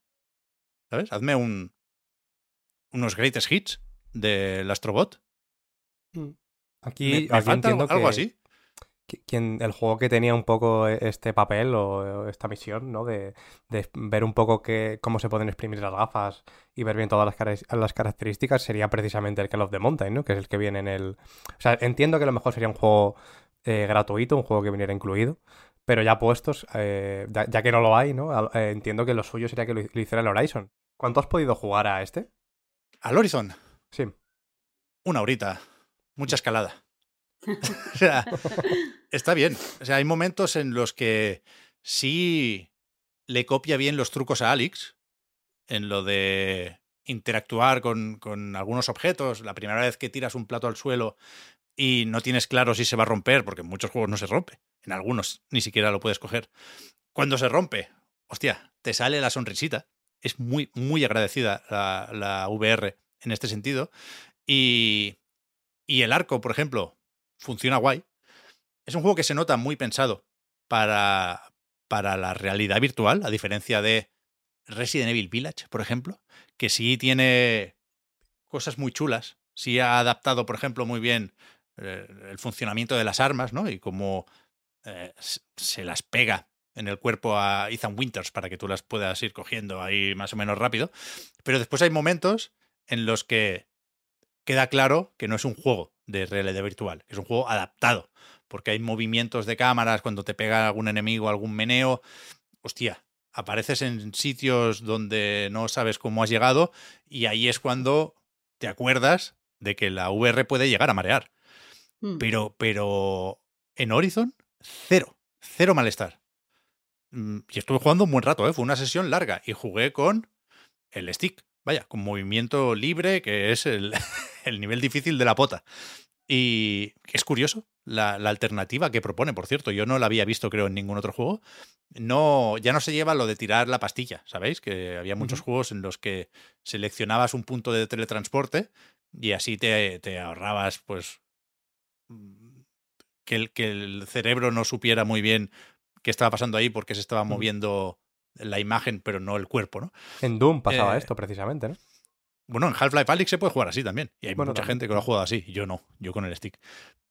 ¿Sabes? Hazme un, unos greatest hits del Astrobot. Aquí, me, me aquí falta entiendo algo que- así. quien, el juego que tenía un poco este papel o esta misión, ¿no? De, de ver un poco que, cómo se pueden exprimir las gafas y ver bien todas las, las características sería precisamente el Call of the Mountain, ¿no? Que es el que viene en el... O sea, entiendo que a lo mejor sería un juego eh, gratuito, un juego que viniera incluido, pero ya puestos, eh, ya, ya que no lo hay, ¿no? Eh, entiendo que lo suyo sería que lo, lo hiciera el Horizon. ¿Cuánto has podido jugar a este? Al Horizon, Sí. una horita. Mucha escalada. o sea, está bien. O sea, hay momentos en los que sí le copia bien los trucos a Alex en lo de interactuar con, con algunos objetos. La primera vez que tiras un plato al suelo y no tienes claro si se va a romper, porque en muchos juegos no se rompe. En algunos ni siquiera lo puedes coger. Cuando se rompe, hostia, te sale la sonrisita. Es muy, muy agradecida la, VR en este sentido. Y, y el arco, por ejemplo, funciona guay. Es un juego que se nota muy pensado para, para la realidad virtual, a diferencia de Resident Evil Village, por ejemplo, que sí tiene cosas muy chulas. Sí ha adaptado, por ejemplo, muy bien eh, el funcionamiento de las armas, ¿no? Y cómo eh, se las pega en el cuerpo a Ethan Winters para que tú las puedas ir cogiendo ahí más o menos rápido. Pero después hay momentos en los que queda claro que no es un juego de realidad virtual, que es un juego adaptado, porque hay movimientos de cámaras cuando te pega algún enemigo, algún meneo. Hostia, apareces en sitios donde no sabes cómo has llegado y ahí es cuando te acuerdas de que la VR puede llegar a marear. Mm. Pero, pero en Horizon, cero, cero malestar. Mm, Y estuve jugando un buen rato, ¿eh? fue una sesión larga y jugué con el stick, vaya, con movimiento libre, que es el, el nivel difícil de la pota. Y es curioso la, la alternativa que propone, por cierto, yo no la había visto creo en ningún otro juego. No, ya no se lleva lo de tirar la pastilla, ¿sabéis? Que había muchos juegos en los que seleccionabas un punto de teletransporte y así te, te ahorrabas, pues, mm, que el, que el cerebro no supiera muy bien qué estaba pasando ahí porque se estaba moviendo la imagen, pero no el cuerpo, ¿no? En Doom pasaba Eh, esto precisamente, ¿no? Bueno, en Half-Life Alyx se puede jugar así también. Y hay Bueno, mucha también. gente que lo ha jugado así. Yo no, yo con el stick.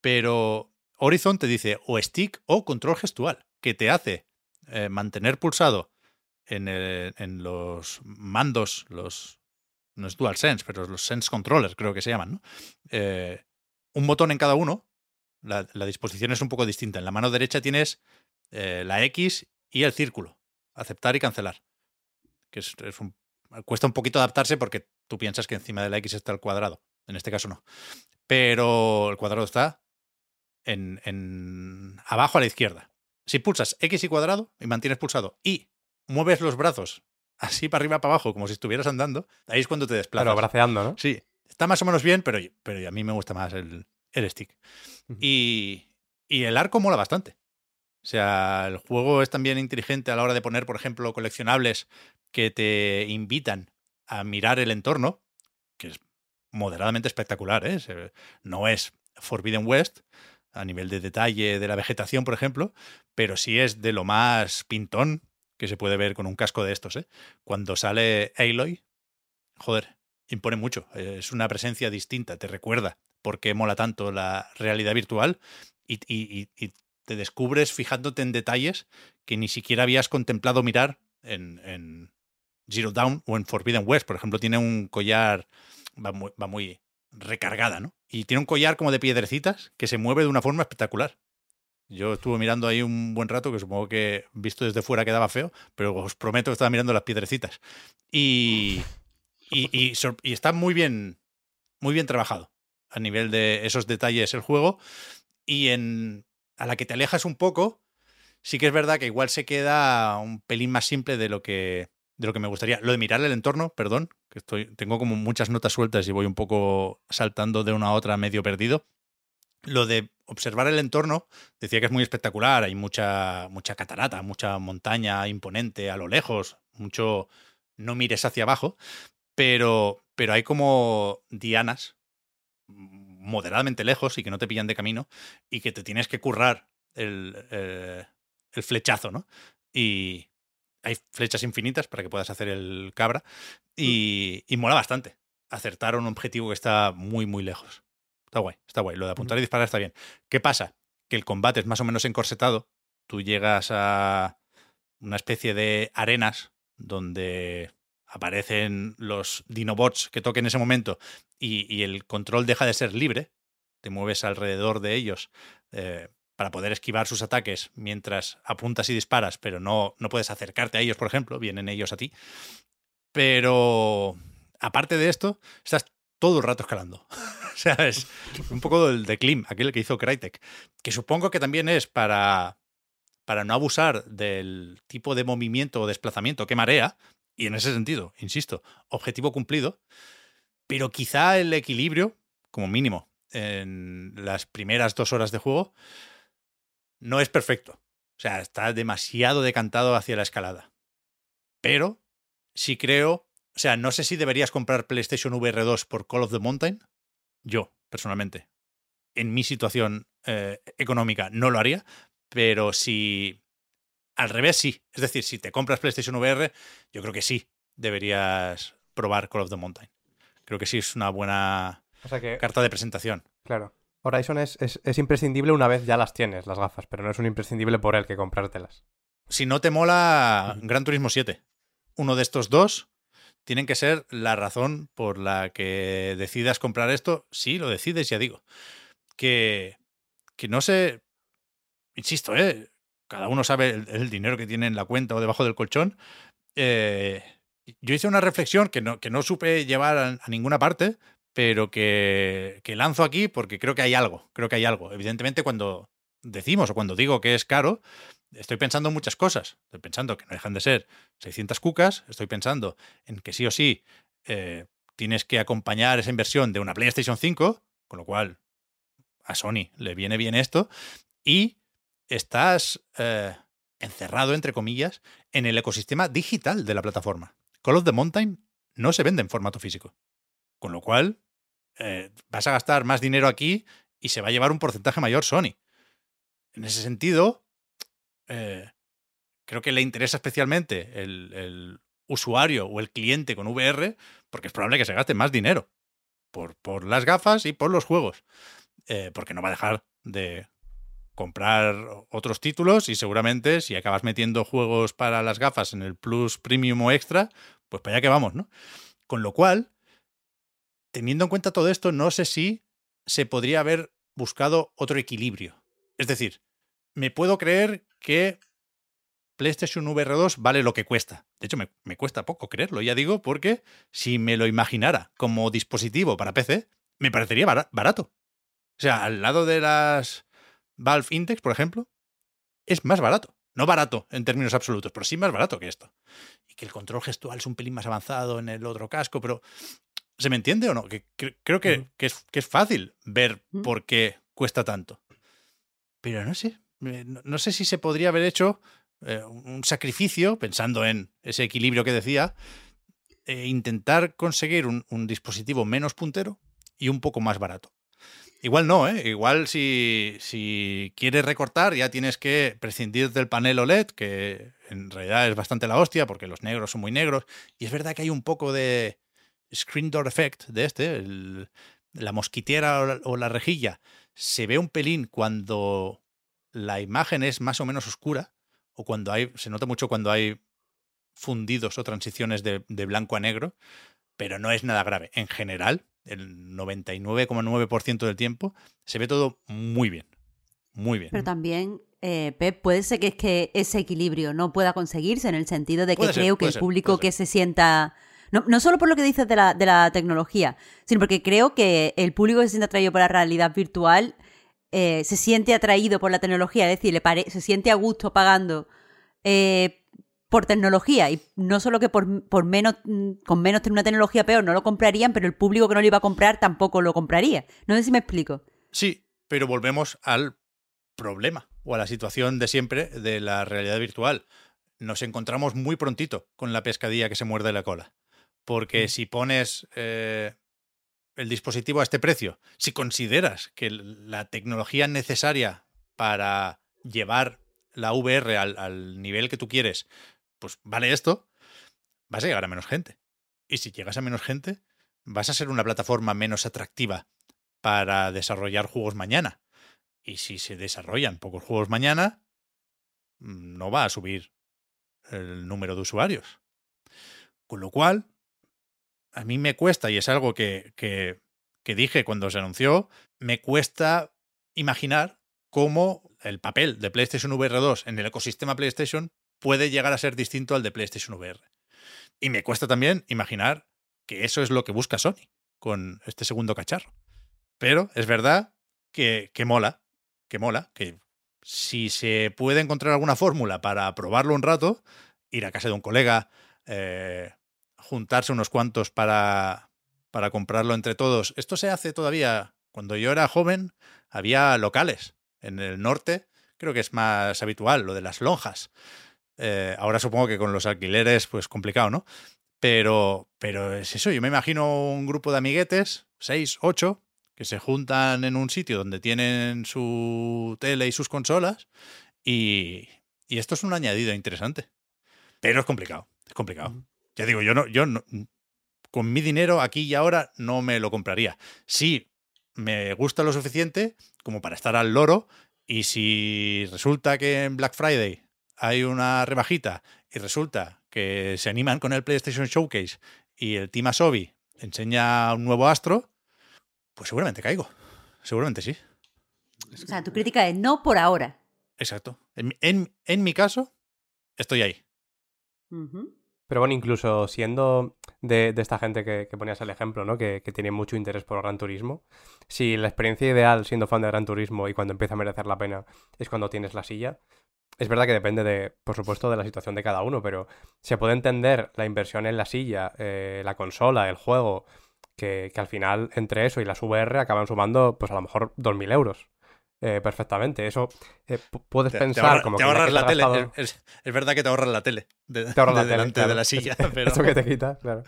Pero Horizon te dice o stick o control gestual, que te hace eh, mantener pulsado en, el- en los mandos, los. No es DualSense, pero los Sense Controllers creo que se llaman, ¿no? Eh, un botón en cada uno. La, la disposición es un poco distinta. En la mano derecha tienes eh, la X y el círculo. Aceptar y cancelar. Que es, es un cuesta un poquito adaptarse porque tú piensas que encima de la X está el cuadrado. En este caso no. Pero el cuadrado está en, en abajo a la izquierda. Si pulsas X y cuadrado y mantienes pulsado y mueves los brazos así para arriba para abajo como si estuvieras andando, ahí es cuando te desplazas. Claro, braceando, ¿no? Sí, está más o menos bien, pero, pero a mí me gusta más el, el stick. Y, y el arco mola bastante. O sea, el juego es también inteligente a la hora de poner, por ejemplo, coleccionables que te invitan a mirar el entorno, que es moderadamente espectacular. ¿eh? No es Forbidden West a nivel de detalle de la vegetación, por ejemplo, pero sí es de lo más pintón que se puede ver con un casco de estos. ¿eh? Cuando sale Aloy, joder, impone mucho. Es una presencia distinta, te recuerda por qué mola tanto la realidad virtual y, y- y- y te descubres fijándote en detalles que ni siquiera habías contemplado mirar en, Zero Dawn o en Forbidden West. Por ejemplo, tiene un collar, va muy, recargada, ¿no? Y tiene un collar como de piedrecitas que se mueve de una forma espectacular. Yo estuve mirando ahí un buen rato, que supongo que visto desde fuera quedaba feo, pero os prometo que estaba mirando las piedrecitas. Y, y está muy bien, muy bien trabajado a nivel de esos detalles el juego. Y en, a la que te alejas un poco, sí que es verdad que igual se queda un pelín más simple de lo que, de lo que me gustaría. Lo de mirar el entorno, perdón, que estoy, tengo como muchas notas sueltas y voy un poco saltando de una a otra medio perdido. Lo de observar el entorno, decía que es muy espectacular, hay mucha, mucha catarata, mucha montaña imponente a lo lejos, mucho no mires hacia abajo, pero, pero hay como dianas moderadamente lejos y que no te pillan de camino y que te tienes que currar el, eh, el flechazo, ¿no? Y hay flechas infinitas para que puedas hacer el cabra y, y mola bastante acertar a un objetivo que está muy, muy lejos. Está guay, está guay. Lo de apuntar y disparar está bien. ¿Qué pasa? Que el combate es más o menos encorsetado. Tú llegas a una especie de arenas donde aparecen los dinobots que toquen en ese momento y, el control deja de ser libre. Te mueves alrededor de ellos eh, para poder esquivar sus ataques mientras apuntas y disparas, pero no, no puedes acercarte a ellos, por ejemplo, vienen ellos a ti. Pero aparte de esto, estás todo el rato escalando. o sea, es un poco del declim, aquel que hizo Crytek, que supongo que también es para, para no abusar del tipo de movimiento o desplazamiento que marea, y en ese sentido, insisto, objetivo cumplido, pero quizá el equilibrio, como mínimo, en las primeras dos horas de juego, no es perfecto. O sea, está demasiado decantado hacia la escalada. Pero sí creo o sea, no sé si deberías comprar PlayStation VR 2 por Call of the Mountain. Yo, personalmente. En mi situación eh, económica no lo haría, pero si... Al revés, sí. Es decir, si te compras PlayStation VR, yo creo que sí deberías probar Call of the Mountain. Creo que sí es una buena O sea que, carta de presentación. claro. Horizon es, es, es imprescindible una vez ya las tienes, las gafas, pero no es un imprescindible por el que comprártelas. Si no te mola Gran Turismo 7, uno de estos dos tienen que ser la razón por la que decidas comprar esto. Sí, lo decides, ya digo. Que, que no sé, insisto, ¿eh? Cada uno sabe el, dinero que tiene en la cuenta o debajo del colchón. Eh, yo hice una reflexión que no, que no supe llevar a, a ninguna parte, pero que, que lanzo aquí porque creo que hay algo, creo que hay algo. Evidentemente cuando decimos o cuando digo que es caro, estoy pensando en muchas cosas. Estoy pensando que no dejan de ser 600 cucas, estoy pensando en que sí o sí eh, tienes que acompañar esa inversión de una PlayStation 5, con lo cual a Sony le viene bien esto, y estás eh, encerrado, entre comillas, en el ecosistema digital de la plataforma. Call of the Mountain no se vende en formato físico, con lo cual eh, vas a gastar más dinero aquí y se va a llevar un porcentaje mayor Sony. En ese sentido, eh, creo que le interesa especialmente el, usuario o el cliente con VR, porque es probable que se gaste más dinero por, las gafas y por los juegos, porque no va a dejar de comprar otros títulos y seguramente si acabas metiendo juegos para las gafas en el Plus Premium o Extra, pues para allá que vamos, ¿no? Con lo cual, teniendo en cuenta todo esto, no sé si se podría haber buscado otro equilibrio. Es decir, me puedo creer que PlayStation VR 2 vale lo que cuesta. De hecho, me, me, cuesta poco creerlo, ya digo, porque si me lo imaginara como dispositivo para PC, me parecería bar barato. O sea, al lado de las Valve Index, por ejemplo, es más barato. No barato en términos absolutos, pero sí más barato que esto. Y que el control gestual es un pelín más avanzado en el otro casco, pero ¿se me entiende o no? Que, que creo que, que, es, que es fácil ver por qué cuesta tanto. Pero no sé, no, no sé si se podría haber hecho eh, un sacrificio, pensando en ese equilibrio que decía, eh, intentar conseguir un, un, dispositivo menos puntero y un poco más barato. Igual no, ¿eh? Igual si, si quieres recortar ya tienes que prescindir del panel OLED, que en realidad es bastante la hostia porque los negros son muy negros. Y es verdad que hay un poco de screen door effect de este, la mosquitera o la, o la rejilla. Se ve un pelín cuando la imagen es más o menos oscura o cuando hay, se nota mucho cuando hay fundidos o transiciones de, de blanco a negro, pero no es nada grave. En general, el 99,9% del tiempo se ve todo muy bien. Muy bien. Pero también, eh, Pep, puede ser que es que ese equilibrio no pueda conseguirse en el sentido de que puede creo ser, que el ser, público que se sienta. No, no, solo por lo que dices de la, de la tecnología, sino porque creo que el público que se siente atraído por la realidad virtual eh, se siente atraído por la tecnología, es decir, le pare se siente a gusto pagando eh, por tecnología y no solo que por, por menos con menos tener una tecnología peor no lo comprarían, pero el público que no lo iba a comprar tampoco lo compraría. No sé si me explico. Sí, pero volvemos al problema o a la situación de siempre de la realidad virtual. nos encontramos muy prontito con la pescadilla que se muerde la cola. Porque si pones eh, el dispositivo a este precio, si consideras que la tecnología necesaria para llevar la VR al, al nivel que tú quieres, pues vale esto, vas a llegar a menos gente. Y si llegas a menos gente, vas a ser una plataforma menos atractiva para desarrollar juegos mañana. Y si se desarrollan pocos juegos mañana, mm, no va a subir el número de usuarios. Con lo cual, a mí me cuesta, y es algo que, que, dije cuando se anunció, me cuesta imaginar cómo el papel de PlayStation VR 2 en el ecosistema PlayStation puede llegar a ser distinto al de PlayStation VR. Y me cuesta también imaginar que eso es lo que busca Sony con este segundo cacharro. Pero es verdad que, que mola, que mola, que si se puede encontrar alguna fórmula para probarlo un rato, ir a casa de un colega, eh, juntarse unos cuantos para, para comprarlo entre todos. Esto se hace todavía. Cuando yo era joven, había locales. En el norte creo que es más habitual, lo de las lonjas. Eh, ahora supongo que con los alquileres, pues complicado, ¿no? Pero, pero es eso, yo me imagino un grupo de amiguetes, seis, ocho, que se juntan en un sitio donde tienen su tele y sus consolas y, y esto es un añadido interesante. Pero es complicado, es complicado. Ya digo, yo no, yo no, con mi dinero aquí y ahora no me lo compraría. Sí, me gusta lo suficiente como para estar al loro y si resulta que en Black Friday hay una rebajita y resulta que se animan con el PlayStation Showcase y el Team Asobi enseña un nuevo astro, pues seguramente caigo. Seguramente sí. O sea, tu crítica es no por ahora. Exacto. En, en, en mi caso, estoy ahí. Pero bueno, incluso siendo de, de esta gente que, que ponías el ejemplo, ¿no? Que, que tiene mucho interés por Gran Turismo, si la experiencia ideal siendo fan de Gran Turismo y cuando empieza a merecer la pena es cuando tienes la silla, es verdad que depende de, por supuesto, de la situación de cada uno, pero se puede entender la inversión en la silla, eh, la consola, el juego, que, que al final entre eso y las VR acaban sumando, pues a lo mejor 2.000 euros. Eh, perfectamente. Eso eh, pu- puedes Te, pensar te ahorra- como te que ahorras la tele. gastado- Es, verdad que te ahorras la tele. De, te ahorras de la tele, delante claro. de la silla. Pero, Eso que te quitas, claro.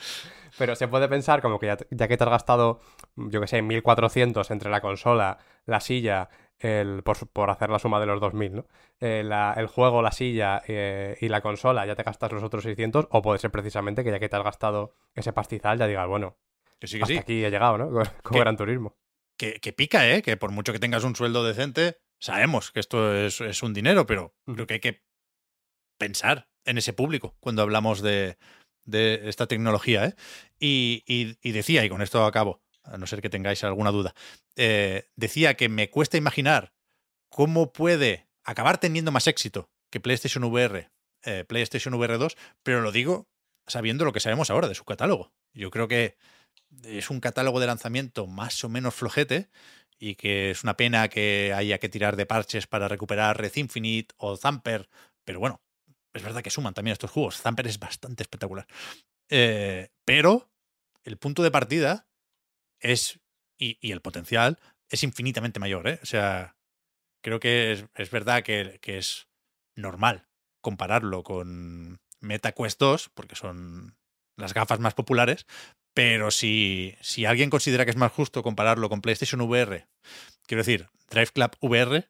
Pero se puede pensar como que ya, ya que te has gastado, yo que sé, 1400 entre la consola, la silla, el, por, por hacer la suma de los 2000, ¿no? Eh, la- el juego, la silla eh, y la consola, ya te gastas los otros 600, o puede ser precisamente que ya que te has gastado ese pastizal, ya digas, bueno, que sí, que hasta sí. aquí he llegado, ¿no? Con. Gran Turismo. que, que pica, ¿eh? Que por mucho que tengas un sueldo decente, sabemos que esto es, es un dinero, pero Ujú. creo que hay que pensar en ese público cuando hablamos de, de esta tecnología, ¿eh? Y, y- y decía, y con esto acabo, a no ser que tengáis alguna duda, eh, decía que me cuesta imaginar cómo puede acabar teniendo más éxito que PlayStation VR, eh, PlayStation VR 2, pero lo digo sabiendo lo que sabemos ahora de su catálogo. Yo creo que es un catálogo de lanzamiento más o menos flojete y que es una pena que haya que tirar de parches para recuperar Red Infinite o Zamper, pero bueno, es verdad que suman también estos juegos. Zamper es bastante espectacular. Eh, pero el punto de partida es, y, y el potencial, es infinitamente mayor. ¿eh? O sea, creo que es, es verdad que, que es normal compararlo con MetaQuest 2, porque son las gafas más populares, pero si, si alguien considera que es más justo compararlo con PlayStation VR, quiero decir, Drive Club VR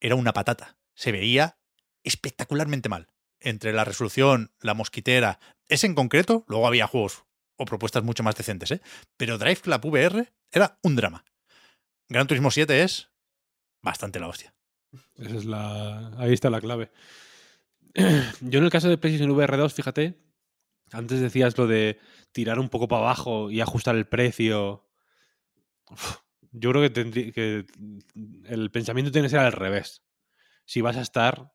era una patata. Se veía espectacularmente mal. Entre la resolución, la mosquitera, ese en concreto, luego había juegos o propuestas mucho más decentes, ¿eh? Pero Drive Club VR era un drama. Gran Turismo 7 es bastante la hostia. Esa es la... Ahí está la clave. Yo en el caso de PlayStation VR 2, fíjate, antes decías lo de tirar un poco para abajo y ajustar el precio. Yo creo que, que el pensamiento tiene que ser al revés. Si vas a estar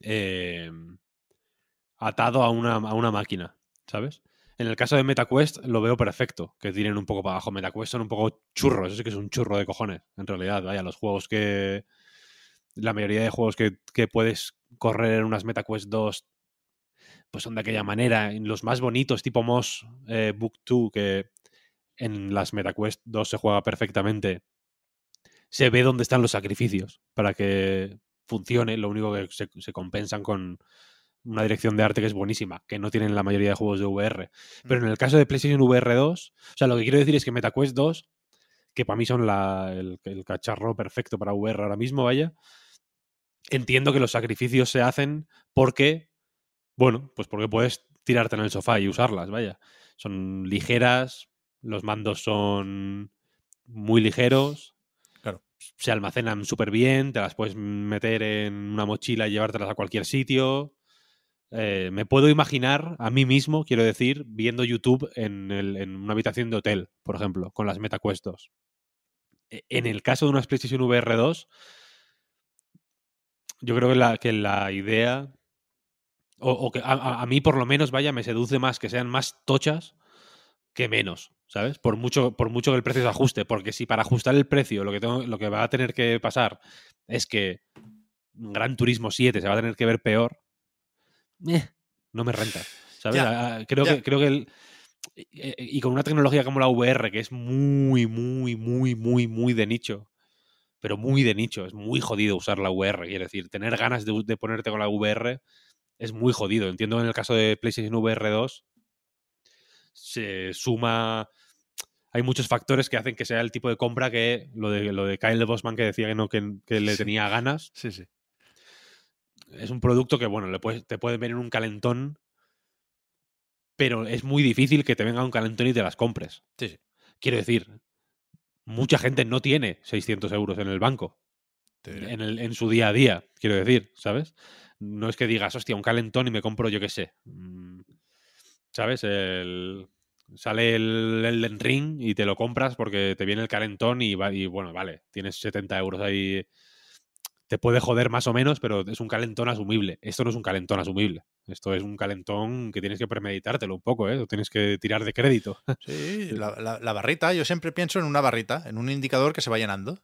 eh, atado a una, a una máquina, ¿sabes? En el caso de MetaQuest lo veo perfecto, que tiren un poco para abajo. MetaQuest son un poco churros, eso sí que es un churro de cojones, en realidad. Vaya, los juegos que... La mayoría de juegos que, que puedes correr en unas MetaQuest 2 pues son de aquella manera. Los más bonitos, tipo Moss eh, Book 2, que en las MetaQuest 2 se juega perfectamente, se ve dónde están los sacrificios para que funcione. Lo único que se compensan con una dirección de arte que es buenísima, que no tienen la mayoría de juegos de VR. Pero en el caso de PlayStation VR 2, o sea, lo que quiero decir es que MetaQuest 2, que para mí son la- el, el cacharro perfecto para VR ahora mismo, vaya, entiendo que los sacrificios se hacen porque, bueno, pues porque puedes tirarte en el sofá y usarlas, vaya. Son ligeras, los mandos son muy ligeros. Claro. Se almacenan súper bien, te las puedes meter en una mochila y llevártelas a cualquier sitio. Eh, me puedo imaginar a mí mismo, quiero decir, viendo YouTube en, una habitación de hotel, por ejemplo, con las MetaQuest 2. E- En el caso de unas PlayStation VR 2, yo creo que la, idea, o, que a, mí por lo menos, vaya, me seduce más que sean más tochas que menos, ¿sabes? Por mucho, por mucho que el precio se ajuste, porque si para ajustar el precio lo que, lo que va a tener que pasar es que Gran Turismo 7 se va a tener que ver peor, eh, no me renta, ¿sabes? Ya, Ah, creo, ya. que, creo que el... eh, Y con una tecnología como la VR, que es muy, muy, muy, muy, muy de nicho, pero muy de nicho, es muy jodido usar la VR, quiero decir, tener ganas de, de ponerte con la VR es muy jodido. Entiendo que en el caso de PlayStation VR 2 se suma... Hay muchos factores que hacen que sea el tipo de compra que lo de, lo de Kyle Bosman que decía que no que, que le Sí. tenía ganas. Sí, sí. Es un producto que, bueno, le puedes- te puede venir un calentón, pero es muy difícil que te venga un calentón y te las compres. Sí, sí. Quiero decir, mucha gente no tiene 600 euros en el banco, en, el- en su día a día, quiero decir, ¿sabes? No es que digas, hostia, un calentón y me compro, yo qué sé. mm, ¿Sabes? El, sale el Elden Ring y te lo compras porque te viene el calentón y, va- y bueno, vale, tienes 70 euros ahí. Te puede joder más o menos, pero es un calentón asumible. Esto no es un calentón asumible. Esto es un calentón que tienes que premeditártelo un poco, ¿eh? Lo tienes que tirar de crédito. Sí, la, la- la barrita, yo siempre pienso en una barrita, en un indicador que se va llenando.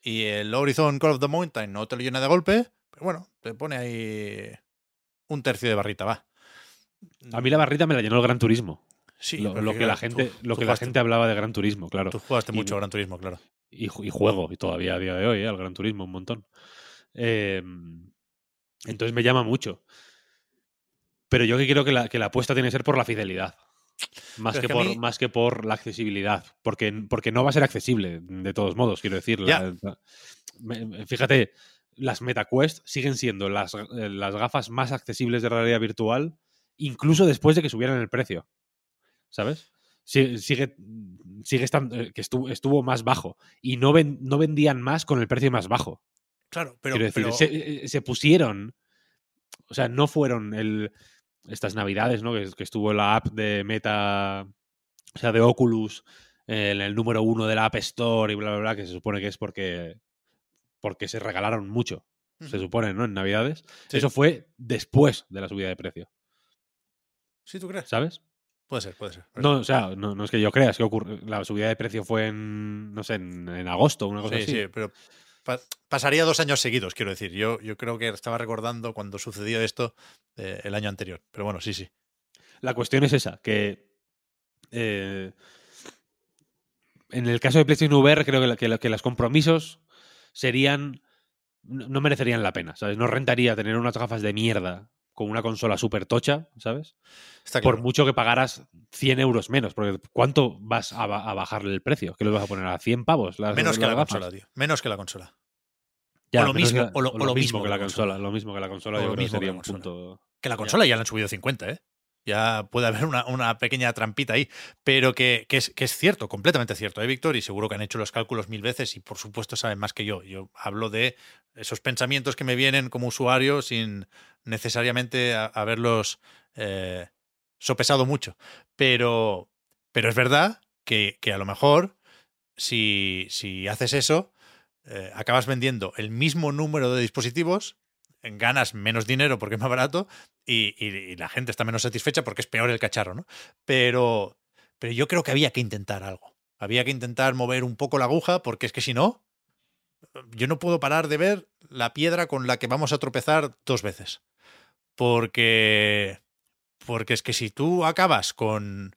Y el Horizon Call of the Mountain no te lo llena de golpe, pero bueno, te pone ahí un tercio de barrita, va. A mí la barrita me la llenó el Gran Turismo. Sí, lo, que la gente, tú lo que la gente hablaba de Gran Turismo, claro. Tú jugaste Y- mucho Gran Turismo, claro. y, y juego, y todavía a día de hoy, ¿eh? al Gran Turismo, un montón. Eh, entonces me llama mucho. Pero yo que creo que la, que la apuesta tiene que ser por la fidelidad. Más que, por, mí- más que por la accesibilidad. Porque, porque no va a ser accesible, de todos modos, quiero decir. La- la- fíjate, las MetaQuest siguen siendo las, eh, las gafas más accesibles de realidad virtual, incluso después de que subieran el precio. ¿Sabes? Si- Sigue, sigue estando, eh, que estuvo, estuvo más bajo. Y no, ven- no vendían más con el precio más bajo. Claro, pero, Quiero decir, pero- se, eh, se pusieron. O sea, no fueron el, estas navidades, ¿no? Que, que estuvo la app de Meta, o sea, de Oculus, eh, en el número uno de la App Store y bla, bla, bla, que se supone que es porque, porque se regalaron mucho, se supone, ¿no? En navidades. Sí. Eso fue después de la subida de precio, ¿Sí tú crees? ¿sabes? Puede ser, puede ser. No, o sea, no, no es que yo crea, es que ocurre, la subida de precio fue en, no sé, en, en agosto, una cosa Sí, así. sí, pero pa- pasaría dos años seguidos, quiero decir. Yo, yo creo que estaba recordando cuando sucedió esto eh, el año anterior. Pero bueno, sí, sí. La cuestión es esa, que eh, en el caso de PlayStation VR creo que, que, los compromisos serían no merecerían la pena. No rentaría tener unas gafas de mierda con una consola súper tocha, ¿sabes? Está Por mucho que pagaras 100 euros menos, porque ¿cuánto vas a, ba- a bajarle el precio? ¿Qué lo vas a poner a 100 pavos? Las, Menos que las la gafas? consola, tío. Menos que la consola. Ya, o lo mismo, que- o lo- o lo mismo que la que la consola, consola. lo mismo que la consola, O yo lo creo que mismo que sería la un consola. punto... Que la consola ya la han subido 50, ¿eh? Ya puede haber una, una pequeña trampita ahí, pero que, que es, que es cierto, completamente cierto, ¿eh, Víctor? Y seguro que han hecho los cálculos mil veces y por supuesto saben más que yo. Yo hablo de esos pensamientos que me vienen como usuario sin necesariamente haberlos eh, sopesado mucho. Pero, pero es verdad que, que a lo mejor si, si haces eso, eh, acabas vendiendo el mismo número de dispositivos, ganas menos dinero porque es más barato y, la gente está menos satisfecha porque es peor el cacharro, ¿no? Pero, pero yo creo que había que intentar algo. Había que intentar mover un poco la aguja porque es que si no, yo no puedo parar de ver la piedra con la que vamos a tropezar dos veces. Porque, porque es que si tú acabas con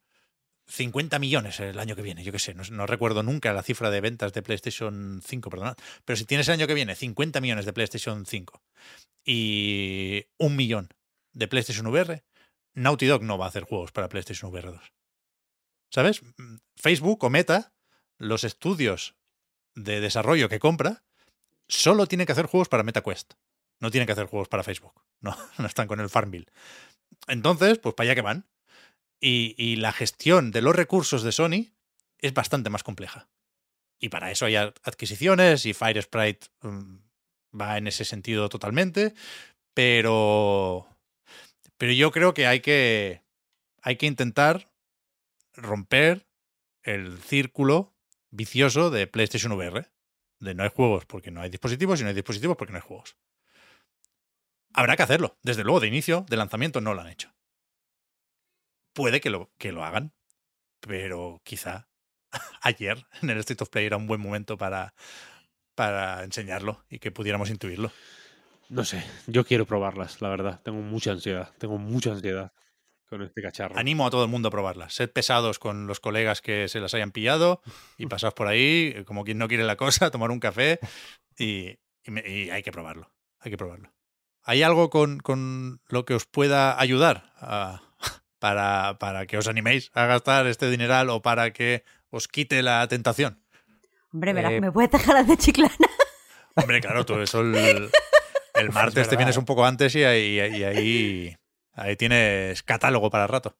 50 millones el año que viene, yo qué sé, no, no recuerdo nunca la cifra de ventas de PlayStation 5, perdonad, pero si tienes el año que viene 50 millones de PlayStation 5 y un millón de PlayStation VR, Naughty Dog no va a hacer juegos para PlayStation VR 2. ¿Sabes? Mm, Facebook o Meta, los estudios de desarrollo que compra, solo tienen que hacer juegos para MetaQuest. No tienen que hacer juegos para Facebook. No, no están con el Farmville. Entonces, pues para allá que van. Y, la gestión de los recursos de Sony es bastante más compleja. Y para eso hay adquisiciones y Fire Sprite mm, va en ese sentido totalmente. Pero. Pero yo creo que hay que. Hay que intentar romper el círculo vicioso de PlayStation VR. De no hay juegos porque no hay dispositivos y no hay dispositivos porque no hay juegos. Habrá que hacerlo. Desde luego, de inicio, de lanzamiento, no lo han hecho. Puede que lo, que lo hagan, pero quizá ayer en el State of Play era un buen momento para, para enseñarlo y que pudiéramos intuirlo. No sé, yo quiero probarlas, la verdad. Tengo mucha ansiedad, tengo mucha ansiedad con este cacharro. Animo a todo el mundo a probarlas. Sed pesados con los colegas que se las hayan pillado y pasaos por ahí, eh, como quien no quiere la cosa, tomar un café y, y me- y hay que probarlo. Hay que probarlo. ¿Hay algo con, con lo que os pueda ayudar a- para, para que os animéis a gastar este dineral o para que os quite la tentación? Hombre, verás, Eh, ¿me puedes dejar las de chiclana? Hombre, claro, tú eso el, el martes te vienes un poco antes y ahí, y ahí, ahí tienes catálogo para rato.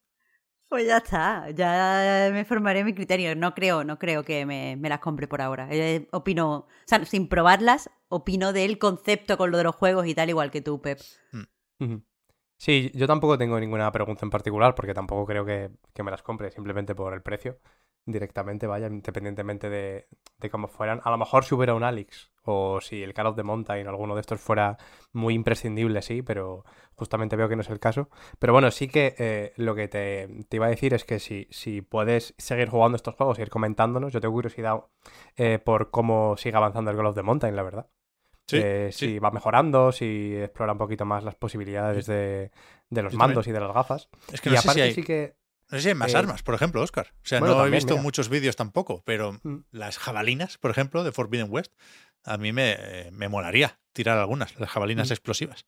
Pues ya está, ya me formaré mi criterio. No creo, no creo que me, me las compre por ahora. Eh, opino, o sea, sin probarlas, opino del concepto con lo de los juegos y tal, igual que tú, Pep. Ujú. Sí, yo tampoco tengo ninguna pregunta en particular porque tampoco creo que, que me las compre simplemente por el precio directamente, vaya, independientemente de, de cómo fueran. A lo mejor si hubiera un Alex o si el Call of the Mountain o alguno de estos fuera muy imprescindible, sí, pero justamente veo que no es el caso. Pero bueno, sí que eh, lo que te, te iba a decir es que si, si puedes seguir jugando estos juegos, ir comentándonos, yo tengo curiosidad eh, por cómo sigue avanzando el Call of the Mountain, la verdad. Sí, Eh, sí. Si va mejorando, si explora un poquito más las posibilidades de, de los mandos y de las gafas. Es que y no sé, aparte si hay, sí que... no sé si hay más eh, armas, por ejemplo, Oscar. O sea, bueno, no he también, visto mira. muchos vídeos tampoco, pero Mm. las jabalinas, por ejemplo, de Forbidden West, a mí me, me molaría tirar algunas, las jabalinas Mm. explosivas.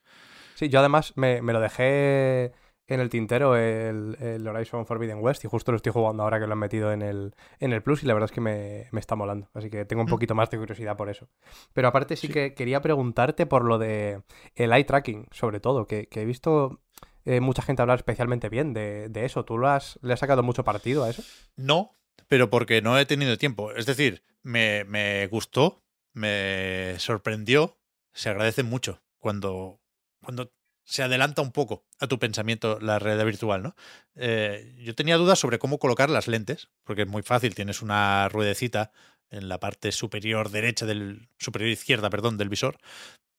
Sí, yo además me, me lo dejé en el tintero el, el Horizon Forbidden West y justo lo estoy jugando ahora que lo han metido en el, en el Plus y la verdad es que me, me está molando. Así que tengo un Mm. poquito más de curiosidad por eso. Pero aparte sí, Sí. que quería preguntarte por lo de el eye tracking, sobre todo, que, que he visto eh, mucha gente hablar especialmente bien de, de eso. ¿Tú lo has, le has sacado mucho partido a eso? No, pero porque no he tenido tiempo. Es decir, me, me gustó, me sorprendió, se agradece mucho cuando, cuando se adelanta un poco a tu pensamiento la realidad virtual, ¿no? Eh, yo tenía dudas sobre cómo colocar las lentes, porque es muy fácil, tienes una ruedecita en la parte superior derecha del superior izquierda, perdón, del visor,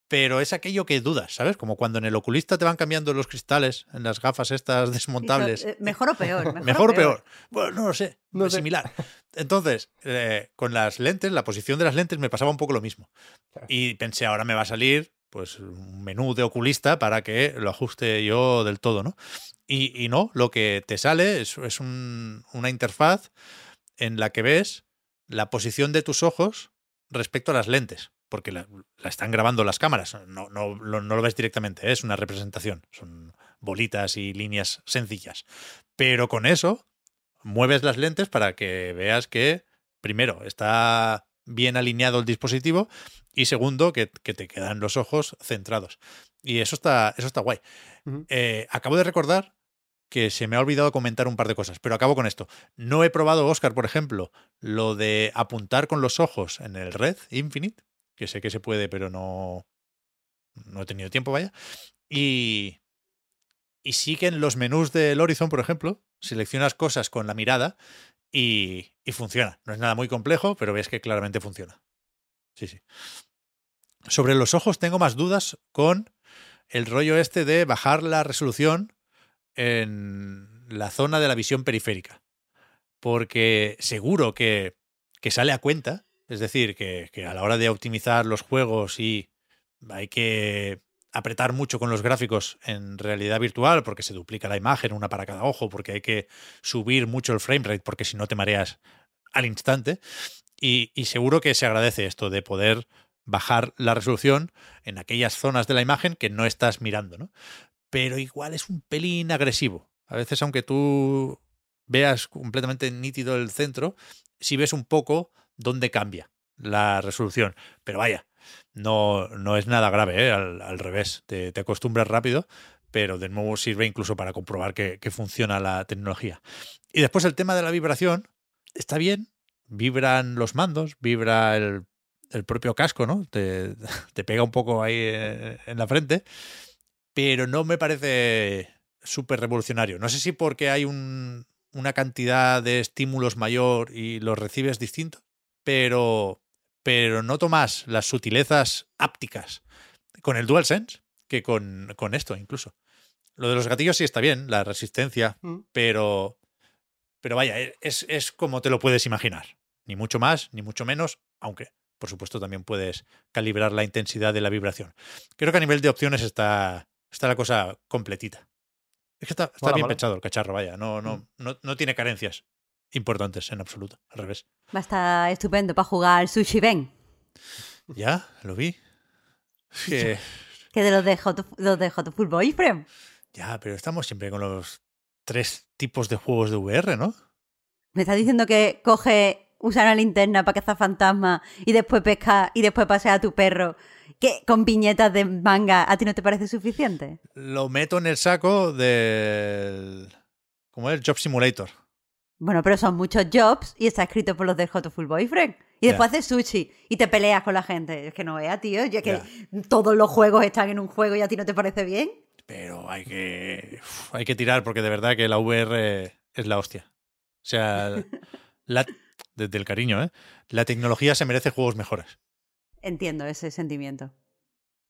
pero es aquello que dudas, ¿sabes? Como cuando en el oculista te van cambiando los cristales en las gafas estas desmontables. Eh, Mejor o peor. Mejor, Mejor o peor. Bueno, no lo sé. No sé. similar. Entonces, eh, con las lentes, la posición de las lentes me pasaba un poco lo mismo. Y pensé, ahora me va a salir pues un menú de oculista para que lo ajuste yo del todo, ¿no? Y, y no, lo que te sale es, es un- una interfaz en la que ves la posición de tus ojos respecto a las lentes, porque la, la están grabando las cámaras, no, no, lo- no lo ves directamente, ¿eh? es una representación, son bolitas y líneas sencillas. Pero con eso mueves las lentes para que veas que, primero, está bien alineado el dispositivo y segundo, que, que te quedan los ojos centrados. Y eso está, eso está guay. Eh, acabo de recordar que se me ha olvidado comentar un par de cosas, pero acabo con esto. No he probado, Oscar, por ejemplo, lo de apuntar con los ojos en el Red Infinite, que sé que se puede, pero no, no he tenido tiempo, vaya. Y, y sí que en los menús del Horizon, por ejemplo, seleccionas cosas con la mirada y, y funciona. No es nada muy complejo, pero ves que claramente funciona. Sí, sí. Sobre los ojos tengo más dudas con el rollo este de bajar la resolución en la zona de la visión periférica. Porque seguro que, que sale a cuenta, es decir, que, que a la hora de optimizar los juegos y hay que apretar mucho con los gráficos en realidad virtual porque se duplica la imagen, una para cada ojo, porque hay que subir mucho el framerate porque si no te mareas al instante. Y, y seguro que se agradece esto de poder bajar la resolución en aquellas zonas de la imagen que no estás mirando, ¿no? pero igual es un pelín agresivo. A veces, aunque tú veas completamente nítido el centro, si ves un poco dónde cambia la resolución. Pero vaya, no, no es nada grave, ¿eh? al, al, revés, te, te, acostumbras rápido, pero de nuevo sirve incluso para comprobar que, que, funciona la tecnología. Y después el tema de la vibración, está bien, vibran los mandos, vibra el, el propio casco, ¿no? Te, te, pega un poco ahí en la frente, pero no me parece súper revolucionario. No sé si porque hay un, una cantidad de estímulos mayor y los recibes distintos, pero, pero noto más las sutilezas ápticas con el DualSense que con, con esto incluso. Lo de los gatillos sí está bien, la resistencia, mm. pero, pero vaya, e, es, es como te lo puedes imaginar. Ni mucho más, ni mucho menos, aunque por supuesto también puedes calibrar la intensidad de la vibración. Creo que a nivel de opciones está, está la cosa completita. Es que está, bien mola. pensado el cacharro, vaya, no, no, Mm. no, no tiene carencias importantes en absoluto, al revés. Va a estar estupendo para jugar Sushi Ben. Ya, lo vi. Que- Que de los de Hot, los de Hot Full Boyfriend. ya, pero estamos siempre con los tres tipos de juegos de VR, ¿no? Me estás diciendo que coge, usa una linterna para cazar fantasmas y después pesca y después pasea a tu perro. que con viñetas de manga a ti no te parece suficiente? Lo meto en el saco del. ¿Cómo es? Job Simulator. Bueno, pero son muchos jobs y está escrito por los del Hot Full Boyfriend. Y después haces sushi y te peleas con la gente. Es que no veas, tío. Y es que todos los juegos están en un juego y a ti no te parece bien. Pero hay que. uf, hay que tirar porque de verdad que la VR es la hostia. O sea, la- desde el cariño, ¿eh? La tecnología se merece juegos mejores. Entiendo ese sentimiento.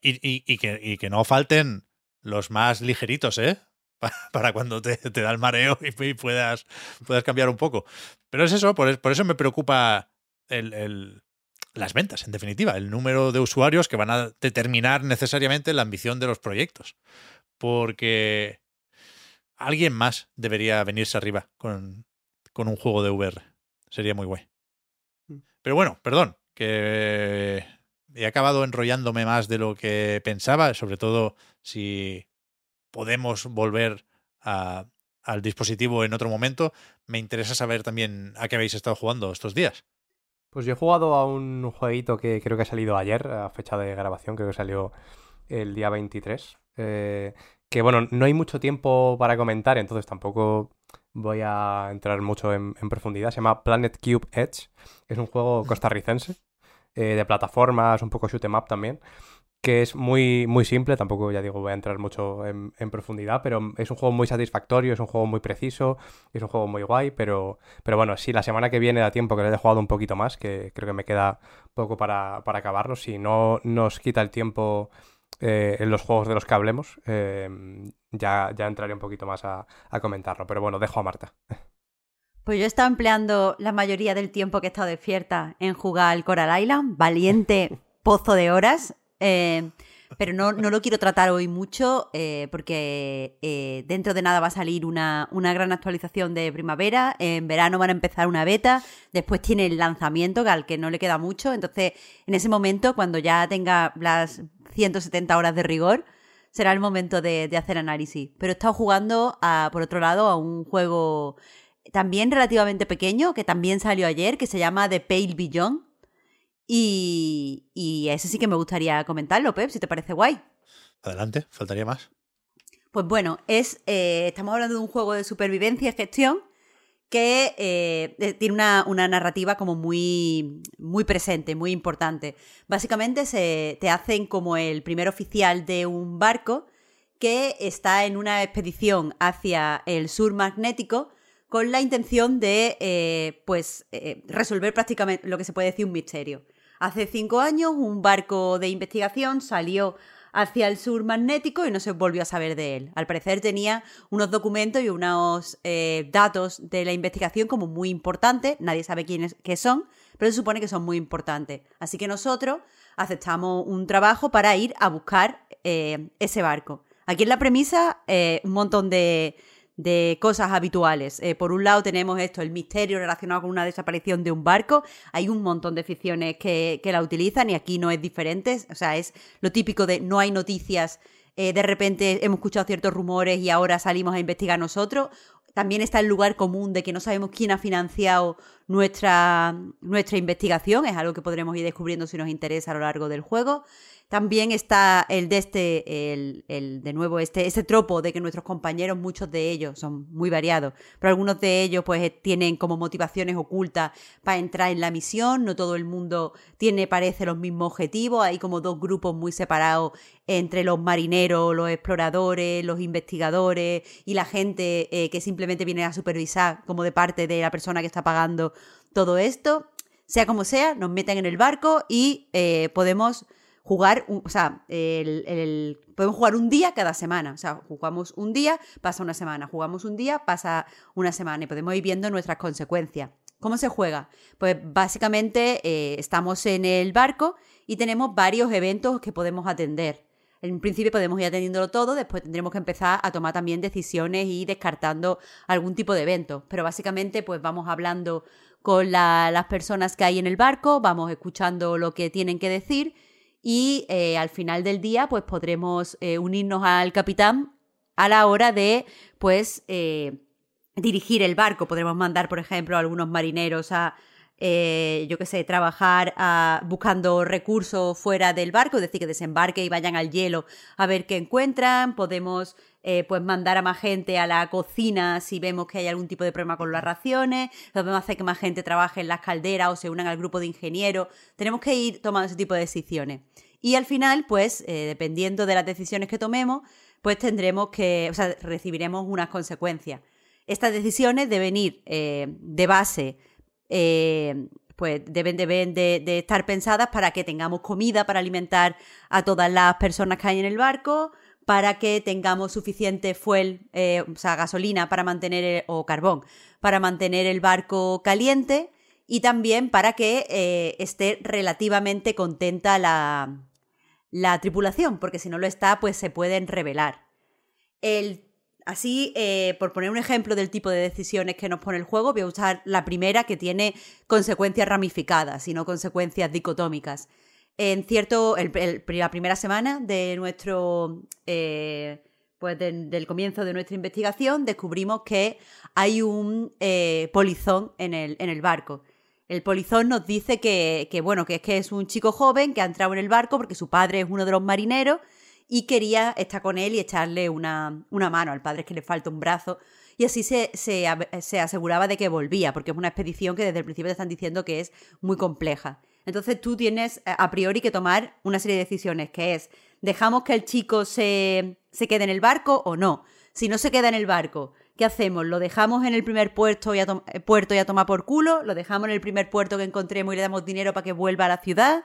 Y, y- y que, y que no falten los más ligeritos, ¿eh? Pa- Para cuando te, te da el mareo y, y puedas, puedas cambiar un poco. Pero es eso, por, por eso me preocupa el- el- las ventas, en definitiva, el número de usuarios que van a determinar necesariamente la ambición de los proyectos. Porque alguien más debería venirse arriba con, con un juego de VR. Sería muy guay. Pero bueno, perdón, que he acabado enrollándome más de lo que pensaba, sobre todo si podemos volver a- al dispositivo en otro momento. Me interesa saber también a qué habéis estado jugando estos días. Pues yo he jugado a un jueguito que creo que ha salido ayer, a fecha de grabación, creo que salió el día 23. eh, que bueno, no hay mucho tiempo para comentar, entonces tampoco voy a entrar mucho en, en profundidad. Se llama Planet Cube Edge. Es un juego costarricense, eh, de plataformas, un poco shoot 'em up también. Que es muy, muy simple, tampoco ya digo voy a entrar mucho en, en profundidad, pero es un juego muy satisfactorio, es un juego muy preciso, es un juego muy guay, pero, pero bueno, si la semana que viene da tiempo que le he jugado un poquito más, que creo que me queda poco para, para acabarlo, si no nos quita el tiempo eh, en los juegos de los que hablemos, eh, ya, ya entraré un poquito más a, a comentarlo. Pero bueno, dejo a Marta. Pues yo he estado empleando la mayoría del tiempo que he estado despierta en jugar al Coral Island, valiente pozo de horas. Eh, pero no, no lo quiero tratar hoy mucho eh, porque eh, dentro de nada va a salir una, una gran actualización de primavera. En verano van a empezar una beta. Después tiene el lanzamiento, al que no le queda mucho. Entonces, en ese momento, cuando ya tenga las 170 horas de rigor, será el momento de, de hacer análisis. Pero he estado jugando, a, por otro lado, a un juego también relativamente pequeño, que también salió ayer, que se llama The Pale Beyond. Y, y ese sí que me gustaría comentarlo, Pep, si te parece guay. Adelante, faltaría más. Pues bueno, es, eh, estamos hablando de un juego de supervivencia y gestión que eh, eh, tiene una, una narrativa como muy, muy presente, muy importante. Básicamente se, te hacen como el primer oficial de un barco que está en una expedición hacia el sur magnético con la intención de eh, pues, resolver prácticamente lo que se puede decir un misterio. Hace cinco años un barco de investigación salió hacia el sur magnético y no se volvió a saber de él. Al parecer tenía unos documentos y unos eh, datos de la investigación como muy importantes. Nadie sabe quiénes qué son, pero se supone que son muy importantes. Así que nosotros aceptamos un trabajo para ir a buscar eh, ese barco. Aquí en la premisa, eh, un montón de, de cosas habituales. Eh, por un lado tenemos esto, el misterio relacionado con una desaparición de un barco. Hay un montón de ficciones que, que la utilizan y aquí no es diferente. O sea, es lo típico de no hay noticias eh, de repente hemos escuchado ciertos rumores y ahora salimos a investigar nosotros. También está el lugar común de que no sabemos quién ha financiado nuestra, nuestra investigación, es algo que podremos ir descubriendo si nos interesa a lo largo del juego. También está el de este, el, el, de nuevo, este, ese tropo de que nuestros compañeros, muchos de ellos, son muy variados, pero algunos de ellos pues tienen como motivaciones ocultas para entrar en la misión, no todo el mundo tiene, parece, los mismos objetivos, hay como dos grupos muy separados entre los marineros, los exploradores, los investigadores y la gente eh, que simplemente viene a supervisar como de parte de la persona que está pagando todo esto. Sea como sea, nos meten en el barco y eh, podemos jugar, o sea, el, podemos jugar un día cada semana. O sea, jugamos un día, pasa una semana. Jugamos un día, pasa una semana. Y podemos ir viendo nuestras consecuencias. ¿Cómo se juega? Pues básicamente eh, estamos en el barco y tenemos varios eventos que podemos atender. En principio podemos ir atendiéndolo todo, después tendremos que empezar a tomar también decisiones y descartando algún tipo de evento. Pero básicamente pues vamos hablando con las personas que hay en el barco, vamos escuchando lo que tienen que decir y eh, al final del día pues podremos eh, unirnos al capitán a la hora de pues eh, dirigir el barco. Podremos mandar, por ejemplo, a algunos marineros a, yo qué sé, trabajar buscando recursos fuera del barco, es decir, que desembarque y vayan al hielo a ver qué encuentran. Podemos eh, pues mandar a más gente a la cocina si vemos que hay algún tipo de problema con las raciones, podemos hacer que más gente trabaje en las calderas o se unan al grupo de ingenieros. Tenemos que ir tomando ese tipo de decisiones. Y al final, pues, eh, dependiendo de las decisiones que tomemos, pues tendremos que, o sea, recibiremos unas consecuencias. Estas decisiones deben ir eh, de base pues deben, de, estar pensadas para que tengamos comida para alimentar a todas las personas que hay en el barco, para que tengamos suficiente fuel, eh, o sea, gasolina para mantener, o carbón, para mantener el barco caliente y también para que eh, esté relativamente contenta la, la, tripulación, porque si no lo está, pues se pueden revelar. El, así, eh, por poner un ejemplo del tipo de decisiones que nos pone el juego, voy a usar la primera que tiene consecuencias ramificadas y no consecuencias dicotómicas en cierto, la primera semana de nuestro, eh, pues del comienzo de nuestra investigación, descubrimos que hay un eh, polizón en el, en el barco. El polizón nos dice que, que, bueno, que es que es un chico joven que ha entrado en el barco porque su padre es uno de los marineros y quería estar con él y echarle una, una mano. Al padre es que le falta un brazo. Y así se, se, se aseguraba de que volvía, porque es una expedición que desde el principio te están diciendo que es muy compleja. Entonces tú tienes eh, a priori que tomar una serie de decisiones, que es, ¿dejamos que el chico se, quede en el barco o no? Si no se queda en el barco, ¿qué hacemos? ¿Lo dejamos en el primer puerto y eh, puerto y a tomar por culo? ¿Lo dejamos en el primer puerto que encontremos y le damos dinero para que vuelva a la ciudad?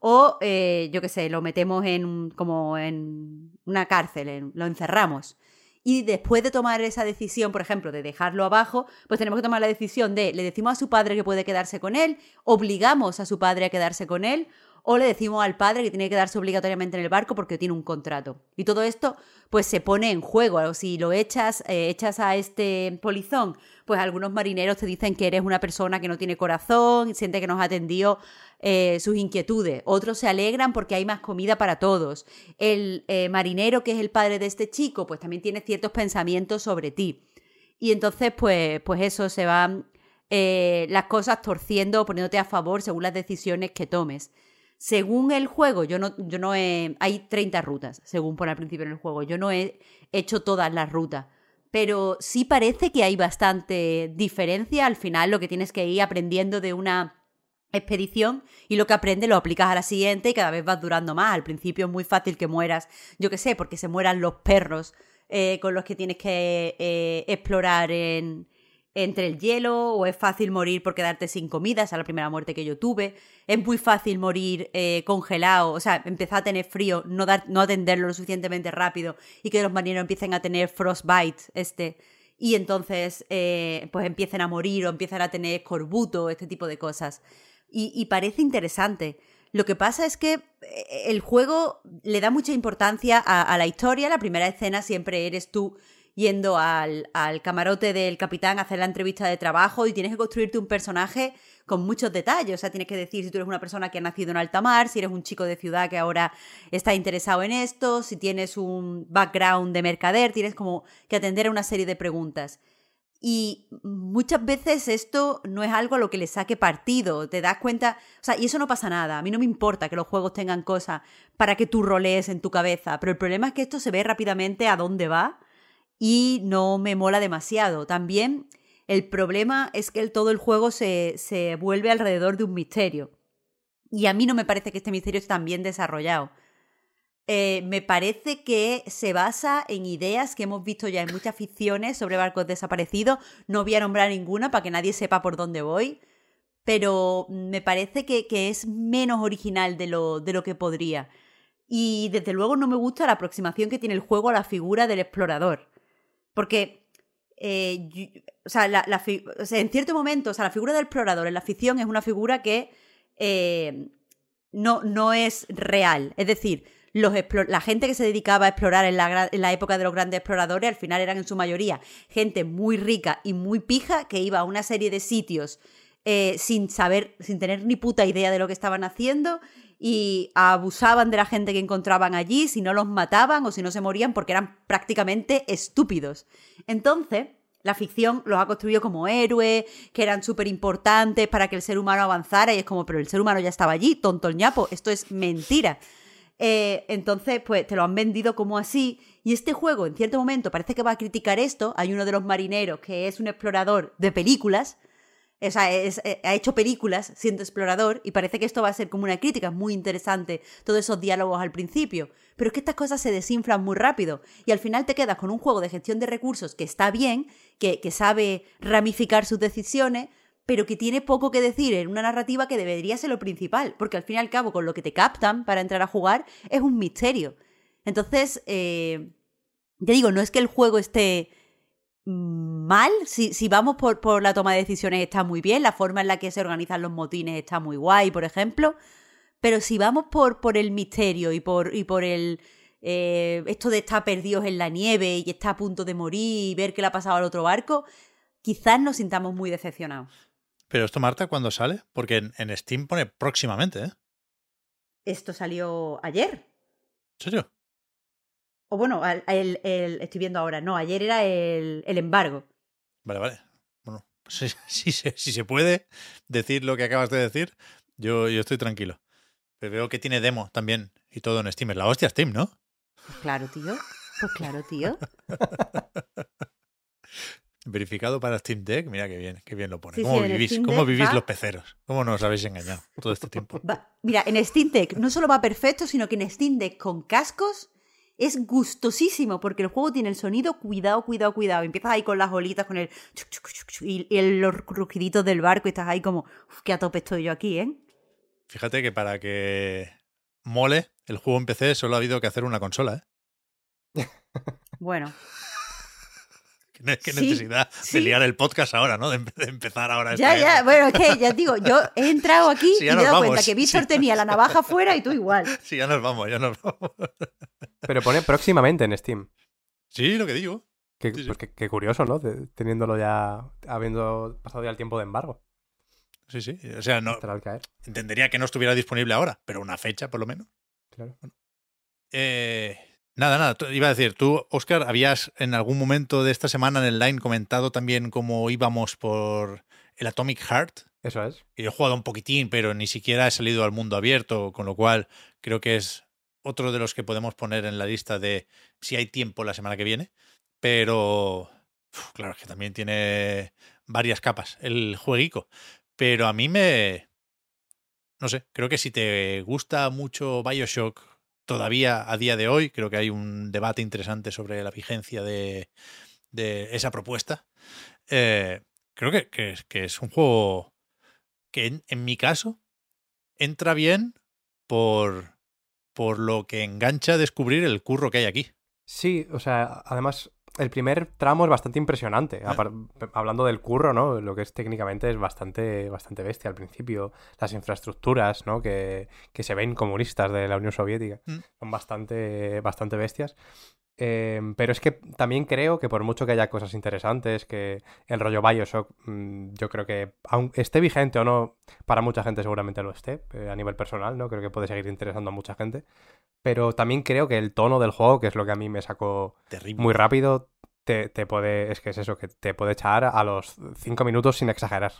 O, eh, yo qué sé, lo metemos en como en una cárcel, lo encerramos. Y después de tomar esa decisión, por ejemplo, de dejarlo abajo, pues tenemos que tomar la decisión de, le decimos a su padre que puede quedarse con él, obligamos a su padre a quedarse con él, o le decimos al padre que tiene que quedarse obligatoriamente en el barco porque tiene un contrato. Y todo esto, pues se pone en juego. Si lo echas, eh, echas a este polizón, pues algunos marineros te dicen que eres una persona que no tiene corazón, siente que nos atendido eh, sus inquietudes. Otros se alegran porque hay más comida para todos. El eh, marinero, que es el padre de este chico, pues también tiene ciertos pensamientos sobre ti. Y entonces, pues, pues eso, se van eh, las cosas torciendo o poniéndote a favor según las decisiones que tomes. Según el juego, yo no, yo no he. Hay 30 rutas, según pone al principio en el juego. Yo no he hecho todas las rutas. Pero sí parece que hay bastante diferencia. Al final, lo que tienes que ir aprendiendo de una expedición y lo que aprendes lo aplicas a la siguiente y cada vez vas durando más. Al principio es muy fácil que mueras, yo qué sé, porque se mueran los perros eh, con los que tienes que eh, explorar en, entre el hielo o es fácil morir por quedarte sin comida, esa es la primera muerte que yo tuve. Es muy fácil morir eh, congelado, o sea, empezar a tener frío, no, dar, no atenderlo lo suficientemente rápido y que los marineros empiecen a tener frostbite, este y entonces pues empiecen a morir o empiezan a tener escorbuto, este tipo de cosas y, parece interesante. Lo que pasa es que eh, el juego le da mucha importancia a, la historia. La primera escena siempre eres tú yendo al, al camarote del capitán a hacer la entrevista de trabajo y tienes que construirte un personaje con muchos detalles. O sea, tienes que decir si tú eres una persona que ha nacido en alta mar, si eres un chico de ciudad que ahora está interesado en esto, si tienes un background de mercader, tienes como que atender a una serie de preguntas. Y muchas veces esto no es algo a lo que le saque partido, te das cuenta, o sea, y eso no pasa nada, a mí no me importa que los juegos tengan cosas para que tú rolees en tu cabeza, pero el problema es que esto se ve rápidamente a dónde va y no me mola demasiado. También el problema es que el, todo el juego se, se vuelve alrededor de un misterio. Y a mí no me parece que este misterio esté tan bien desarrollado. Eh, me parece que se basa en ideas que hemos visto ya en muchas ficciones sobre barcos desaparecidos. No voy a nombrar ninguna para que nadie sepa por dónde voy, pero me parece que, que es menos original de lo, de lo que podría. Y desde luego no me gusta la aproximación que tiene el juego a la figura del explorador. Porque eh, o, sea, en cierto momento, o sea, la figura del explorador en la ficción es una figura que eh, no, no es real. Es decir, la gente que se dedicaba a explorar en la, en la, época de los grandes exploradores al final eran en su mayoría gente muy rica y muy pija que iba a una serie de sitios eh, sin saber, sin tener ni puta idea de lo que estaban haciendo y abusaban de la gente que encontraban allí, si no los mataban o si no se morían porque eran prácticamente estúpidos. Entonces, la ficción los ha construido como héroes, que eran súper importantes para que el ser humano avanzara y es como, pero el ser humano ya estaba allí, tonto el ñapo, esto es mentira. Eh, entonces, pues te lo han vendido como así. Y este juego, en cierto momento, parece que va a criticar esto. Hay uno de los marineros que es un explorador de películas. O sea, eh, ha hecho películas siendo explorador y parece que esto va a ser como una crítica muy interesante, todos esos diálogos al principio. Pero es que estas cosas se desinflan muy rápido y al final te quedas con un juego de gestión de recursos que está bien, que sabe ramificar sus decisiones, pero que tiene poco que decir en una narrativa que debería ser lo principal, porque al fin y al cabo con lo que te captan para entrar a jugar es un misterio. Entonces, eh, digo, no es que el juego esté mal, si, si vamos por, por, la toma de decisiones está muy bien, la forma en la que se organizan los motines está muy guay, por ejemplo, pero si vamos por, por el misterio y por, y por el... Eh, esto de estar perdidos en la nieve y estar a punto de morir y ver qué le ha pasado al otro barco, quizás nos sintamos muy decepcionados. Pero esto, Marta, ¿cuándo sale? Porque en, Steam pone próximamente, ¿eh? Esto salió ayer. ¿En serio? O bueno, el, estoy viendo ahora. No, ayer era el, embargo. Vale, vale. Bueno, pues si, si, se puede decir lo que acabas de decir, yo, yo estoy tranquilo. Pero veo que tiene demo también y todo en Steam. Es la hostia Steam, ¿no? Pues claro, tío. Pues claro, tío. Verificado para Steam Deck, mira qué bien, qué bien lo pone. ¿Cómo, vivís, ¿cómo vivís los peceros? ¿Cómo nos habéis engañado todo este tiempo? mira, en Steam Deck no solo va perfecto, sino que en Steam Deck con cascos es gustosísimo porque el juego tiene el sonido cuidado, cuidado, cuidado. Empiezas ahí con las olitas, con el y, los rugiditos del barco y estás ahí como, uf, qué a tope estoy yo aquí, ¿eh? Fíjate que para que mole el juego en PC solo ha habido que hacer una consola, ¿eh? Bueno. Qué, necesidad de liar el podcast ahora, ¿no? De, empezar ahora. Ya, ya, bueno, es que ya digo, yo he entrado aquí y me he dado cuenta que Víctor tenía la navaja fuera y tú igual. Sí, ya nos vamos, ya nos vamos. Pero pone próximamente en Steam. Sí, lo que digo. Qué, pues qué, curioso, ¿no? teniéndolo ya, habiendo pasado ya el tiempo de embargo. Sí, sí. O sea, no. Entendería que no estuviera disponible ahora, pero una fecha por lo menos. Claro. Eh, Nada, nada. Iba a decir, tú, Oscar, habías en algún momento de esta semana en el line comentado también cómo íbamos por el Atomic Heart. Eso es. Y yo he jugado un poquitín, pero ni siquiera he salido al mundo abierto, con lo cual creo que es otro de los que podemos poner en la lista de si hay tiempo la semana que viene. Pero, claro, que también tiene varias capas el jueguico. Pero a mí me... No sé, creo que si te gusta mucho Bioshock todavía a día de hoy. Creo que hay un debate interesante sobre la vigencia de, esa propuesta. Eh, creo que, es un juego que en, mi caso entra bien por, por lo que engancha a descubrir el curro que hay aquí. Sí, o sea, además el primer tramo es bastante impresionante. Ah. Hablando del curro, ¿no? Lo que es técnicamente es bastante, bastante bestia al principio. Las infraestructuras, ¿no? Que, que se ven comunistas de la Unión Soviética. Mm. Son bastante, bastante bestias. Eh, pero es que también creo que por mucho que haya cosas interesantes, que el rollo Bioshock, mm, yo creo que aun esté vigente o no, para mucha gente seguramente lo esté, eh, a nivel personal, ¿no? Creo que puede seguir interesando a mucha gente. Pero también creo que el tono del juego, que es lo que a mí me sacó Terrible. muy rápido, te, te puede, es que es eso, que te puede echar a los 5 minutos sin exagerar.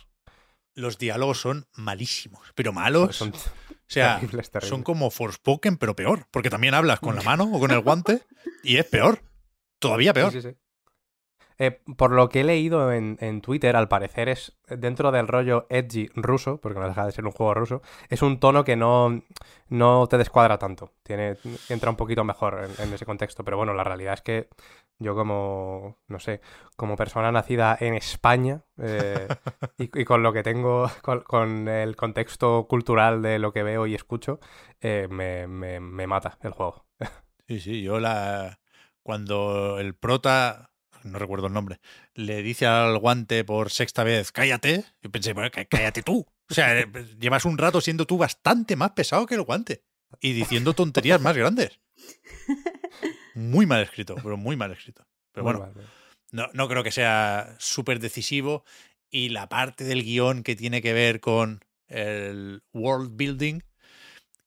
Los diálogos son malísimos, pero malos. Son o sea, son como Forspoken, pero peor. Porque también hablas con la mano o con el guante y es peor. Todavía peor. Sí, sí, sí. Eh, por lo que he leído en, en Twitter, al parecer es dentro del rollo edgy ruso, porque no deja de ser un juego ruso, es un tono que no, no te descuadra tanto. Tiene, entra un poquito mejor en, en ese contexto. Pero bueno, la realidad es que yo como, no sé, como persona nacida en España eh, y, y con lo que tengo, con, con el contexto cultural de lo que veo y escucho, eh, me, me- me mata el juego. Sí, sí, yo la. Cuando el prota, no recuerdo el nombre, le dice al guante por sexta vez, cállate, yo pensé, bueno, cá- cállate tú. O sea, eh, llevas un rato siendo tú bastante más pesado que el guante y diciendo tonterías más grandes. Muy mal escrito, pero muy mal escrito. Pero Muy bueno, mal. no, no creo que sea súper decisivo. Y la parte del guion que tiene que ver con el world building,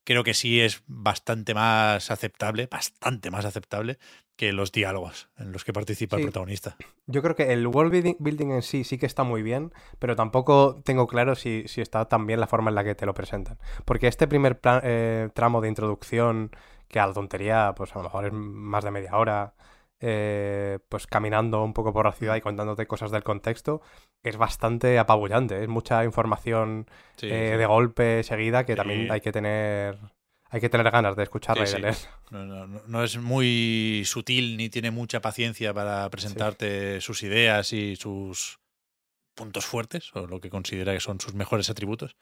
creo que sí es bastante más aceptable, bastante más aceptable que los diálogos en los que participa el protagonista. Yo creo que el world building, en sí sí que está muy bien, pero tampoco tengo claro si, si está tan bien la forma en la que te lo presentan. Porque este primer pla- eh, tramo de introducción, que a la tontería, pues a lo mejor es más de media hora, eh, pues caminando un poco por la ciudad y contándote cosas del contexto, es bastante apabullante. Es mucha información Sí, eh, sí. de golpe seguida que Sí. también hay que tener... Hay que tener ganas de escucharla y de leer. No- no es muy sutil ni tiene mucha paciencia para presentarte sus ideas y sus puntos fuertes o lo que considera que son sus mejores atributos.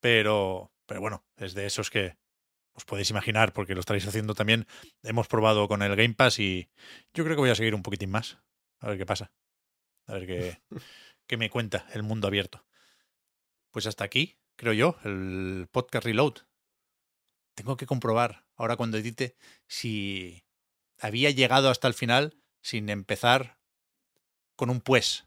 Pero, pero bueno, es de esos que os podéis imaginar porque lo estaréis haciendo también. Hemos probado con el Game Pass y yo creo que voy a seguir un poquitín más. A ver qué pasa. A ver qué, qué me cuenta el mundo abierto. Pues hasta aquí, creo yo, el podcast Reload. Tengo que comprobar ahora cuando edite si había llegado hasta el final sin empezar con un pues.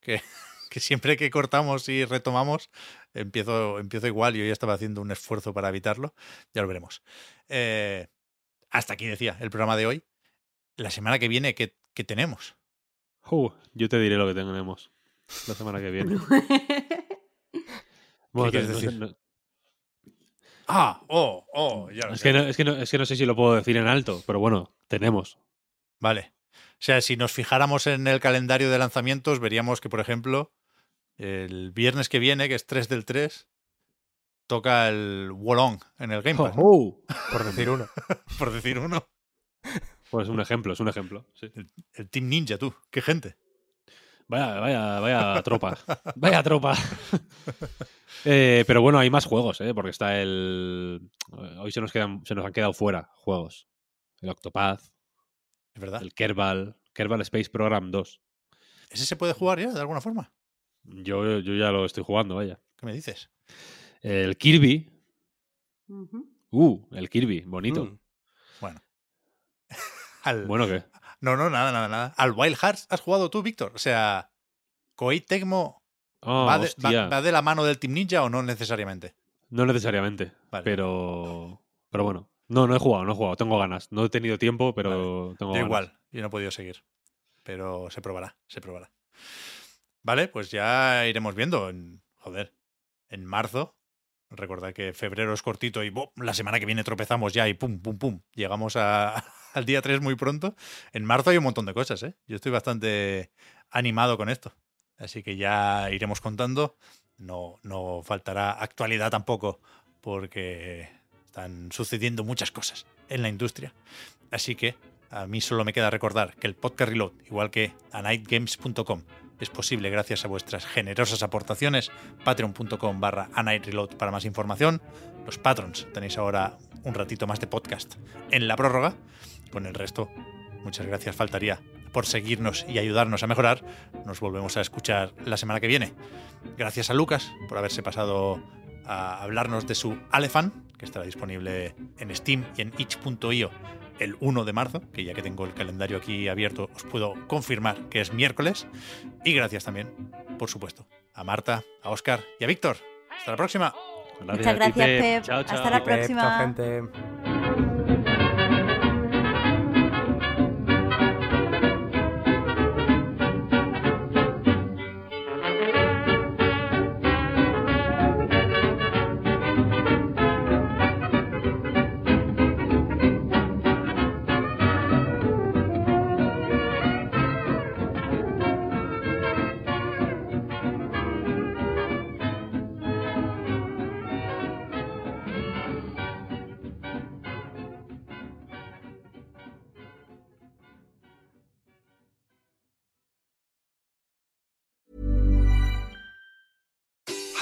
Que, que siempre que cortamos y retomamos, empiezo, empiezo igual. Yo ya estaba haciendo un esfuerzo para evitarlo. Ya lo veremos. Eh, hasta aquí decía el programa de hoy. La semana que viene, ¿qué, qué tenemos? Uh, yo te diré lo que tenemos la semana que viene. Bueno, decir? no- Ah, oh, oh, ya lo es, sé. que no, es, que no, es que no sé si lo puedo decir en alto, pero bueno, tenemos. Vale. O sea, si nos fijáramos en el calendario de lanzamientos, veríamos que, por ejemplo, el viernes que viene, que es 3 del 3, toca el Wolong en el Game Pass, Oh, Por decir uno. por decir uno. Pues un ejemplo, es un ejemplo. sí. El Team Ninja, tú. Qué gente. Vaya, vaya, vaya tropa. Vaya tropa. Eh, pero bueno, hay más juegos, ¿eh? Porque está el. Hoy se nos, quedan, se nos han quedado fuera juegos. El Octopath, Es verdad. el Kerbal, Kerbal Space Program 2. ¿Ese se puede jugar ya, de alguna forma? Yo, yo ya lo estoy jugando, vaya. ¿Qué me dices? El Kirby. Uh, el Kirby, bonito. Mm. Bueno. Al- Bueno, ¿qué? No, no, nada, nada, nada. ¿Al Wild Hearts has jugado tú, Víctor? O sea, ¿Koei Tecmo Oh, va, de, va- va de la mano del Team Ninja o no necesariamente? No necesariamente, Vale. pero. Pero bueno. No, no he jugado, no he jugado. Tengo ganas. No he tenido tiempo, pero tengo Yo ganas. igual, yo no he podido seguir. Pero se probará, se probará. Vale, pues ya iremos viendo. En, joder, en marzo. Recordad que febrero es cortito y la semana que viene tropezamos ya y pum, pum, pum. Llegamos a- al día 3 muy pronto. En marzo hay un montón de cosas, ¿eh? Yo estoy bastante animado con esto. Así que ya iremos contando. No, no faltará actualidad tampoco, porque están sucediendo muchas cosas en la industria. Así que a mí solo me queda recordar que el podcast Reload, igual que anightgames.com, es posible gracias a vuestras generosas aportaciones. Patreon.com barra anightreload para más información. Los patrons tenéis ahora un ratito más de podcast en la prórroga. Con el resto, muchas gracias faltaría por seguirnos y ayudarnos a mejorar. Nos volvemos a escuchar la semana que viene. Gracias a Lucas por haberse pasado a hablarnos de su Alefan, que estará disponible en Steam y en itch.io el 1 de marzo, que ya que tengo el calendario aquí abierto os puedo confirmar que es miércoles. Y gracias también, por supuesto, a Marta, a Oscar y a Víctor. Hasta la próxima. Muchas gracias, Pep. Chao, chao. Hasta la Pep, chao, próxima. gente.